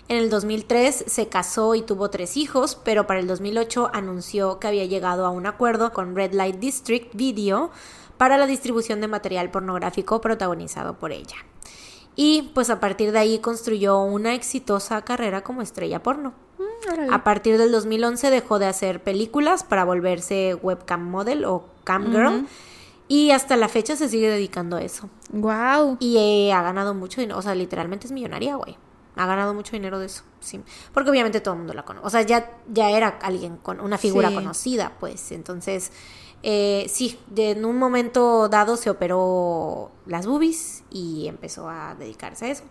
En el 2003 se casó y tuvo tres hijos, pero para el 2008 anunció que había llegado a un acuerdo con Red Light District Video para la distribución de material pornográfico protagonizado por ella. Y pues a partir de ahí construyó una exitosa carrera como estrella porno. A partir del 2011 dejó de hacer películas para volverse webcam model o cam girl. Y hasta la fecha se sigue dedicando a eso. Wow. Y eh, ha ganado mucho dinero. O sea, literalmente es millonaria, güey. Ha ganado mucho dinero de eso. Sí. Porque obviamente todo el mundo la conoce. O sea, ya, ya era alguien con una figura Sí. conocida, pues. Entonces, eh, sí, de- en un momento dado se operó las boobies y empezó a dedicarse a eso.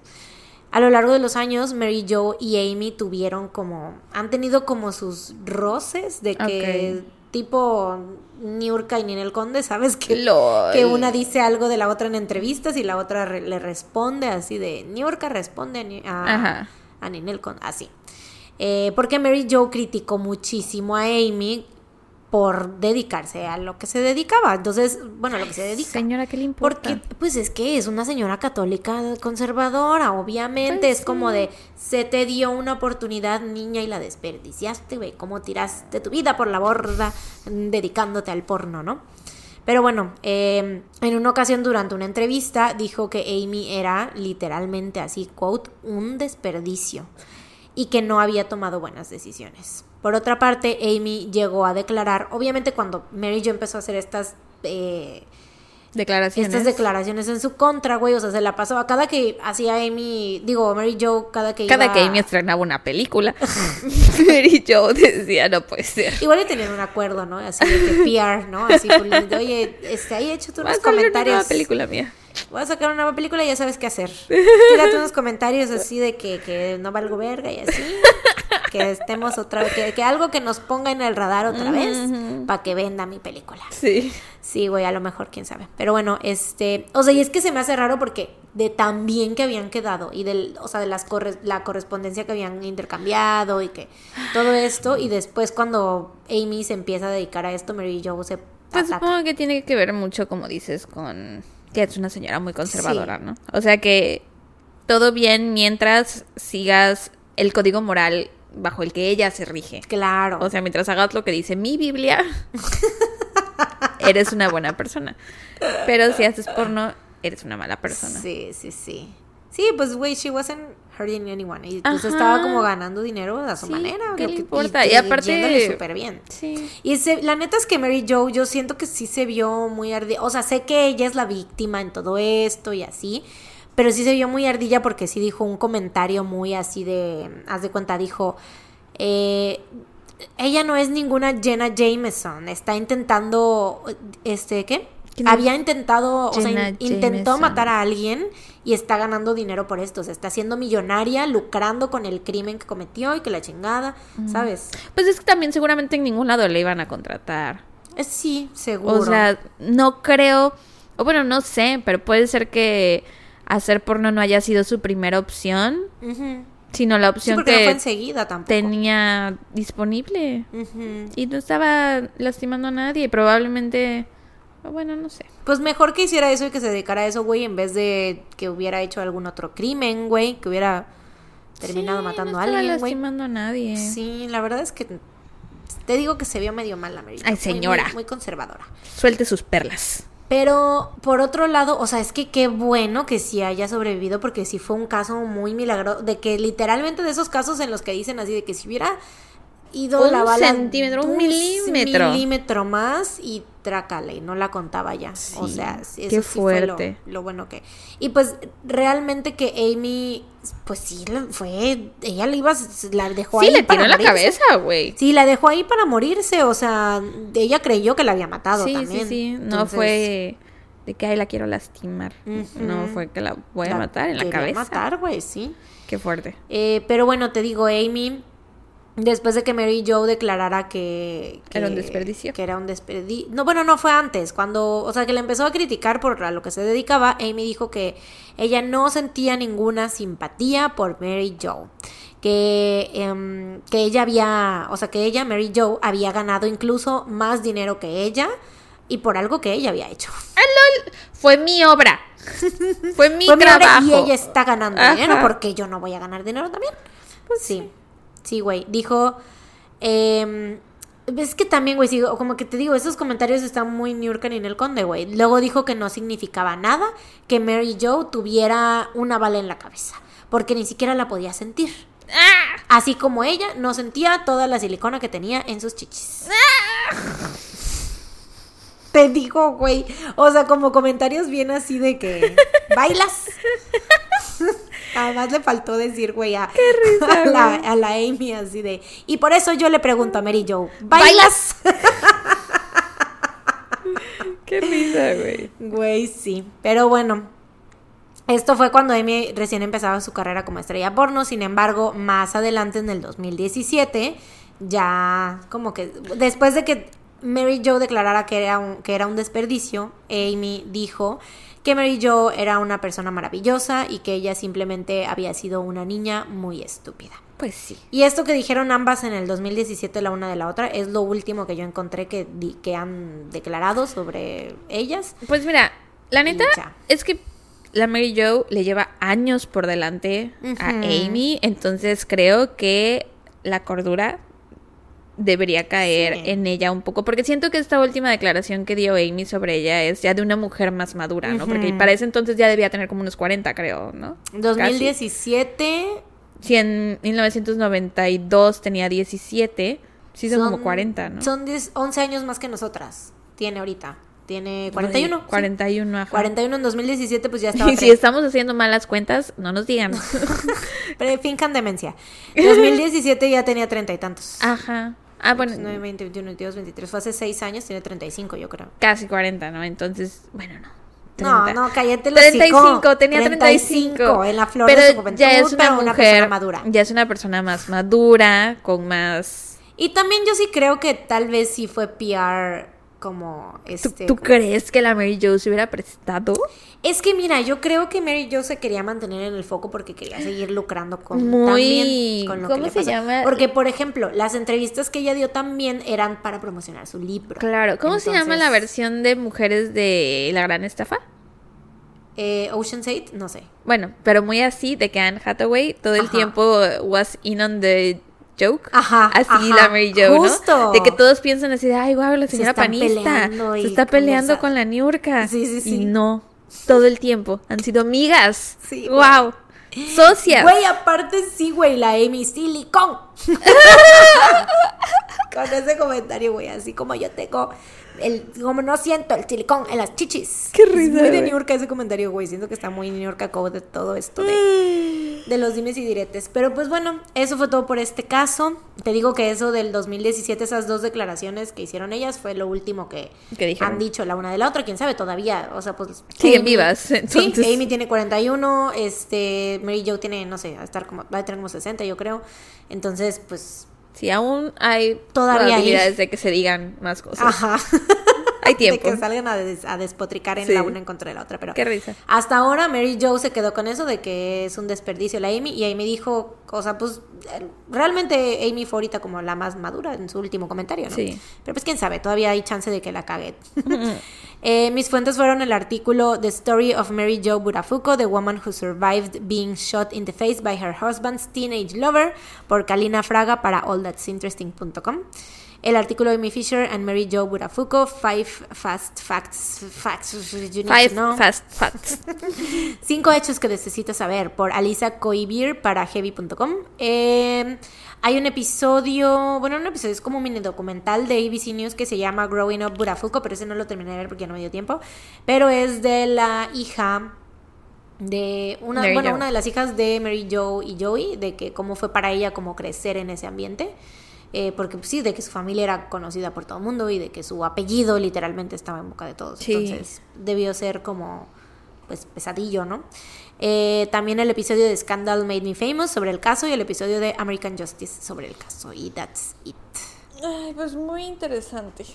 A lo largo de los años, Mary Jo y Amy tuvieron como, han tenido como sus roces de que tipo Niurka y Ninel Conde, ¿sabes? Que, Lol. que una dice algo de la otra en entrevistas y la otra re- le responde así de Niurka responde a, a, a Ninel Conde, así. Eh, porque Mary Jo criticó muchísimo a Amy por dedicarse a lo que se dedicaba. Entonces, bueno, a lo que se dedica. Señora, ¿qué le importa? Porque, pues es que es una señora católica conservadora, obviamente. Pues es como sí. de, se te dio una oportunidad, niña, y la desperdiciaste, güey. Cómo tiraste tu vida por la borda dedicándote al porno, ¿no? Pero bueno, eh, en una ocasión durante una entrevista dijo que Amy era literalmente así, quote, un desperdicio y que no había tomado buenas decisiones. Por otra parte, Amy llegó a declarar, obviamente cuando Mary Jo empezó a hacer estas... Eh, Declaraciones. estas declaraciones en su contra, güey. O sea, se la pasó a cada que hacía Amy, digo, Mary Jo, cada que Cada iba- que Amy estrenaba una película, Mary Jo decía, no puede ser. Igual y tenían un acuerdo, ¿no? Así de que PR, ¿no? Así, pues, de, oye, este, ahí hecho tú a unos una comentarios. nueva película mía. Voy a sacar una nueva película y ya sabes qué hacer. Tírate unos comentarios así de que, que no valgo verga y así. Que estemos otra vez, que, que algo que nos ponga en el radar otra vez para que venda mi película. Sí. Sí, güey, a lo mejor, quién sabe. Pero bueno, este, o sea, y es que se me hace raro porque de tan bien que habían quedado y del, o sea, de las corre- la correspondencia que habían intercambiado y que todo esto y después cuando Amy se empieza a dedicar a esto, Mary Jo se Pues ataca. supongo que tiene que ver mucho, como dices, con que es una señora muy conservadora, ¿no? O sea que todo bien mientras sigas el código moral bajo el que ella se rige. Claro. O sea, mientras hagas lo que dice mi Biblia, eres una buena persona. Pero si haces porno, eres una mala persona. Sí, sí, sí. Sí, pues, güey, she wasn't hurting anyone. Y pues Ajá. estaba como ganando dinero a su Sí, manera. ¿qué lo le que- importa? Y aparte- súper bien. Sí. Y se- la neta es que Mary Jo, yo siento que sí se vio muy ardilla. O sea, sé que ella es la víctima en todo esto y así. Pero sí se vio muy ardilla porque sí dijo un comentario muy así de. Haz de cuenta, dijo. eh, ella no es ninguna Jenna Jameson. Está intentando. Este, ¿qué? Había intentado. o sea, in- intentó Jameson. matar a alguien y está ganando dinero por esto. Se está haciendo millonaria, lucrando con el crimen que cometió y que la chingada. ¿Sabes? Pues es que también seguramente en ningún lado le iban a contratar. Eh, Sí, seguro. O sea, no creo, o bueno, no sé, pero puede ser que hacer porno no haya sido su primera opción, sino la Sí, opción no fue que enseguida tampoco. tenía disponible. Y no estaba lastimando a nadie, probablemente, bueno, no sé. Pues mejor que hiciera eso y que se dedicara a eso, güey, en vez de que hubiera hecho algún otro crimen, güey, que hubiera terminado Sí, matando no a alguien, güey. lastimando a nadie. Sí, la verdad es que te digo que se vio medio mal la Jo. Ay, Muy, señora. Muy, muy conservadora. Suelte sus perlas. Pero por otro lado, o sea, es que qué bueno que sí haya sobrevivido porque sí fue un caso muy milagroso, de que literalmente de esos casos en los que dicen así de que si hubiera ido Un la bala centímetro, un milímetro. milímetro más y trácale, no la contaba ya. o Sí, sea, sí, qué eso sí fue lo- fuerte. lo, bueno que. Y pues realmente que Amy, pues sí, fue, ella le iba, la dejó Sí, ahí le para tiró en la cabeza, güey. Sí, la dejó ahí para morirse, o sea, ella creyó que la había matado Sí, también. sí, sí. No fue de que ay la quiero lastimar. No fue que la voy a la matar en la cabeza. matar, güey, sí. Qué fuerte. Eh, pero bueno, te digo, Amy, después de que Mary Jo declarara que, que- Era un desperdicio. Que era un desperdicio. No, bueno, no fue antes. Cuando, o sea, que le empezó a criticar por a lo que se dedicaba, Amy dijo que ella no sentía ninguna simpatía por Mary Jo. Que, em, que ella había, o sea, que ella, Mary Jo, había ganado incluso más dinero que ella y por algo que ella había hecho. Fue mi obra. Fue mi Fue mi obra trabajo. y ella está ganando Ajá. dinero porque yo no voy a ganar dinero también. Pues sí. Sí, güey. Dijo. Eh, es que también, güey, sí, como que te digo, esos comentarios están muy Niurka en el Conde, güey. Luego dijo que no significaba nada que Mary Jo tuviera una bala en la cabeza, porque ni siquiera la podía sentir. ¡Ah! Así como ella no sentía toda la silicona que tenía en sus chichis. Te digo, güey. O sea, como comentarios bien así de que bailas. Además le faltó decir, güey, a, a la, a la Amy así de. Y por eso yo le pregunto a Mary Jo, ¿bailas? Qué risa, güey. Güey, sí. Pero bueno, esto fue cuando Amy recién empezaba su carrera como estrella porno. Sin embargo, más adelante en el 2017, ya como que después de que Mary Jo declarara que era un, que era un desperdicio, Amy dijo que Mary Jo era una persona maravillosa y que ella simplemente había sido una niña muy estúpida. Pues sí. Y esto que dijeron ambas en el 2017 la una de la otra es lo último que yo encontré que, que han declarado sobre ellas. Pues mira, la neta es que la Mary Jo le lleva años por delante a. Amy, entonces creo que la cordura debería caer Sí. en ella un poco, porque siento que esta última declaración que dio Amy sobre ella es ya de una mujer más madura, ¿no? Porque Ujú. para ese entonces ya debía tener como unos 40, creo, ¿no? Casi. 2017. Sí, en 1992 tenía 17, sí son, como 40, ¿no? Son 10 11 años más que nosotras. Tiene ahorita. Tiene 41. sí. 41, ajá. 41 en 2017, pues ya estaba. Y si estamos haciendo malas cuentas, no nos digan. Pero fincan demencia. 2017 ya tenía treinta y tantos. Ajá. Ah, bueno, 9, 20, 21, 22, 23. Fue hace 6 años, tiene 35, yo creo. casi 40, ¿no? Entonces, bueno, no. No, 30. no, cállate los 35, tenía 35. En la flor pero de su juventud, ya es una pero mujer, una persona madura. Ya es una persona más madura, con más... Y también yo sí creo que tal vez sí fue PR como ¿Tú, este. tú crees que la Mary Jo se hubiera prestado? Es que mira, yo creo que Mary Jo se quería mantener en el foco porque quería seguir lucrando con Muy- también con lo que ¿cómo le se llama? Porque por ejemplo, las entrevistas que ella dio también eran para promocionar su libro. Claro. ¿Cómo se llama la versión de mujeres de La Gran Estafa? Eh, Ocean's 8, no sé. Bueno, pero muy así, de que Anne Hathaway todo el Ajá. tiempo was in on the joke. Ajá, Así ajá, la Mary Jo, justo. ¿no? De que todos piensan así de, ay, wow, la Se señora están panista se está peleando con la Niurka. Sí, sí, sí. Y no, todo el tiempo. Han sido amigas. Sí, wow. Socias. Güey, aparte sí, güey, la Amy Silicon. Con ese comentario, güey, así como yo tengo el, como no siento el silicón en las chichis. Qué Es risa, muy de. New York ese comentario, güey. Siento que está muy New York Code de todo esto de, de los dimes y diretes. Pero pues bueno, eso fue todo por este caso. Te digo que eso del 2017, esas dos declaraciones que hicieron ellas, fue lo último que, han dicho la una de la otra. Quién sabe todavía. O sea, pues. Siguen Amy- vivas, entonces. Sí, Amy tiene 41. Este, Mary Jo tiene, no sé, va a estar como, va a tener como 60, yo creo. Entonces, pues. Sí, aún hay Todavía hay. probabilidades de que se digan más cosas. Ajá. Hay de tiempo. que salgan a, des- a despotricar en Sí. la una en contra de la otra. Pero Qué risa. hasta ahora Mary Jo se quedó con eso de que es un desperdicio la Amy. Y Amy dijo, o sea, pues eh, realmente Amy fue ahorita como la más madura en su último comentario, ¿no? Sí. Pero pues quién sabe, todavía hay chance de que la cague. Eh, mis fuentes fueron el artículo The Story of Mary Jo Burafuco, The Woman Who Survived Being Shot in the Face by Her Husband's Teenage Lover, por Kalina Fraga para allthat'sinteresting.com. El artículo de Amy Fisher and Mary Jo Burafuco, Five Fast Facts, facts you need Five to know. fast facts. Cinco hechos que necesitas saber por Alisa Coibir para heavy.com. Eh, hay un episodio, bueno, un episodio es como un mini documental de ABC News que se llama Growing Up Burafuco, pero ese no lo terminé de ver porque ya no me dio tiempo. Pero es de la hija de una, Mary bueno, Jo. una de las hijas de Mary Jo y Joey, de que cómo fue para ella como crecer en ese ambiente. Eh, porque pues, sí, de que su familia era conocida por todo el mundo y de que su apellido literalmente estaba en boca de todos. Sí. Entonces debió ser como pues pesadillo, ¿no? Eh, también el episodio de Scandal Made Me Famous sobre el caso y el episodio de American Justice sobre el caso. Y that's it. Ay, pues muy interesante.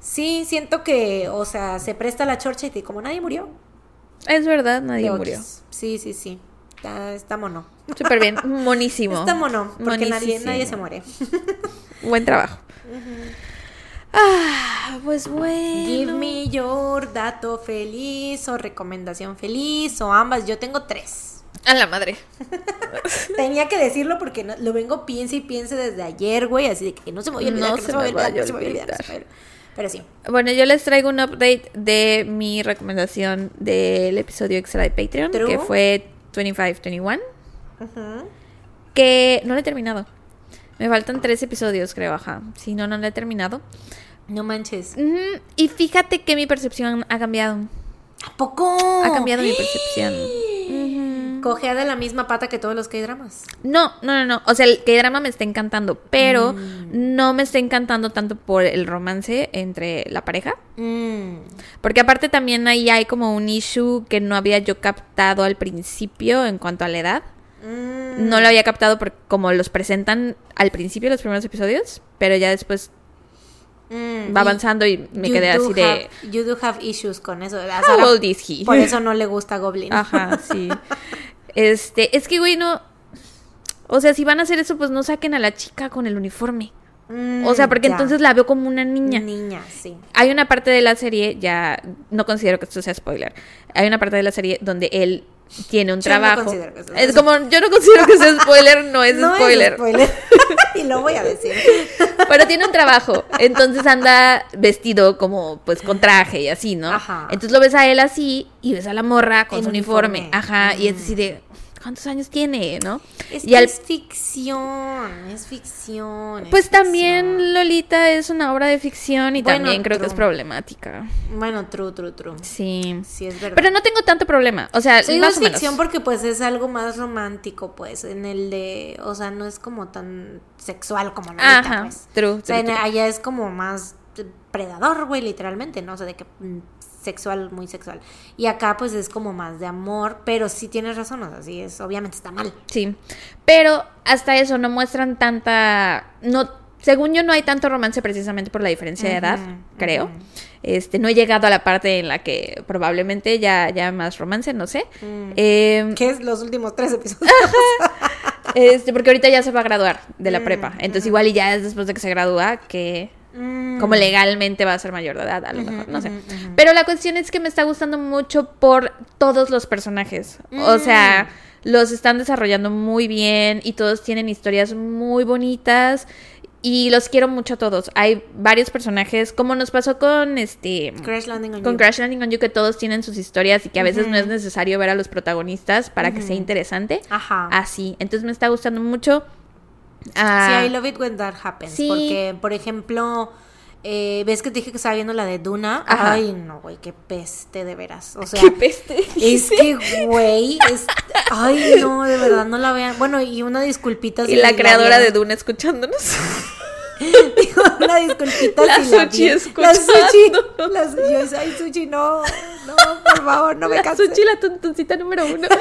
Sí, siento que, o sea, se presta la chorcha y te- como nadie murió. Es verdad, nadie murió. Sí, sí, sí. Está, está mono. Súper bien, monísimo. Está mono, porque nadie, nadie se muere. Buen trabajo. Ah, pues bueno. Give me your dato feliz o recomendación feliz o ambas. Yo tengo tres. A la madre. Tenía que decirlo porque no- lo vengo piense y piense desde ayer, güey. Así de que no se me voy a olvidar, No que se no se me voy a olvidar, no se me voy a. Pero sí. Bueno, yo les traigo un update de mi recomendación del episodio extra de Patreon, True. que fue 2521, que no lo he terminado. Me faltan tres episodios, creo, ajá. Si no, no lo he terminado. No manches. Y fíjate que mi percepción ha cambiado. ¿A poco? Ha cambiado mi percepción. Cogea de la misma pata que todos los K-dramas. No, no, no, no. O sea, el drama me está encantando, pero Mm. no me está encantando tanto por el romance entre la pareja. Mm. Porque aparte también ahí hay como un issue que no había yo captado al principio en cuanto a la edad. Mm. No lo había captado porque como los presentan al principio los primeros episodios, pero ya después Mm. va avanzando y me quedé así de... have- you do have issues con eso. A How Sara, old is he? Por eso no le gusta Goblin. Ajá, sí. Este, es que güey, no... O sea, si van a hacer eso, pues no saquen a la chica con el uniforme. Mm, O sea, porque ya. entonces la veo como una niña. Niña, sí. Hay una parte de la serie, ya no considero que esto sea spoiler, hay una parte de la serie donde él tiene un Yo trabajo. es como, yo no considero que sea spoiler, no es no spoiler. es spoiler. y lo voy a decir. Pero tiene un trabajo, entonces anda vestido como pues con traje y así, ¿no? Ajá. Entonces lo ves a él así y ves a la morra con En su uniforme. uniforme. Ajá, y es así de ¿cuántos años tiene, no? Es y al- es ficción, es ficción. es pues ficción. también Lolita es una obra de ficción y Bueno, también creo que es true. problemática. Bueno, true, true, true. Sí. Sí, es verdad. Pero no tengo tanto problema, o sea, Sí, más es o menos. ficción porque pues es algo más romántico, pues, en el de, o sea, no es como tan sexual como la Ajá, pues. true, O sea, true, true. allá es como más predador, güey, literalmente, ¿no? O sea, de que mm, sexual, muy sexual. Y acá pues es como más de amor, pero sí tienes razón, o sea, sí es, obviamente está mal. Sí, pero hasta eso no muestran tanta, no, según yo no hay tanto romance precisamente por la diferencia de edad, creo. Este, no he llegado a la parte en la que probablemente ya, ya más romance, no sé. Mm. Eh, Que es los últimos tres episodios. este, porque ahorita ya se va a graduar de la Mm, prepa. Entonces igual y ya es después de que se gradúa que Mm. como legalmente va a ser mayor de edad, a lo mejor, no sé. Pero la cuestión es que me está gustando mucho por todos los personajes. O Mm. sea, los están desarrollando muy bien y todos tienen historias muy bonitas y los quiero mucho a todos. Hay varios personajes, como nos pasó con este Crash Landing on con You. Crash Landing on You que todos tienen sus historias y que a veces no es necesario ver a los protagonistas para que sea interesante. Ajá. Así, entonces me está gustando mucho. Ah, Sí, I love it when that happens. Sí. Porque, por ejemplo, eh, ves que te dije que estaba viendo la de Duna. Ajá. Ay, no, güey, qué peste, de veras. O sea, qué peste. es que, güey, es... Ay, no, de verdad, no la vean. Bueno, y una disculpita. Y si la la creadora de. Duna escuchándonos. Digo, una disculpita La si la escuchando. La Suchi. La Suchi. Yo, ay, Suchi, no. No, por favor, no me La canses. Suchi, la tontoncita número uno.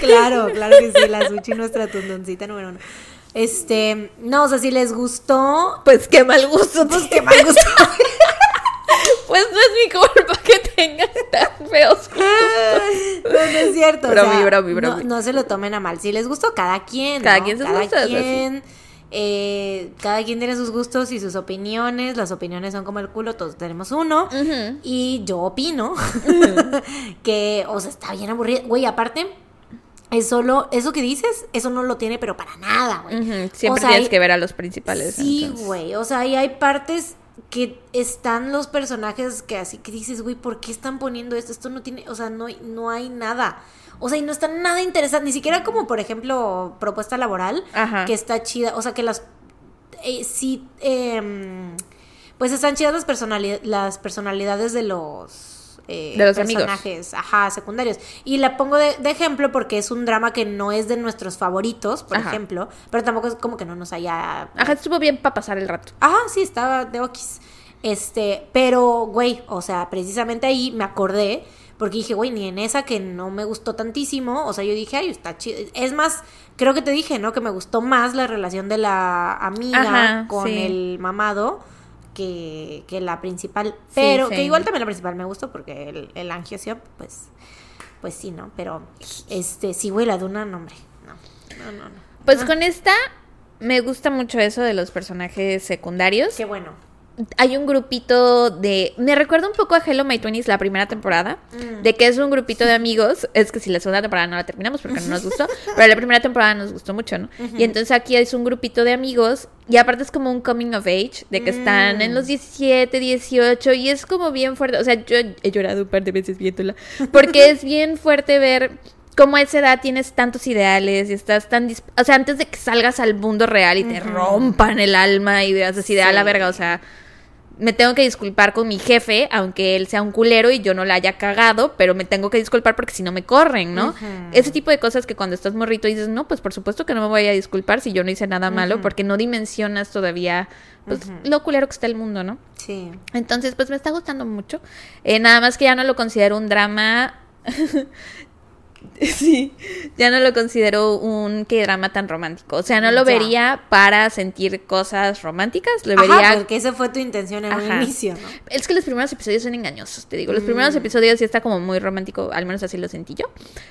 Claro, claro que sí, la Suchi, nuestra tundoncita número uno. Este, no, o sea, si les gustó, Pues qué mal gusto. pues qué mal gustó. Pues no es mi culpa que tengas tan feos gustos. No, no es cierto. o Bromi, sea, bromi, bromi. No, no se lo tomen a mal. Si les gustó, cada quien. Cada ¿no? quien sus cada gustos, así. Quien, eh, cada quien tiene sus gustos y sus opiniones. Las opiniones son como el culo, todos tenemos uno. Y yo opino que, o sea, está bien aburrido. Güey, aparte, es solo, eso que dices, eso no lo tiene, pero para nada, güey. Siempre O sea, tienes hay- que ver a los principales. Sí, güey. O sea, y hay partes que están los personajes que así que dices, güey, ¿por qué están poniendo esto? Esto no tiene, o sea, no, no hay nada. O sea, y no está nada interesante, ni siquiera como, por ejemplo, propuesta laboral, Ajá. que está chida. O sea, que las. eh, sí. em, pues están chidas las, personalidades las personalidades de los. eh, De los amigos. personajes, ajá, secundarios. Y la pongo de, de ejemplo porque es un drama que no es de nuestros favoritos, por Ajá. ejemplo, pero tampoco es como que no nos haya Ajá, estuvo bien para pasar el rato. Ajá, sí, estaba de okis. Este, pero, güey, o sea, precisamente ahí me acordé, porque dije, güey, ni en esa que no me gustó tantísimo, o sea, yo dije, ay, está chido. Es más, creo que te dije, ¿no? Que me gustó más la relación de la amiga Ajá, con sí. el mamado que, que la principal. Pero, que igual también la principal me gustó, porque el, el Angiosio, pues, pues sí, ¿no? Pero, este, sí, güey, la Duna, no, hombre, no, no, no, no. Pues Ah, con esta me gusta mucho eso de los personajes secundarios. Qué bueno. Hay un grupito de... Me recuerda un poco a Hello My Twenties la primera temporada. Mm. De que es un grupito de amigos. Es que si la segunda temporada no la terminamos porque no nos gustó. pero la primera temporada nos gustó mucho, ¿no? Y entonces aquí es un grupito de amigos. Y aparte es como un coming of age. De que están en Mm. los 17, 18. Y es como bien fuerte. O sea, yo he llorado un par de veces viéndola. Porque es bien fuerte ver cómo a esa edad tienes tantos ideales y estás tan... O sea, antes de que salgas al mundo real y te rompan el alma y veas así de a la verga, o sea... Me tengo que disculpar con mi jefe, aunque él sea un culero y yo no la haya cagado, pero me tengo que disculpar porque si no me corren, ¿no? Ese tipo de cosas que cuando estás morrito dices, no, pues por supuesto que no me voy a disculpar si yo no hice nada malo, porque no dimensionas todavía pues, lo culero que está el mundo, ¿no? Sí. Entonces, pues me está gustando mucho. Eh, nada más que ya no lo considero un drama. sí, ya no lo considero un que drama tan romántico. O sea, no lo Ya. vería para sentir cosas románticas. Lo Ajá, vería. porque esa fue tu intención en un inicio, ¿no? Es que los primeros episodios son engañosos, te digo. Los Mm. primeros episodios sí está como muy romántico, al menos así lo sentí yo.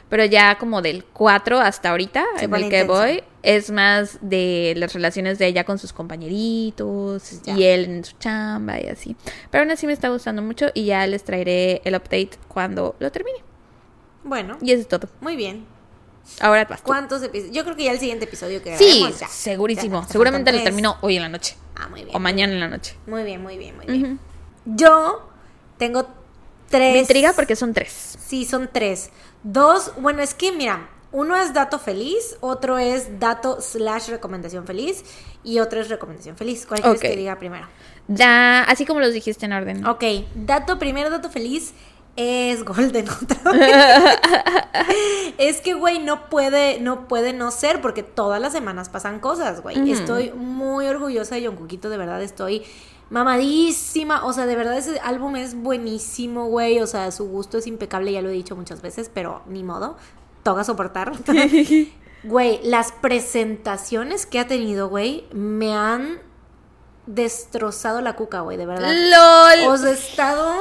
Pero ya como del 4 hasta ahorita, Se en el que intenso. voy, es más de las relaciones de ella con sus compañeritos Ya. y él en su chamba y así. Pero aún así me está gustando mucho y ya les traeré el update cuando lo termine. Bueno, Y eso es todo. muy bien. Ahora vas tú. ¿Cuántos episodios? Yo creo que ya el siguiente episodio que Sí, ya. segurísimo. Ya, Seguramente lo termino hoy en la noche. Ah, muy bien. O mañana en la noche. Muy bien, muy bien, muy bien. Yo tengo tres. Me intriga porque son tres. Sí, son tres. Dos, bueno, es que mira, uno es dato feliz, otro es dato slash recomendación feliz y otro es recomendación feliz. ¿Cuál quieres que diga primero? Ya, así como los dijiste en orden. Ok, dato primero, dato feliz es Golden otra vez. es que, güey, no puede, no puede no ser porque todas las semanas pasan cosas, güey. Estoy muy orgullosa de Jungkookito, de verdad estoy mamadísima. O sea, de verdad ese álbum es buenísimo, güey. O sea, su gusto es impecable, ya lo he dicho muchas veces, pero ni modo. Toca soportar. Güey, las presentaciones que ha tenido, güey, me han destrozado la cuca, güey, de verdad. ¡Lol! O sea, he estado.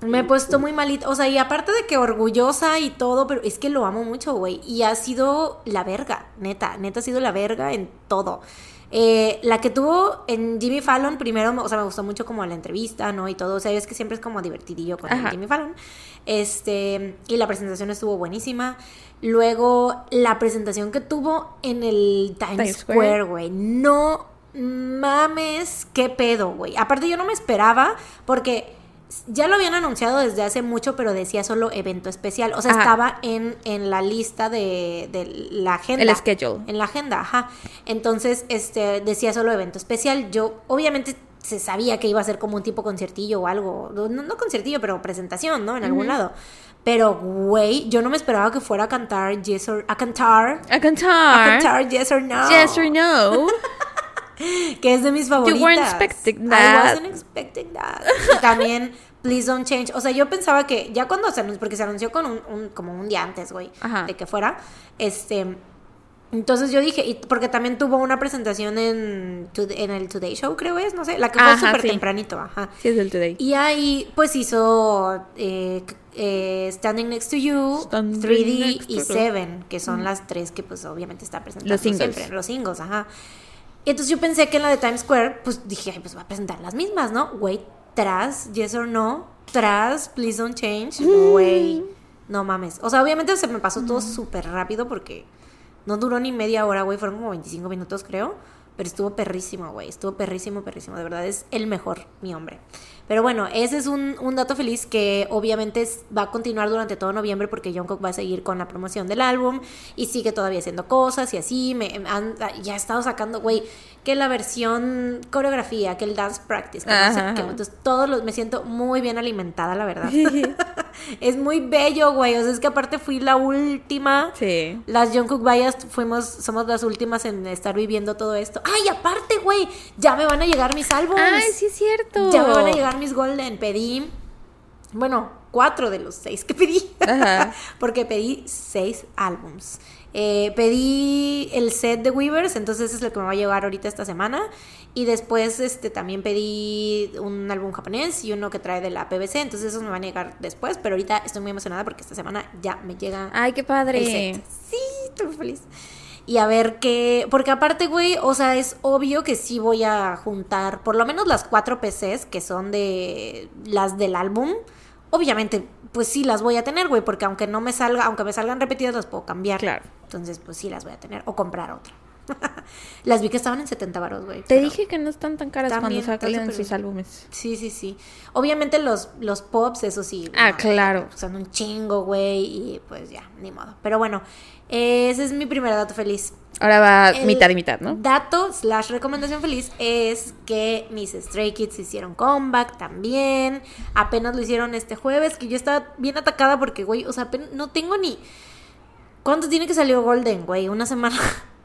Me he puesto muy malita. O sea, y aparte de que orgullosa y todo, pero es que lo amo mucho, güey. Y ha sido la verga, neta. Neta ha sido la verga en todo. Eh, la que tuvo en Jimmy Fallon, primero, o sea, me gustó mucho como la entrevista, ¿no? Y todo. O sea, es que siempre es como divertidillo con Ajá. Jimmy Fallon. Este, y la presentación estuvo buenísima. Luego, la presentación que tuvo en el Times, Times Square. güey. No mames, qué pedo, güey. Aparte, yo no me esperaba porque ya lo habían anunciado desde hace mucho, pero decía solo evento especial. O sea, Ajá. estaba en, en la lista de, de la agenda. El schedule. En la agenda, ajá. Entonces, este, decía solo evento especial. Yo, obviamente, se sabía que iba a ser como un tipo conciertillo o algo. No, no conciertillo, pero presentación, ¿no? En algún lado. Pero, güey, yo no me esperaba que fuera a cantar Yes or... A cantar... A A cantar. cantar Yes or No. Yes or no. Que es de mis favoritas. weren't expecting I that. wasn't expecting that. Y también Please Don't Change. O sea, yo pensaba que ya cuando se anunció, porque se anunció con un, un- como un día antes, güey, de que fuera, este... Entonces yo dije, y porque también tuvo una presentación en, en el Today Show, creo es, no sé, la que fue súper sí. tempranito, ajá. Sí, es del today. Y ahí, pues hizo eh, eh, Standing Next to You, Standing 3D Next y You. Seven, que son las tres que, pues, obviamente está presentando Los singles. siempre. Los singles, ajá. Y entonces yo pensé que en la de Times Square, pues dije, ay, pues va a presentar las mismas, ¿no? Güey, tras Yes or No, tras Please Don't Change, güey, no mames. O sea, obviamente se me pasó todo súper rápido porque no duró ni media hora, güey, fueron como 25 minutos, creo. Pero estuvo perrísimo, güey. Estuvo perrísimo, perrísimo. De verdad es el mejor, mi hombre. Pero bueno, ese es un, un dato feliz que obviamente va a continuar durante todo noviembre porque Jungkook va a seguir con la promoción del álbum y sigue todavía haciendo cosas y así. Me, han- ya ha estado sacando, güey, que la versión coreografía, que el dance practice, que no sé Ajá, qué. ajá. Entonces, todos los, me siento muy bien alimentada, la verdad. es muy bello, güey. O sea, es que aparte fui la última. Sí. Las Jungkook Bias fuimos, somos las últimas en estar viviendo todo esto. Ay, aparte, güey, ya me van a llegar mis álbumes. Ay, sí es cierto. Ya me van a llegar mis Golden. Pedí, bueno, cuatro de los seis que pedí. Ajá. Porque pedí seis álbums. Eh, pedí el set de Weavers, entonces es el que me va a llegar ahorita esta semana. Y después este, también pedí un álbum japonés y uno que trae de la PBC, entonces esos me van a llegar después. Pero ahorita estoy muy emocionada porque esta semana ya me llega Ay, qué el padre. set. Sí, estoy muy feliz. Y a ver qué. Porque aparte, güey, o sea, es obvio que sí voy a juntar por lo menos las cuatro PCs que son de las del álbum. Obviamente, pues sí las voy a tener, güey, porque aunque no me salga, aunque me salgan repetidas, las puedo cambiar. Claro. Entonces, pues sí las voy a tener. O comprar otra. las vi que estaban en 70 baros, güey. Te dije que no están tan caras También cuando súper sus álbumes. Sí, sí, sí. Obviamente los, los pops, eso sí. Ah, claro. Son un chingo, güey, y pues ya, ni modo. Pero bueno, ese es mi primer dato feliz. Ahora va El mitad y mitad, ¿no? Dato slash recomendación feliz es que mis Stray Kids hicieron comeback también. Apenas lo hicieron este jueves, que yo estaba bien atacada porque, güey, o sea, no tengo ni... ¿Cuánto tiene que salió Golden, güey? Una semana.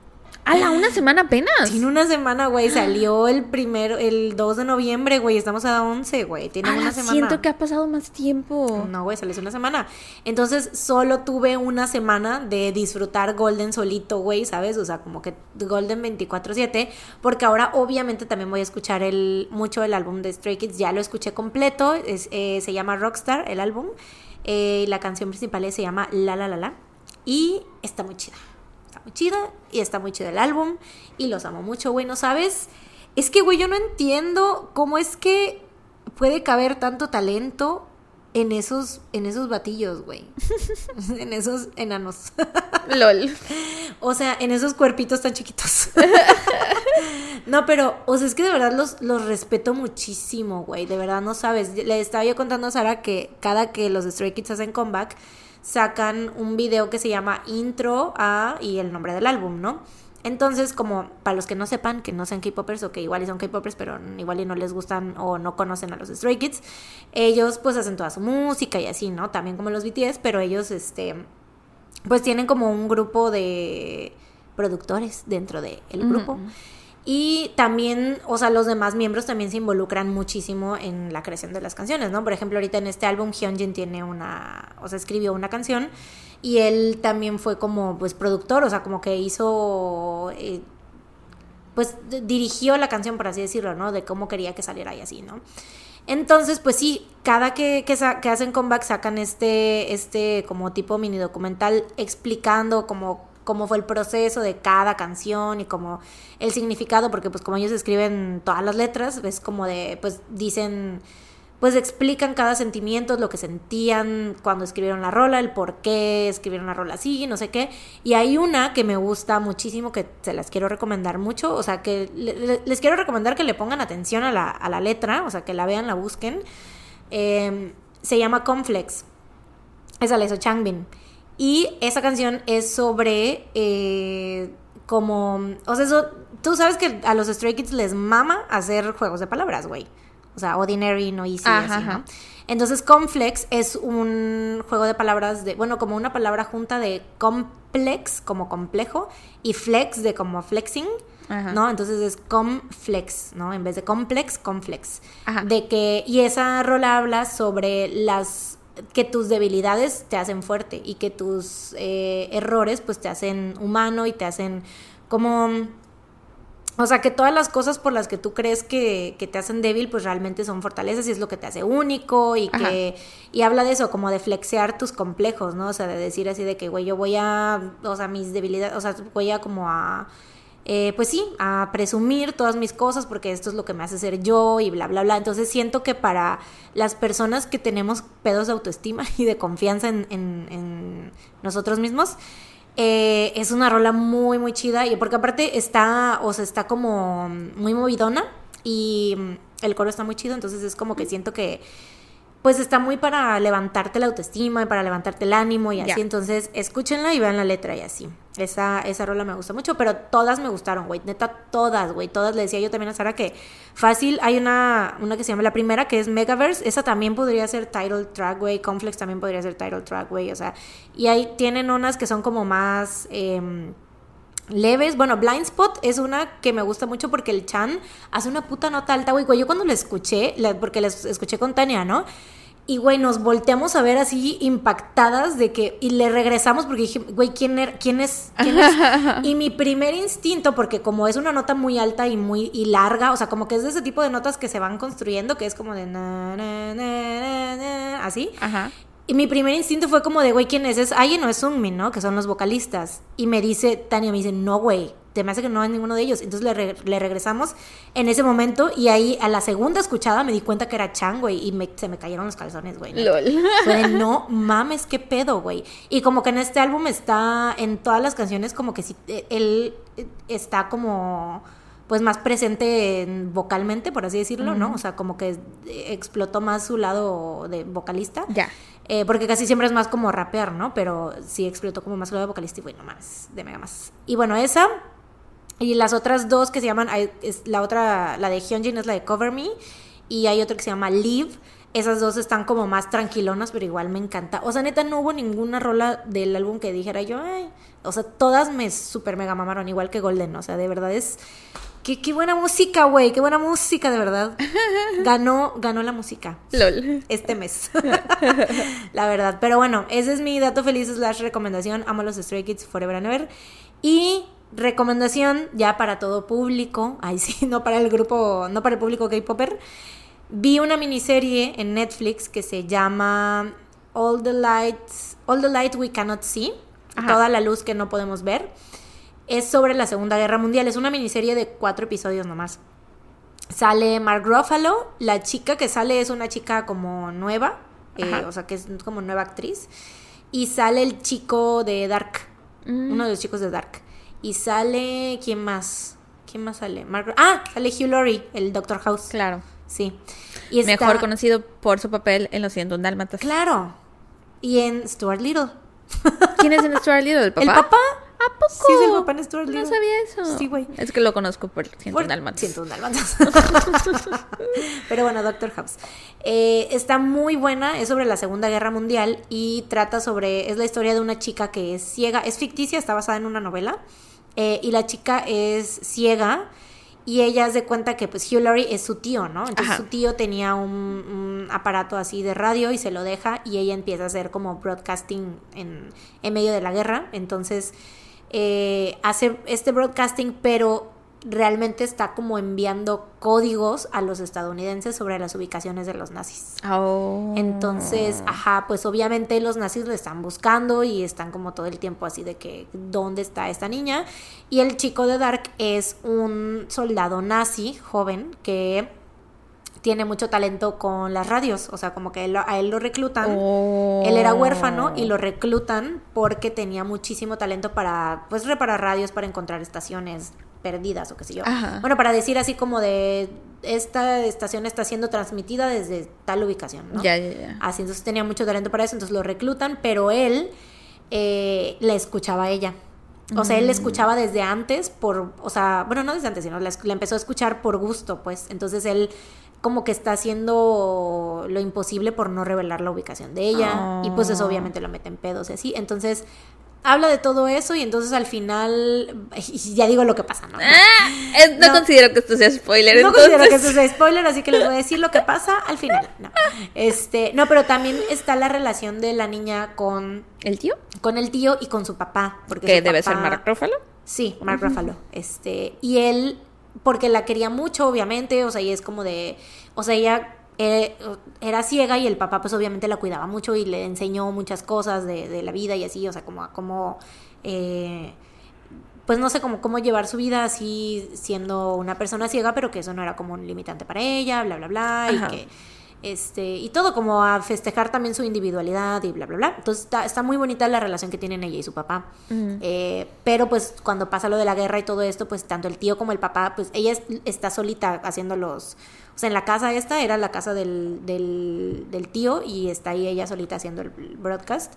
¡A la una semana apenas! Tiene una semana, güey. Salió el primero, el 2 de noviembre, güey. Estamos a 11, güey. Tiene ¡Ala, una semana. siento que ha pasado más tiempo. No, güey, salió una semana. Entonces, solo tuve una semana de disfrutar Golden solito, güey, ¿sabes? O sea, como que Golden 24-7. Porque ahora, obviamente, también voy a escuchar el, mucho el álbum de Stray Kids. Ya lo escuché completo. Es, eh, se llama Rockstar, el álbum. Eh, y la canción principal se llama La La La La. Y está muy chida. Muy chida. Y está muy chido el álbum. Y los amo mucho, güey, ¿no sabes? Es que, güey, yo no entiendo cómo es que puede caber tanto talento en esos, en esos batillos, güey. en esos enanos. LOL. O sea, en esos cuerpitos tan chiquitos. no, pero, o sea, es que de verdad los, los respeto muchísimo, güey. De verdad, no sabes. Le estaba yo contando a Sara que cada que los Stray Kids hacen comeback, sacan un video que se llama Intro a y el nombre del álbum, ¿no? Entonces, como para los que no sepan, que no sean K-popers o que igual son K-popers, pero igual y no les gustan o no conocen a los Stray Kids, ellos pues hacen toda su música y así, ¿no? También como los BTS, pero ellos, este, pues tienen como un grupo de productores dentro del grupo. Y también, o sea, los demás miembros también se involucran muchísimo en la creación de las canciones, ¿no? Por ejemplo, ahorita en este álbum Hyunjin tiene una, o sea, escribió una canción y él también fue como, pues, productor, o sea, como que hizo, eh, pues, dirigió la canción, por así decirlo, ¿no? De cómo quería que saliera y así, ¿no? Entonces, pues sí, cada que, que, que, hacen comeback sacan este, este como tipo mini documental explicando como cómo fue el proceso de cada canción y como el significado, porque pues como ellos escriben todas las letras, es como de, pues dicen, pues explican cada sentimiento, lo que sentían cuando escribieron la rola, el por qué escribieron la rola así, no sé qué. Y hay una que me gusta muchísimo, que se las quiero recomendar mucho, o sea, que les quiero recomendar que le pongan atención a la, a la letra, o sea, que la vean, la busquen. Eh, se llama Complex. Esa la hizo Changbin. Y esa canción es sobre eh, como... O sea, eso, tú sabes que a los Stray Kids les mama hacer juegos de palabras, güey. O sea, ordinary, no easy, así, ¿no? Entonces, complex es un juego de palabras de, bueno, como una palabra junta de complex, como complejo, y flex de como flexing, ¿no? Entonces es complex, ¿no? En vez de complex, complex. De que, y esa rola habla sobre las que tus debilidades te hacen fuerte y que tus eh, errores pues te hacen humano y te hacen como... O sea, que todas las cosas por las que tú crees que, que, te hacen débil, pues realmente son fortalezas y es lo que te hace único y que... Y habla de eso, como de flexear tus complejos, ¿no? O sea, de decir así de que, güey, yo voy a... O sea, mis debilidades, o sea, voy a como a eh, pues sí, a presumir todas mis cosas porque esto es lo que me hace ser yo y bla, bla, bla. Entonces siento que para las personas que tenemos pedos de autoestima y de confianza en, nosotros mismos, eh, es una rola muy, muy chida y porque aparte está, o sea, está como muy movidona y el coro está muy chido, entonces es como que siento que pues está muy para levantarte la autoestima y para levantarte el ánimo y así. Entonces, escúchenla y vean la letra y así. Esa, esa rola me gusta mucho, pero todas me gustaron, güey. Neta, todas, güey. Todas le decía yo también a Sara que fácil. Hay una, una que se llama la primera, que es Megaverse. Esa también podría ser title track, güey. Complex también podría ser title track, güey. O sea, y ahí tienen unas que son como más. Em, leves. Bueno, Blind Spot es una que me gusta mucho porque el Chan hace una puta nota alta, güey. Yo cuando la escuché, porque la escuché con Tania, ¿no? Y, güey, nos volteamos a ver así impactadas de que... Y le regresamos porque dije, güey, ¿quién, er, quién, es, ¿quién es? y mi primer instinto, porque como es una nota muy alta y muy y larga, o sea, como que es de ese tipo de notas que se van construyendo, que es como de... Na, na, na, así. Ajá. Y mi primer instinto fue como de, güey, ¿quién es? ¿Es alguien o es Sungmin, no? Que son los vocalistas. Y me dice, Tania, me dice, no, güey, te me hace que no es ninguno de ellos. Entonces le, le, regresamos en ese momento y ahí a la segunda escuchada me di cuenta que era Chan, güey, y me, se me cayeron los calzones, güey. LOL. Fue de, no mames, qué pedo, güey. Y como que en este álbum está, en todas las canciones, como que sí, eh, él eh, está como pues más presente vocalmente, por así decirlo, ¿no? O sea, como que explotó más su lado de vocalista. Ya. Eh, porque casi siempre es más como rapear, ¿no? Pero sí explotó como más lado de vocalista y bueno, más, de mega más. Y bueno, esa. Y las otras dos que se llaman, la otra, la de Hyunjin es la de Cover Me. Y hay otra que se llama Live. Esas dos están como más tranquilonas, pero igual me encanta. O sea, neta, no hubo ninguna rola del álbum que dijera yo, ay. O sea, todas me super mega mamaron, igual que Golden. O sea, de verdad es Qué, qué buena música, güey, qué buena música, de verdad. Ganó, ganó la música. LOL. Este mes. la verdad. Pero bueno, ese es mi dato feliz slash recomendación. Amo los Stray Kids Forever and Ever. Y recomendación ya para todo público. Ay, sí, no para el grupo, no para el público K-Popper. Vi una miniserie en Netflix que se llama All the Lights, All the Light We Cannot See. Toda la luz que no podemos ver es sobre la Segunda Guerra Mundial. Es una miniserie de cuatro episodios nomás. Sale Mark Ruffalo. La chica que sale es una chica como nueva. eh, o sea, que es como nueva actriz. Y sale el chico de Dark, Mm. uno de los chicos de Dark. Y sale, ¿quién más? ¿Quién más sale? Margaret- Ah, sale Hugh Laurie, el Doctor House. Claro. Sí. Y está- Mejor conocido por su papel en Los 101 Dálmatas. Claro. Y en Stuart Little. ¿Quién es en Stuart Little? ¿El papá? ¿El papá? ¿A poco? Sí, es el papá en Stuart No Little. sabía eso. Sí, güey. Es que lo conozco por 101 Por Dálmatas. 101 Dálmatas. Pero bueno, Doctor House. Eh, está muy buena, es sobre la Segunda Guerra Mundial y trata sobre, es la historia de una chica que es ciega, es ficticia, está basada en una novela, eh, y la chica es ciega y ella se cuenta que pues Hugh Laurie es su tío, ¿no? Entonces Ajá. su tío tenía un, un aparato así de radio y se lo deja y ella empieza a hacer como broadcasting en, en medio de la guerra, entonces eh, hace este broadcasting, pero realmente está como enviando códigos a los estadounidenses sobre las ubicaciones de los nazis. Oh. Entonces, ajá, pues obviamente los nazis lo están buscando y están como todo el tiempo así de que dónde está esta niña. Y el chico de Dark es un soldado nazi joven que tiene mucho talento con las radios, o sea, como que él a él lo reclutan. Oh. Él era huérfano y lo reclutan porque tenía muchísimo talento para, pues, reparar radios, para encontrar estaciones perdidas o qué sé yo. Ajá. Bueno, para decir así como de, esta estación está siendo transmitida desde tal ubicación, ¿no? Ya, ya, ya. Así, entonces tenía mucho talento para eso, entonces lo reclutan, pero él eh, la escuchaba a ella. O sea, él la Mm. escuchaba desde antes por, o sea, bueno, no desde antes, sino la, la empezó a escuchar por gusto, pues. Entonces él como que está haciendo lo imposible por no revelar la ubicación de ella. Y pues eso Oh. obviamente lo mete en pedos y así. Entonces habla de todo eso y entonces al final, ya digo lo que pasa, ¿no? Ah, es- no, No. considero que esto sea spoiler. No entonces. considero que esto sea spoiler, así que les voy a decir lo que pasa al final. No. Este, no, pero también está la relación de la niña con, ¿El tío? con el tío y con su papá. Porque Que debe papá- ser Mark Ruffalo. Sí, Mark Ruffalo. Este, y él, porque la quería mucho, obviamente, o sea, y es como de, o sea, ella eh, era ciega y el papá pues obviamente la cuidaba mucho y le enseñó muchas cosas de, de la vida y así, o sea, como, a cómo, eh, pues no sé, cómo, cómo llevar su vida así siendo una persona ciega, pero que eso no era como un limitante para ella, bla, bla, bla, Ajá. y que... Este, y todo como a festejar también su individualidad y bla, bla, bla. Entonces está, está muy bonita la relación que tienen ella y su papá. Eh, pero pues cuando pasa lo de la guerra y todo esto, pues tanto el tío como el papá, pues ella es- está solita haciendo los... O sea, en la casa esta era la casa del, del, del tío y está ahí ella solita haciendo el broadcast.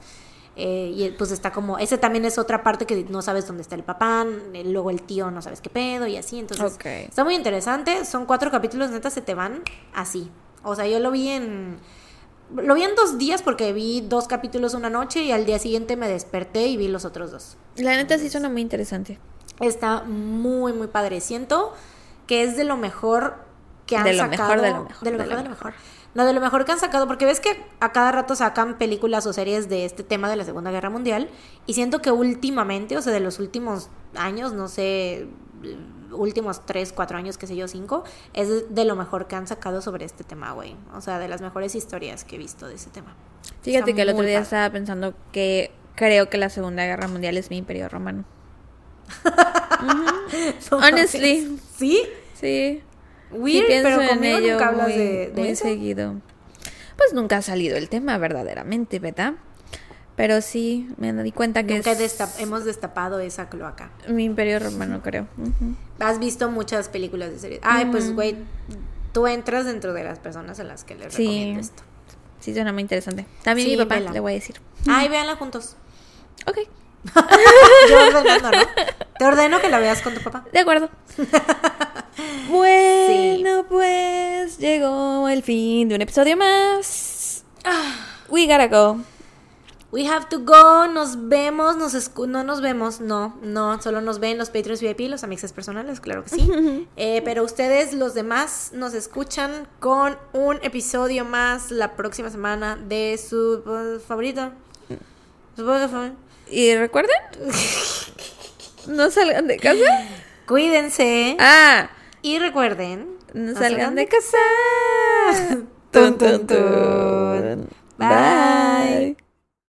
Eh, y pues está como... Ese también es otra parte que no sabes dónde está el papá, eh, luego el tío no sabes qué pedo y así. Entonces está muy interesante. Son cuatro capítulos, neta, se te van así. O sea, yo lo vi en... Lo vi en dos días porque vi dos capítulos una noche y al día siguiente me desperté y vi los otros dos. La neta sí suena muy interesante. Está muy, muy padre. Siento que es de lo mejor que han De lo sacado. mejor, de lo mejor, De lo de mejor, lo de lo mejor. No, de lo mejor que han sacado, porque ves que a cada rato sacan películas o series de este tema de la Segunda Guerra Mundial. Y siento que últimamente, o sea, de los últimos años, no sé, últimos tres, cuatro años, qué sé yo, cinco, es de, lo mejor que han sacado sobre este tema, güey. O sea, de las mejores historias que he visto de ese tema. Fíjate Está que el otro día padre. estaba pensando que creo que la Segunda Guerra Mundial es mi imperio romano. No Honestly. ¿Sí? Sí. Weird, sí pero en conmigo ello nunca hablas muy, de, de muy eso. seguido. Pues nunca ha salido el tema verdaderamente, ¿verdad? Pero sí, me di cuenta que Nunca es destap- hemos destapado esa cloaca. mi imperio romano, creo. Has visto muchas películas de series. Ay, pues, Mm. güey, tú entras dentro de las personas a las que les Sí. recomiendo esto. Sí, suena muy interesante. También Sí, mi papá, vela. le voy a decir. Ay, véanla juntos. Ok, Yo ordenando, ¿no? Te ordeno que la veas con tu papá. de acuerdo. bueno, pues llegó el fin de un episodio más. We gotta go. We have to go, nos vemos, nos escu- no nos vemos, no, no, solo nos ven los Patreons VIP, los amixes personales, claro que sí. Eh, pero ustedes, los demás, nos escuchan con un episodio más la próxima semana de su eh, favorito. Y recuerden, no salgan de casa. Cuídense Ah, y recuerden, no no salgan de casa. casa. Tun, tun, tun. Bye.